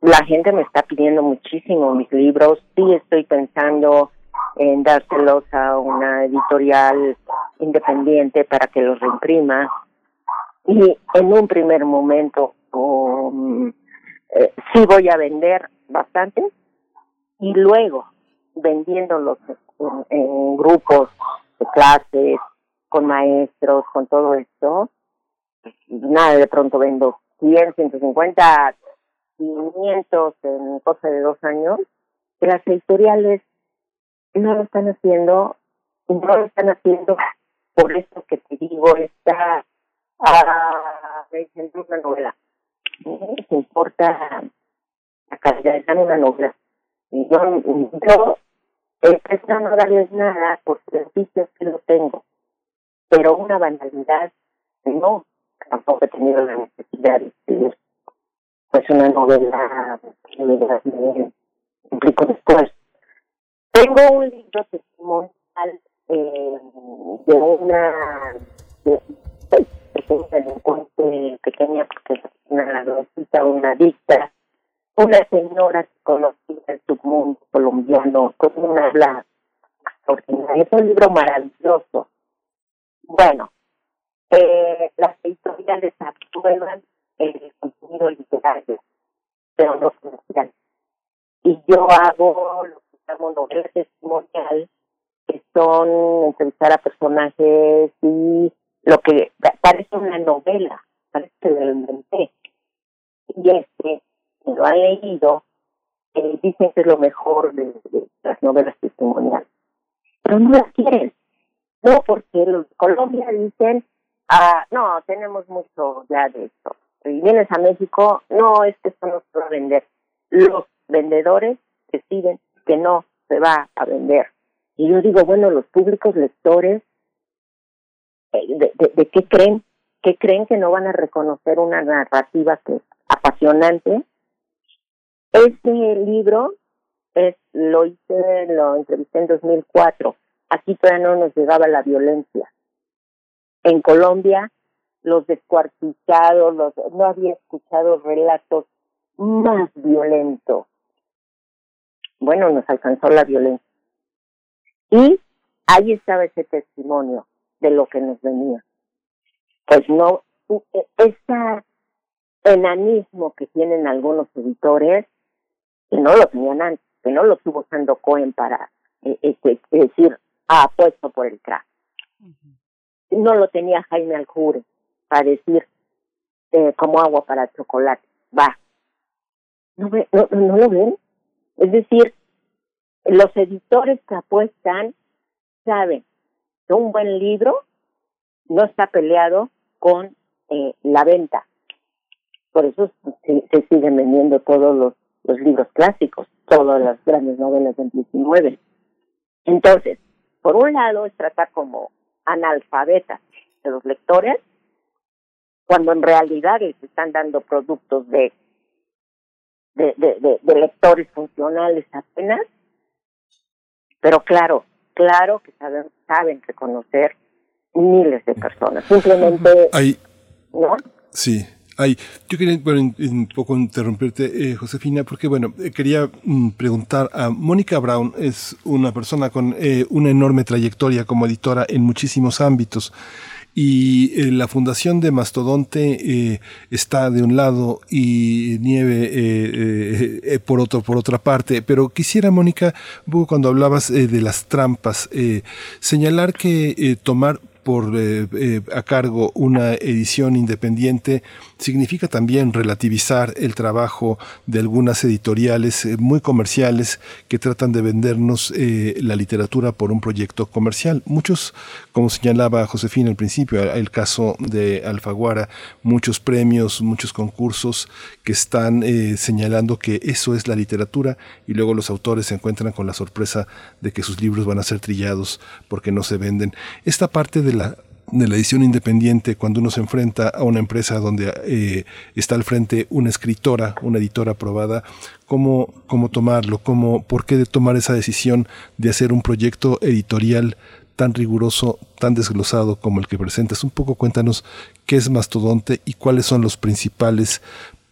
S43: la gente me está pidiendo muchísimo mis libros. Sí estoy pensando en dárselos a una editorial independiente para que los reimprima. Y en un primer momento um, eh, sí voy a vender bastante y luego vendiéndolos en, grupos de clases, con maestros, con todo esto, nada, de pronto vendo 100, 150, 500 en cosa de dos años, que las editoriales no lo están haciendo, no lo están haciendo por eso que te digo, está ah, una novela. No importa la calidad, están una novela. Y yo, yo empiezo no darles nada por servicios que lo tengo pero una banalidad no, tampoco he tenido la necesidad de escribir pues una novela que me después. Tengo un libro testimonial eh, de una de, pues, pequeña delincuente pequeña porque es una ladroncita, una adicta, una señora conocida en su mundo colombiano con una habla extraordinaria. Es un libro maravilloso bueno, eh, las editoriales aprueban el contenido literario, pero no comercial. Y yo hago lo que llamo novela testimonial, que son entrevistar a personajes y lo que parece una novela, parece que lo inventé. Y este, que lo han leído, eh, dicen que es lo mejor de, las novelas testimoniales. Pero no las quieren. No, porque los de Colombia dicen, ah, no, tenemos mucho ya de esto. Y vienes a México, no, es que esto no se va a vender. Los vendedores deciden que no se va a vender. Y yo digo, bueno, los públicos lectores, eh, ¿de, de, qué creen? ¿Qué creen que no van a reconocer una narrativa que apasionante? Este libro es, lo hice, lo entrevisté en 2004 aquí todavía no nos llegaba la violencia. En Colombia, los descuartizados, los, no había escuchado relatos más violentos. Bueno, nos alcanzó la violencia. Y ahí estaba ese testimonio de lo que nos venía. Pues no, ese enanismo que tienen algunos editores, que no lo tenían antes, que no lo tuvo Sando Cohen para eh, este, decir, ha apuesto por el crack. No lo tenía Jaime Aljure para decir eh, como agua para chocolate. Va. ¿No, no, ¿No lo ven? Es decir, los editores que apuestan saben que un buen libro no está peleado con eh, la venta. Por eso se, se, siguen vendiendo todos los, los libros clásicos, todas las grandes novelas del 19. Entonces, por un lado, es tratar como analfabetas de los lectores, cuando en realidad les están dando productos de, de, de, de, lectores funcionales apenas. Pero claro, claro que saben, saben reconocer miles de personas. Simplemente...
S1: Hay, ¿no? Sí, yo quería un poco interrumpirte, eh, Josefina, porque bueno, eh, quería mm, preguntar a Mónica Brown, es una persona con eh, una enorme trayectoria como editora en muchísimos ámbitos. Y la fundación de Mastodonte está de un lado y Nieve por otro, por otra parte. Pero quisiera, Mónica, cuando hablabas de las trampas, señalar que tomar por eh, eh, a cargo una edición independiente significa también relativizar el trabajo de algunas editoriales eh, muy comerciales que tratan de vendernos la literatura por un proyecto comercial. Muchos, como señalaba Josefina al principio, el caso de Alfaguara, muchos premios, muchos concursos que están señalando que eso es la literatura y luego los autores se encuentran con la sorpresa de que sus libros van a ser trillados porque no se venden. Esta parte de de la, de la edición independiente cuando uno se enfrenta a una empresa donde eh, está al frente una escritora, una editora aprobada, cómo, cómo tomarlo, cómo, por qué de tomar esa decisión de hacer un proyecto editorial tan riguroso, tan desglosado como el que presentas. Un poco cuéntanos qué es mastodonte y cuáles son los principales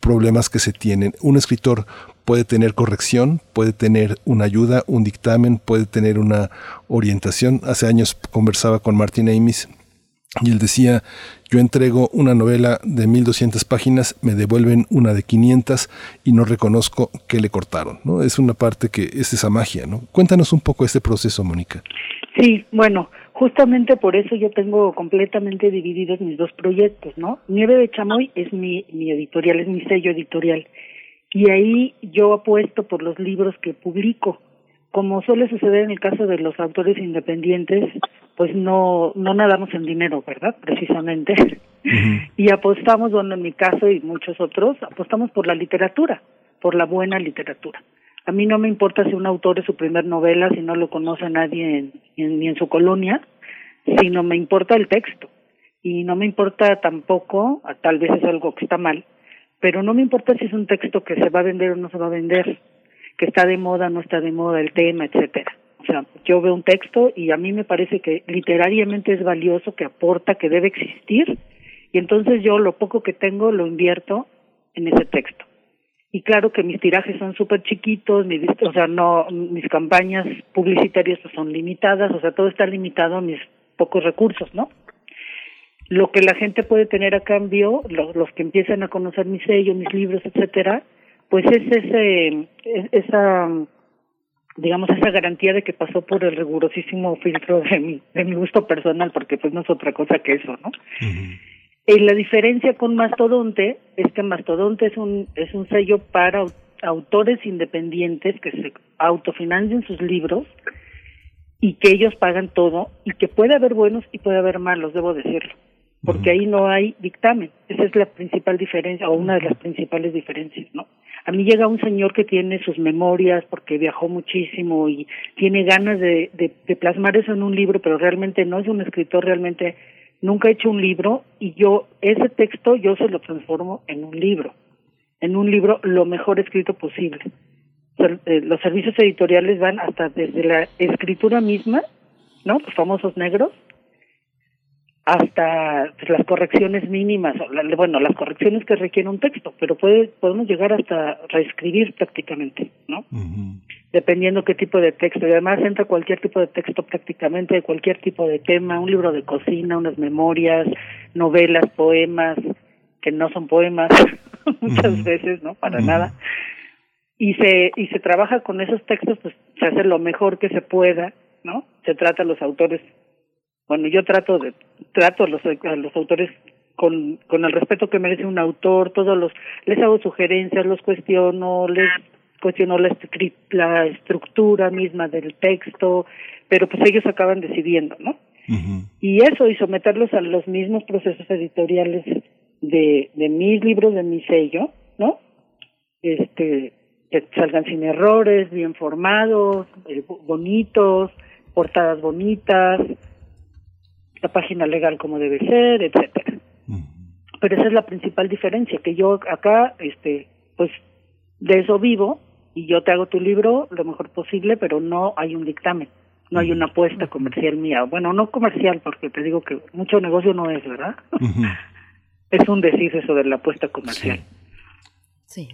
S1: problemas que se tienen. Un escritor puede tener corrección, puede tener una ayuda, un dictamen, puede tener una orientación. Hace años conversaba con Martin Amis y él decía, yo entrego una novela de 1200 páginas, me devuelven una de 500 y no reconozco que le cortaron, ¿no? Es una parte que es esa magia, ¿no? Cuéntanos un poco este proceso, Mónica.
S42: Sí, bueno, justamente por eso yo tengo completamente divididos mis dos proyectos, ¿no? Nieve de Chamoy es mi, mi editorial, es mi sello editorial. Y ahí yo apuesto por los libros que publico como suele suceder en el caso de los autores independientes, pues no no nadamos en dinero, ¿verdad? Precisamente. Y apostamos, bueno, en mi caso y muchos otros, apostamos por la literatura, por la buena literatura. A mí no me importa si un autor es su primer novela, si no lo conoce nadie en, ni en su colonia, sino me importa el texto. Y no me importa tampoco, tal vez es algo que está mal, pero no me importa si es un texto que se va a vender o no se va a vender que está de moda, no está de moda el tema, etcétera. O sea, yo veo un texto y a mí me parece que literariamente es valioso, que aporta, que debe existir, y entonces yo lo poco que tengo lo invierto en ese texto. Y claro que mis tirajes son súper chiquitos, mis, o sea, no, mis campañas publicitarias pues son limitadas, o sea, todo está limitado a mis pocos recursos, ¿no? Lo que la gente puede tener a cambio, los, los que empiezan a conocer mi sello, mis libros, etcétera, pues es ese, esa, digamos, esa garantía de que pasó por el rigurosísimo filtro de mi, de mi gusto personal, porque pues no es otra cosa que eso, ¿no? Y la diferencia con Mastodonte es que Mastodonte es un, es un sello para autores independientes que se autofinancian sus libros y que ellos pagan todo y que puede haber buenos y puede haber malos, debo decirlo, porque ahí no hay dictamen. Esa es la principal diferencia o una de las principales diferencias, ¿no? A mí llega un señor que tiene sus memorias porque viajó muchísimo y tiene ganas de, de, plasmar eso en un libro, pero realmente no es un escritor, realmente nunca ha hecho un libro y yo ese texto yo se lo transformo en un libro, en un libro lo mejor escrito posible. Eh, los servicios editoriales van hasta desde la escritura misma, ¿no? Los famosos negros, hasta pues, las correcciones mínimas, bueno, las correcciones que requiere un texto, pero puede, podemos llegar hasta reescribir prácticamente, ¿no? Dependiendo qué tipo de texto. Y además entra cualquier tipo de texto prácticamente, de cualquier tipo de tema, un libro de cocina, unas memorias, novelas, poemas, que no son poemas muchas veces, ¿no? Para nada. Y se, y se trabaja con esos textos, pues se hace lo mejor que se pueda, ¿no? Se trata a los autores bueno, yo trato de trato a los, a los autores con, con el respeto que merece un autor, todos los les hago sugerencias, los cuestiono, les cuestiono la, la estructura misma del texto, pero pues ellos acaban decidiendo, ¿no? Y eso, y someterlos a los mismos procesos editoriales de, de mis libros, de mi sello, ¿no? Este, que salgan sin errores, bien formados, eh, bonitos, portadas bonitas, la página legal como debe ser, etcétera. Pero esa es la principal diferencia, que yo acá, este, pues de eso vivo y yo te hago tu libro lo mejor posible, pero no hay un dictamen, no hay una apuesta comercial mía. Bueno, no comercial, porque te digo que mucho negocio no es, ¿verdad? es un decir eso de la apuesta comercial.
S2: sí.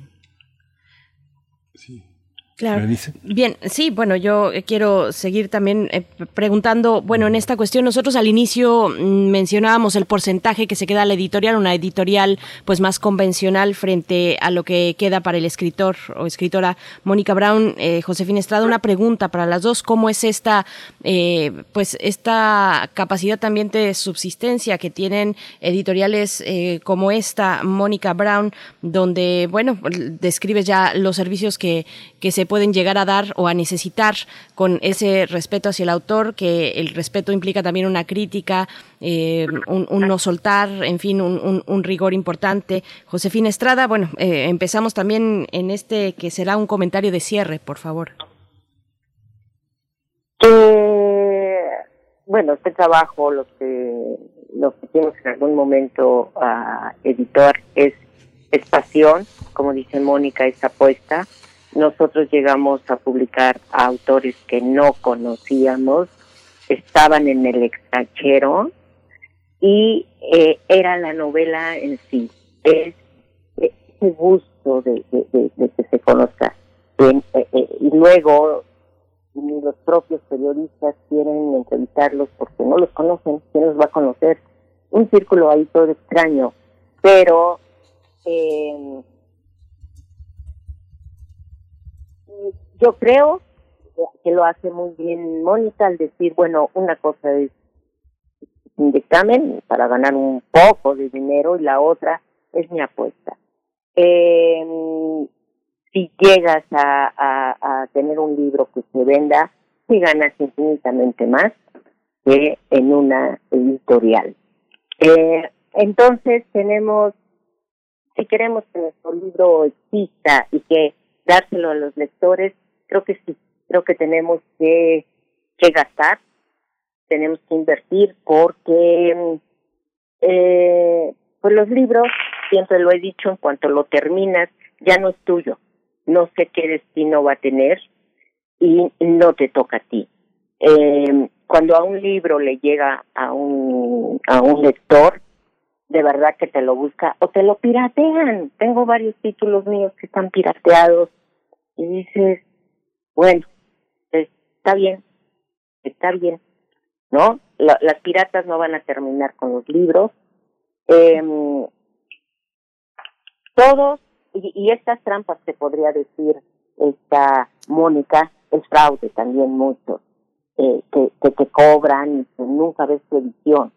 S2: sí. Claro. Bien, sí, bueno, yo eh, quiero seguir también eh, preguntando, bueno, en esta cuestión nosotros al inicio mm, mencionábamos el porcentaje que se queda a la editorial, una editorial pues más convencional frente a lo que queda para el escritor o escritora Mónica Brown, eh, Josefina Estrada, una pregunta para las dos, ¿cómo es esta eh, pues esta capacidad también de subsistencia que tienen editoriales como esta, Mónica Brown, donde, bueno, describes ya los servicios que, que se pueden llegar a dar o a necesitar con ese respeto hacia el autor, que el respeto implica también una crítica, eh, un, no soltar, en fin, un, rigor importante. Josefina Estrada, bueno, eh, empezamos también en este que será un comentario de cierre, por favor.
S43: bueno, este trabajo, lo que, lo que tienes en algún momento a editor es, es pasión, como dice Mónica, es apuesta nosotros llegamos a publicar a autores que no conocíamos estaban en el extranjero y eh, era la novela en sí. Es ese gusto de, que se conozca. Eh, eh, y luego los propios periodistas quieren entrevistarlos porque no los conocen, ¿quién los va a conocer? Un círculo ahí todo extraño, pero eh, yo creo que lo hace muy bien Mónica al decir, bueno, una cosa es un dictamen para ganar un poco de dinero y la otra es mi apuesta. Eh, si llegas a, a, tener un libro que se venda, si ganas infinitamente más que en una editorial. Eh, entonces tenemos, si queremos que nuestro libro exista y que dárselo a los lectores, creo que sí, creo que tenemos que, que gastar, tenemos que invertir porque eh, pues los libros, siempre lo he dicho, en cuanto lo terminas, ya no es tuyo, no sé qué destino va a tener y no te toca a ti. Eh, cuando a un libro le llega a un, a un lector, de verdad que te lo busca o te lo piratean. Tengo varios títulos míos que están pirateados y dices, bueno, está bien, está bien, ¿no? las piratas no van a terminar con los libros. Eh, todos y, estas trampas que podría decir esta Mónica, es fraude también mucho, eh, que, que te cobran y que nunca ves tu edición.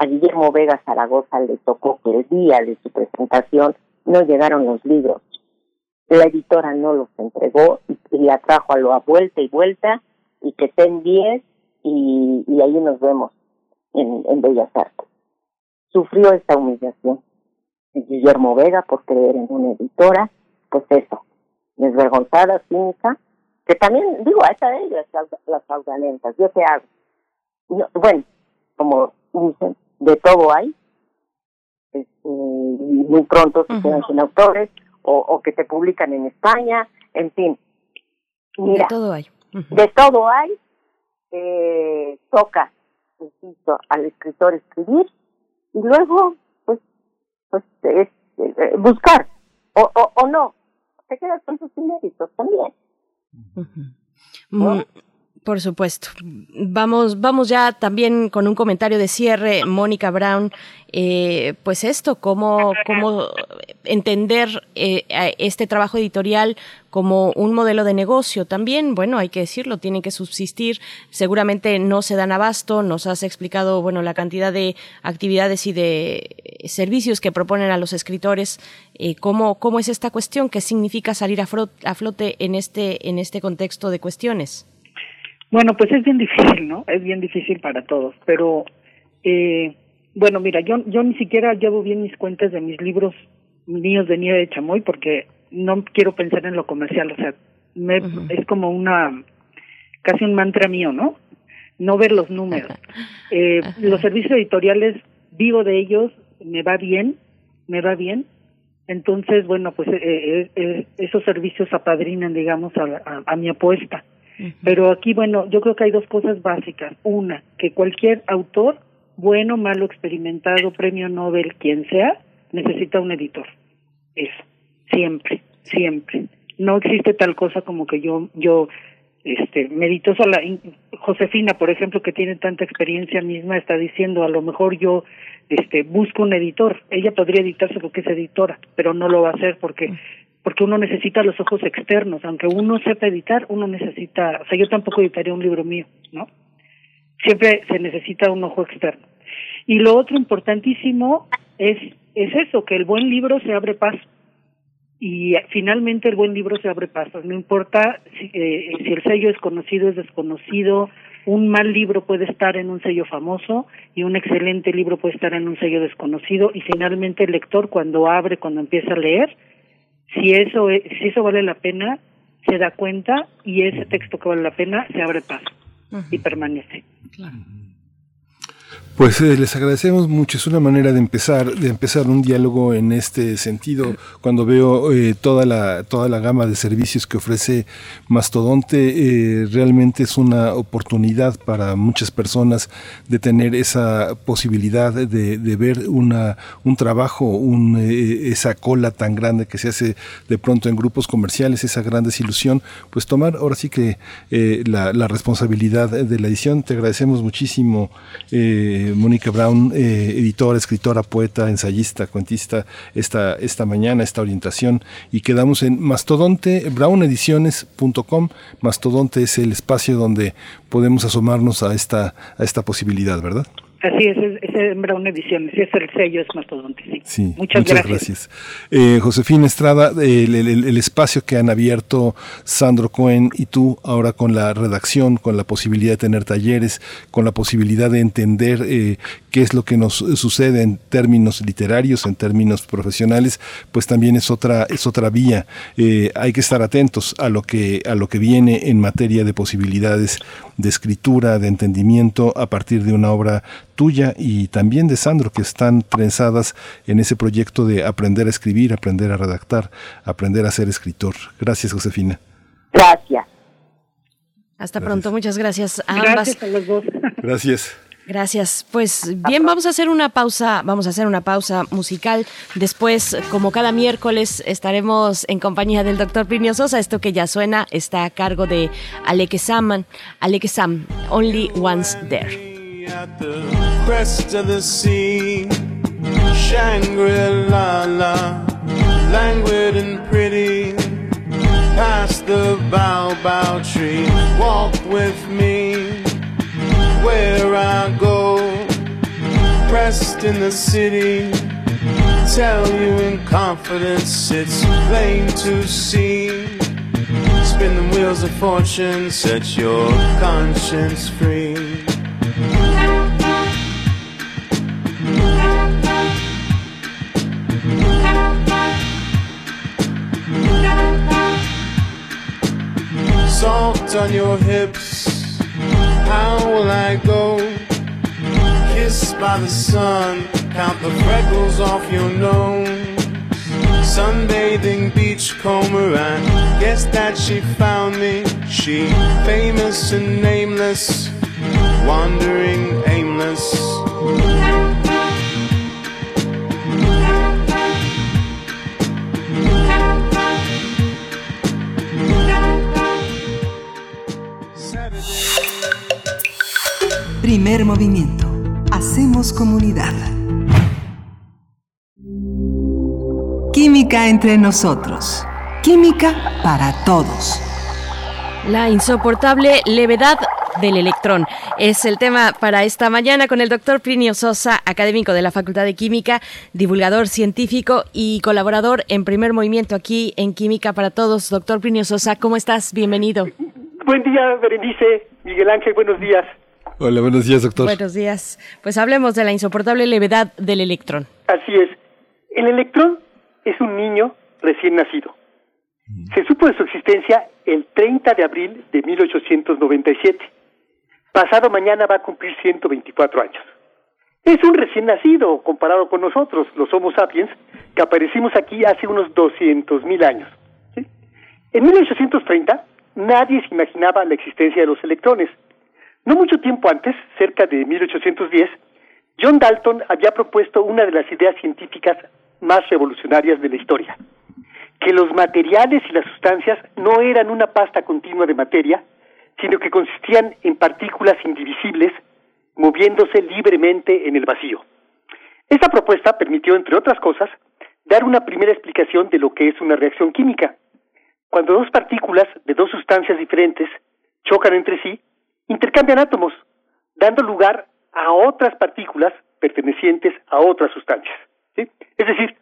S43: A Guillermo Vega Zaragoza le tocó que el día de su presentación no llegaron los libros. La editora no los entregó y, la trajo a lo a vuelta y vuelta y que estén 10 y, y ahí nos vemos en, en Bellas Artes. Sufrió esta humillación. Guillermo Vega por creer en una editora, pues eso, desvergonzada, cínica, que también, digo, a esa de ellas, las fraudulentas, yo qué hago. bueno, como dicen, de todo hay, este, muy pronto se quedan sin autores, o, o que te publican en España, en fin. Mira,
S2: de todo hay.
S43: De todo hay, eh, toca, insisto, al escritor escribir, y luego pues es, eh, buscar o, o, o no. Te quedas con tus méritos también
S2: por supuesto. Vamos, vamos ya también con un comentario de cierre, Mónica Brown. Eh, pues esto, cómo, cómo entender eh, este trabajo editorial como un modelo de negocio también, bueno, hay que decirlo, tienen que subsistir, seguramente no se dan abasto, nos has explicado, bueno, la cantidad de actividades y de servicios que proponen a los escritores, eh, cómo, cómo es esta cuestión, qué significa salir a, a flote en este, en este contexto de cuestiones.
S42: Bueno, pues es bien difícil, ¿no? Es bien difícil para todos, pero eh, bueno, mira, yo yo ni siquiera llevo bien mis cuentas de mis libros míos de Nieve de Chamoy porque no quiero pensar en lo comercial, o sea, me, es como una casi un mantra mío, ¿no? No ver los números. Eh, los servicios editoriales vivo de ellos, me va bien, me va bien. Entonces, bueno, pues eh, eh, eh esos servicios apadrinan, digamos, a, a mi apuesta. Pero aquí, bueno, yo creo que hay dos cosas básicas. Una, que cualquier autor, bueno, malo, experimentado, premio Nobel, quien sea, necesita un editor. Eso, siempre, siempre. No existe tal cosa como que yo, yo, este, medito sola. Josefina, por ejemplo, que tiene tanta experiencia misma, está diciendo, a lo mejor yo, este, busco un editor. Ella podría editarse porque es editora, pero no lo va a hacer porque porque uno necesita los ojos externos, aunque uno sepa editar, uno necesita, o sea, yo tampoco editaría un libro mío, ¿no? Siempre se necesita un ojo externo. Y lo otro importantísimo es, es eso, que el buen libro se abre paso. Y finalmente el buen libro se abre paso. No importa si, eh, si el sello es conocido, es desconocido, un mal libro puede estar en un sello famoso y un excelente libro puede estar en un sello desconocido y finalmente el lector cuando abre, cuando empieza a leer, si eso, si eso vale la pena, se da cuenta y ese texto que vale la pena se abre paso y permanece.
S1: Pues eh, les agradecemos mucho, es una manera de empezar, de empezar un diálogo en este sentido. Cuando veo eh, toda la toda la gama de servicios que ofrece Mastodonte, eh, realmente es una oportunidad para muchas personas de tener esa posibilidad de, de ver una un trabajo, un, esa cola tan grande que se hace de pronto en grupos comerciales, esa gran desilusión, pues tomar ahora sí que la, la, responsabilidad de la edición. Te agradecemos muchísimo. Eh, Mónica Brown, eh, editora, escritora, poeta, ensayista, cuentista, esta, esta mañana, esta orientación. Y quedamos en mastodonte, brownediciones.com. Mastodonte es el espacio donde podemos asomarnos a esta, a esta posibilidad, ¿verdad?
S42: Así es, es, Brown Ediciones, es el sello, es mastodonte, sí.
S1: sí muchas, gracias. Eh, Josefina Estrada, el, el, el, espacio que han abierto Sandro Cohen y tú ahora con la redacción, con la posibilidad de tener talleres, con la posibilidad de entender eh, qué es lo que nos sucede en términos literarios, en términos profesionales, pues también es otra, es otra vía. Eh, hay que estar atentos a lo que, a lo que viene en materia de posibilidades de escritura, de entendimiento a partir de una obra tuya y también de Sandro, que están trenzadas en ese proyecto de aprender a escribir, aprender a redactar, aprender a ser escritor. Gracias, Josefina.
S43: Gracias.
S2: Hasta pronto, muchas gracias a
S42: ambas.
S2: Gracias
S42: a los dos.
S1: Gracias.
S2: Gracias. Pues bien, vamos a hacer una pausa, vamos a hacer una pausa musical. Después, como cada miércoles, estaremos en compañía del doctor Plinio Sosa. Esto que ya suena está a cargo de Aleke Saman, Aleke Sam, Only Once There.
S44: At the crest of the sea, Shangri-La, languid and pretty, past the bow tree, walk with me where I go, pressed in the city. Tell you in confidence, it's plain to see. Spin the wheels of fortune, set your conscience free. Salt on your hips, how will I go? Kissed by the sun, count the freckles off your nose. Sunbathing beachcomber, I guess that she found me. She famous and nameless, wandering aimless.
S8: Primer movimiento. Hacemos comunidad. Química entre nosotros. Química para todos.
S2: La insoportable levedad del electrón. Es el tema para esta mañana con el doctor Plinio Sosa, académico de la Facultad de Química, divulgador científico y colaborador en primer movimiento aquí en Química para Todos. Doctor Plinio Sosa, ¿cómo estás? Bienvenido.
S45: Buen día, Berenice. Miguel Ángel, buenos días.
S1: Hola, buenos días, doctor.
S2: Buenos días. Pues hablemos de la insoportable levedad del electrón.
S45: Así es. El electrón es un niño recién nacido. Se supo de su existencia el 30 de abril de 1897. Pasado mañana va a cumplir 124 años. Es un recién nacido comparado con nosotros, los Homo sapiens, que aparecimos aquí hace unos 200 mil años. ¿sí? En 1830 nadie se imaginaba la existencia de los electrones. No mucho tiempo antes, cerca de 1810, John Dalton había propuesto una de las ideas científicas más revolucionarias de la historia, que los materiales y las sustancias no eran una pasta continua de materia, sino que consistían en partículas indivisibles moviéndose libremente en el vacío. Esta propuesta permitió, entre otras cosas, dar una primera explicación de lo que es una reacción química. Cuando dos partículas de dos sustancias diferentes chocan entre sí, intercambian átomos, dando lugar a otras partículas pertenecientes a otras sustancias. Es decir,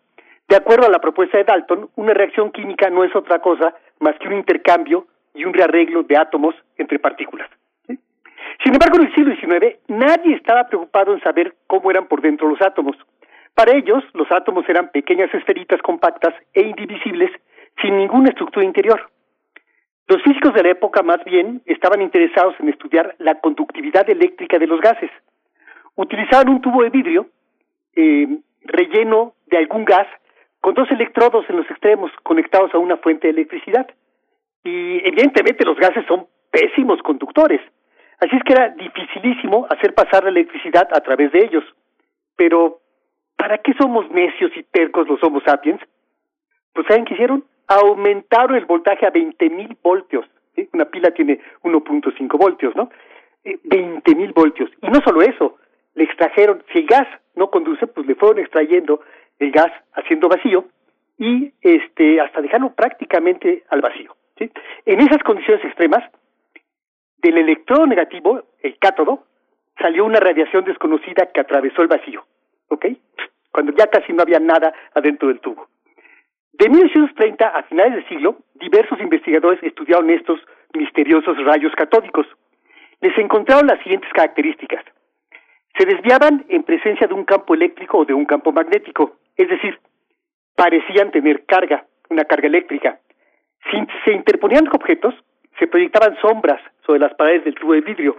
S45: de acuerdo a la propuesta de Dalton, una reacción química no es otra cosa más que un intercambio y un rearreglo de átomos entre partículas. Sin embargo, en el siglo XIX nadie estaba preocupado en saber cómo eran por dentro los átomos. Para ellos, los átomos eran pequeñas esferitas compactas e indivisibles sin ninguna estructura interior. Los físicos de la época más bien estaban interesados en estudiar la conductividad eléctrica de los gases. Utilizaban un tubo de vidrio eh, relleno de algún gas con dos electrodos en los extremos conectados a una fuente de electricidad. Y evidentemente los gases son pésimos conductores. Así es que era dificilísimo hacer pasar la electricidad a través de ellos. Pero, ¿para qué somos necios y tercos los Homo sapiens? Pues ¿saben qué hicieron? Aumentaron el voltaje a 20.000 voltios. Una pila tiene 1.5 voltios, ¿no? Eh, 20.000 voltios. Y no solo eso, le extrajeron, si el gas no conduce, pues le fueron extrayendo el gas haciendo vacío y este hasta dejarlo prácticamente al vacío. En esas condiciones extremas, del electrodo negativo, el cátodo, salió una radiación desconocida que atravesó el vacío, ¿ok? Cuando ya casi no había nada adentro del tubo. De 1930 a finales del siglo, diversos investigadores estudiaron estos misteriosos rayos catódicos. Les encontraron las siguientes características. Se desviaban en presencia de un campo eléctrico o de un campo magnético, es decir, parecían tener carga, una carga eléctrica. Si se interponían objetos, se proyectaban sombras sobre las paredes del tubo de vidrio.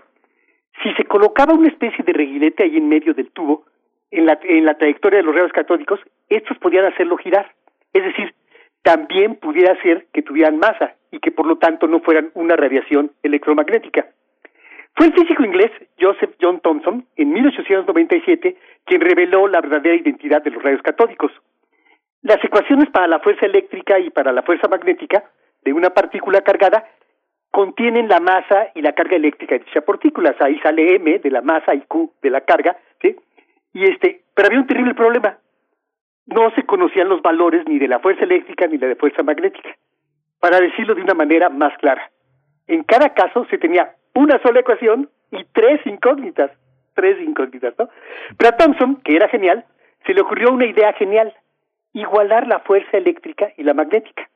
S45: Si se colocaba una especie de reguilete ahí en medio del tubo, en la, en la trayectoria de los rayos catódicos, estos podían hacerlo girar. Es decir, también pudiera ser que tuvieran masa y que por lo tanto no fueran una radiación electromagnética. Fue el físico inglés Joseph John Thomson, en 1897, quien reveló la verdadera identidad de los rayos catódicos. Las ecuaciones para la fuerza eléctrica y para la fuerza magnética de una partícula cargada contienen la masa y la carga eléctrica de dicha partícula. Ahí sale M de la masa y Q de la carga, ¿sí? Y este, pero había un terrible problema. No se conocían los valores ni de la fuerza eléctrica ni la de fuerza magnética. Para decirlo de una manera más clara, en cada caso se tenía una sola ecuación y tres incógnitas, tres incógnitas, ¿no? Pero a Thomson, que era genial, se le ocurrió una idea genial, igualar la fuerza eléctrica y la magnética.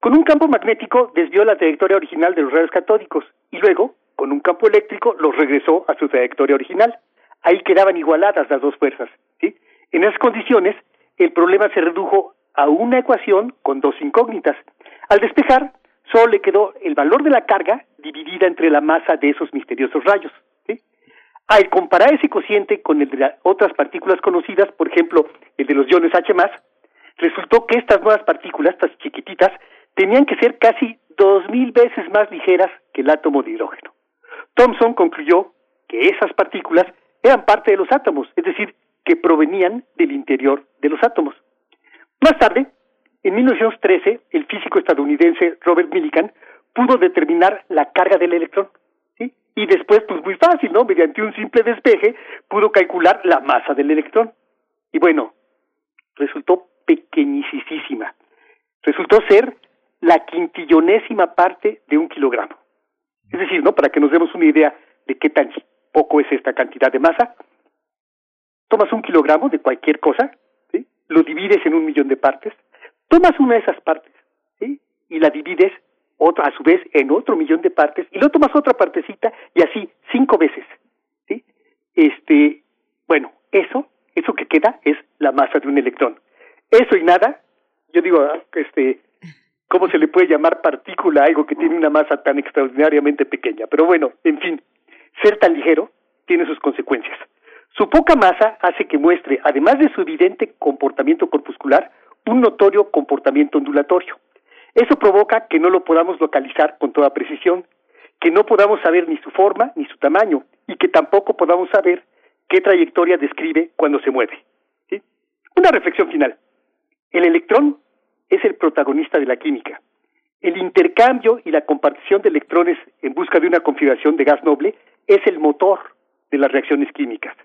S45: Con un campo magnético desvió la trayectoria original de los rayos catódicos y luego, con un campo eléctrico, los regresó a su trayectoria original. Ahí quedaban igualadas las dos fuerzas. ¿sí? En esas condiciones, el problema se redujo a una ecuación con dos incógnitas. Al despejar, solo le quedó el valor de la carga dividida entre la masa de esos misteriosos rayos. Al comparar ese cociente con el de otras partículas conocidas, por ejemplo, el de los iones H+, resultó que estas nuevas partículas, estas chiquititas, tenían que ser casi dos mil veces más ligeras que el átomo de hidrógeno. Thomson concluyó que esas partículas eran parte de los átomos, es decir, provenían del interior de los átomos. Más tarde, en 1913, el físico estadounidense Robert Millikan pudo determinar la carga del electrón. Y después, pues muy fácil, ¿no? Mediante un simple despeje, pudo calcular la masa del electrón. Y bueno, resultó pequeñísima. Resultó ser la quintillonésima parte de un kilogramo. Es decir, ¿no? Para que nos demos una idea de qué tan poco es esta cantidad de masa, tomas un kilogramo de cualquier cosa, lo divides en un millón de partes, tomas una de esas partes, y la divides otra, a su vez en otro millón de partes, y luego tomas otra partecita, y así, cinco veces. Este, bueno, eso, eso que queda es la masa de un electrón. Eso y nada, yo digo, ah, este, ¿cómo se le puede llamar partícula a algo que tiene una masa tan extraordinariamente pequeña? Pero bueno, en fin, ser tan ligero tiene sus consecuencias. Su poca masa hace que muestre, además de su evidente comportamiento corpuscular, un notorio comportamiento ondulatorio. Eso provoca que no lo podamos localizar con toda precisión, que no podamos saber ni su forma ni su tamaño, y que tampoco podamos saber qué trayectoria describe cuando se mueve. ¿sí? Una reflexión final. El electrón es el protagonista de la química. El intercambio y la compartición de electrones en busca de una configuración de gas noble es el motor de las reacciones químicas.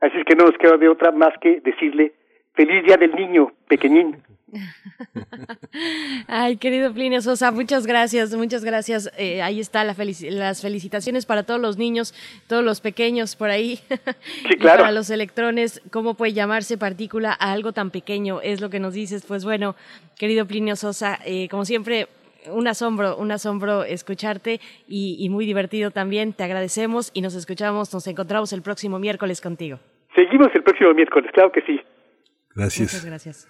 S45: Así es que no nos queda de otra más que decirle feliz día del niño pequeñín.
S2: Ay, querido Plinio Sosa, muchas gracias, muchas gracias. Eh, ahí está la las felicitaciones para todos los niños, todos los pequeños por ahí.
S45: Sí, claro.
S2: para los electrones, ¿cómo puede llamarse partícula a algo tan pequeño? Es lo que nos dices. Pues bueno, querido Plinio Sosa, eh, como siempre, un asombro, un asombro escucharte y, y muy divertido también. Te agradecemos y nos escuchamos, nos encontramos el próximo miércoles contigo.
S45: Seguimos el próximo miércoles, claro que sí.
S1: Gracias.
S2: Muchas gracias.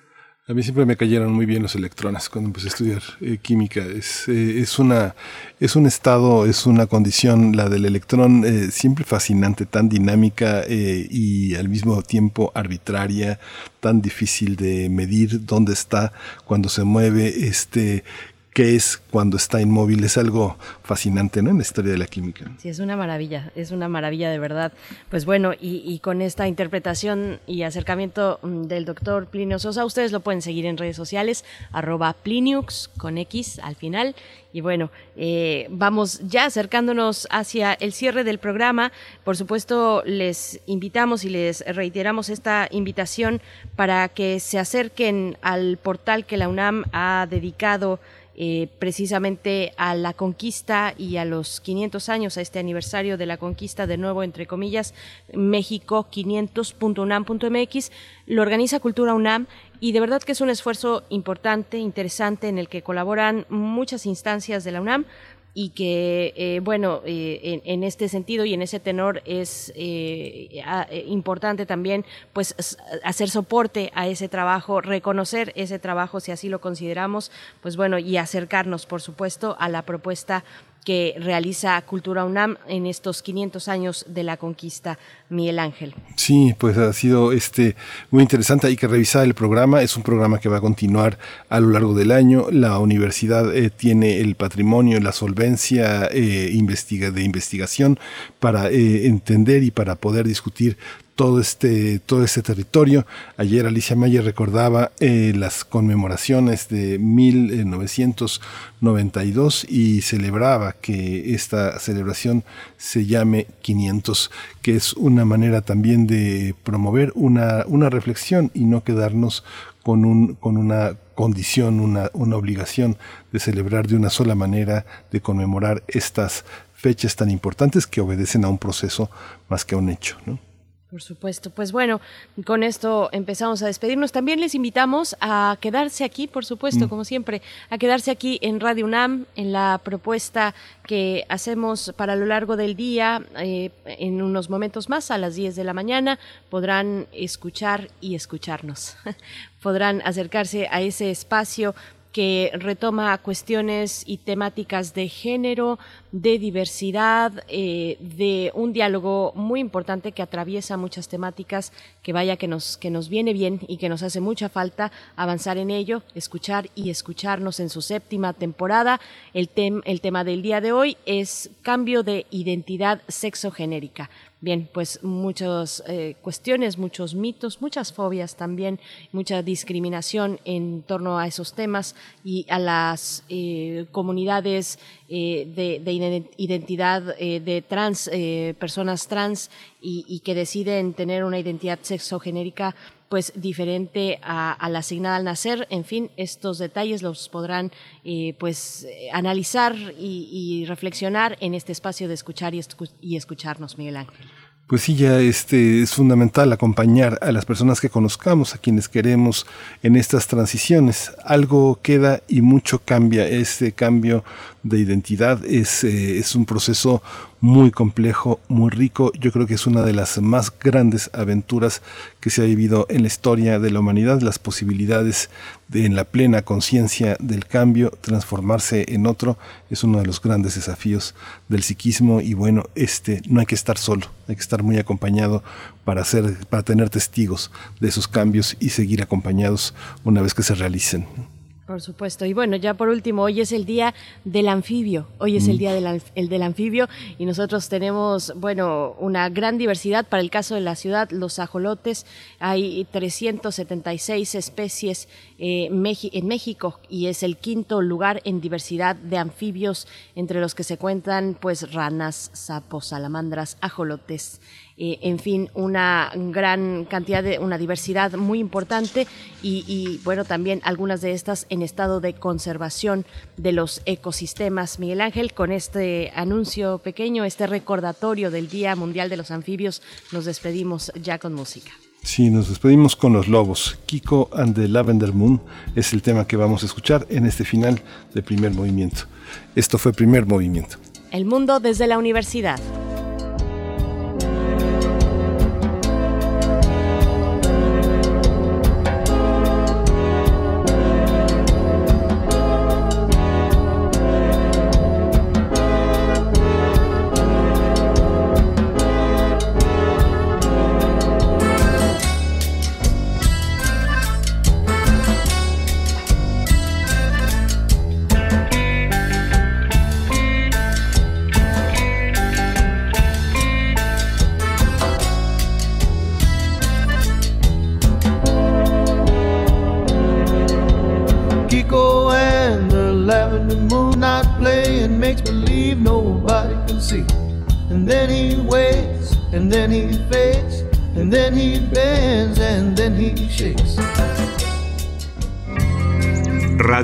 S1: A mí siempre me cayeron muy bien los electrones cuando empecé a estudiar eh, química. Es, eh, es, una, es un estado, es una condición, la del electrón, eh, siempre fascinante, tan dinámica y al mismo tiempo arbitraria, tan difícil de medir dónde está cuando se mueve, este, qué es cuando está inmóvil. Es algo fascinante ¿no? en la historia de la química.
S2: Sí, es una maravilla, es una maravilla de verdad. Pues bueno, y, con esta interpretación y acercamiento mm, del doctor Plinio Sosa, ustedes lo pueden seguir en redes sociales, arroba Pliniux con X al final. Y bueno, eh, vamos ya acercándonos hacia el cierre del programa. Por supuesto, les invitamos y les reiteramos esta invitación para que se acerquen al portal que la UNAM ha dedicado eh, precisamente a la conquista y a los 500 años, a este aniversario de la conquista, de nuevo, entre comillas, México 500.unam.mx, lo organiza Cultura UNAM y de verdad que es un esfuerzo importante, interesante, en el que colaboran muchas instancias de la UNAM, y que, eh, bueno, eh, en, este sentido y en ese tenor es eh, importante también, pues, hacer soporte a ese trabajo, reconocer ese trabajo, si así lo consideramos, pues bueno, y acercarnos, por supuesto, a la propuesta que realiza Cultura UNAM en estos 500 años de la conquista Miguel Ángel.
S1: Sí, pues ha sido este muy interesante. Hay que revisar el programa. Es un programa que va a continuar a lo largo del año. La universidad eh, tiene el patrimonio, la solvencia eh, investiga, de investigación para eh, entender y para poder discutir todo este, todo este territorio. Ayer Alicia Mayer recordaba eh, las conmemoraciones de 1992 y celebraba que esta celebración se llame 500, que es una manera también de promover una, una reflexión y no quedarnos con, un, con una condición, una, una obligación de celebrar de una sola manera, de conmemorar estas fechas tan importantes que obedecen a un proceso más que a un hecho.
S2: Por supuesto. Pues bueno, con esto empezamos a despedirnos. También les invitamos a quedarse aquí, por supuesto, mm. como siempre, a quedarse aquí en Radio UNAM, en la propuesta que hacemos para lo largo del día. Eh, en unos momentos más, a las 10 de la mañana, podrán escuchar y escucharnos. podrán acercarse a ese espacio que retoma cuestiones y temáticas de género, de diversidad, eh, de un diálogo muy importante que atraviesa muchas temáticas, que vaya que nos, que nos viene bien y que nos hace mucha falta avanzar en ello, escuchar y escucharnos en su séptima temporada. El, el tema del día de hoy es cambio de identidad sexogenérica. Bien, pues muchas eh, cuestiones, muchos mitos, muchas fobias también, mucha discriminación en torno a esos temas y a las eh, comunidades eh, de, identidad de trans, personas trans y, que deciden tener una identidad sexogenérica pues diferente a, la asignada al nacer. En fin, estos detalles los podrán pues analizar y, reflexionar en este espacio de escuchar y escucharnos, Miguel Ángel.
S1: Pues sí, ya este es fundamental acompañar a las personas que conozcamos, a quienes queremos en estas transiciones. Algo queda y mucho cambia. Este cambio de identidad es, eh, es un proceso muy complejo, muy rico. Yo creo que es una de las más grandes aventuras que se ha vivido en la historia de la humanidad, las posibilidades de en la plena conciencia del cambio, transformarse en otro, es uno de los grandes desafíos del psiquismo y bueno, este no hay que estar solo, hay que estar muy acompañado para para tener testigos de esos cambios y seguir acompañados una vez que se realicen.
S2: Por supuesto. Y bueno, ya por último, hoy es el día del anfibio. Hoy es el mm. día del, el del anfibio y nosotros tenemos, bueno, una gran diversidad. Para el caso de la ciudad, los ajolotes, hay 376 especies eh, en México y es el quinto lugar en diversidad de anfibios, entre los que se cuentan pues ranas, sapos, salamandras, ajolotes. Eh, en fin, una gran cantidad de, una diversidad muy importante y, bueno, también algunas de estas en estado de conservación de los ecosistemas. Miguel Ángel, con este anuncio pequeño, este recordatorio del Día Mundial de los Anfibios, nos despedimos ya con música.
S1: Sí, nos despedimos con los lobos. Kiko and the Lavender Moon es el tema que vamos a escuchar en este final de primer movimiento. Esto fue primer movimiento.
S2: El mundo desde la universidad.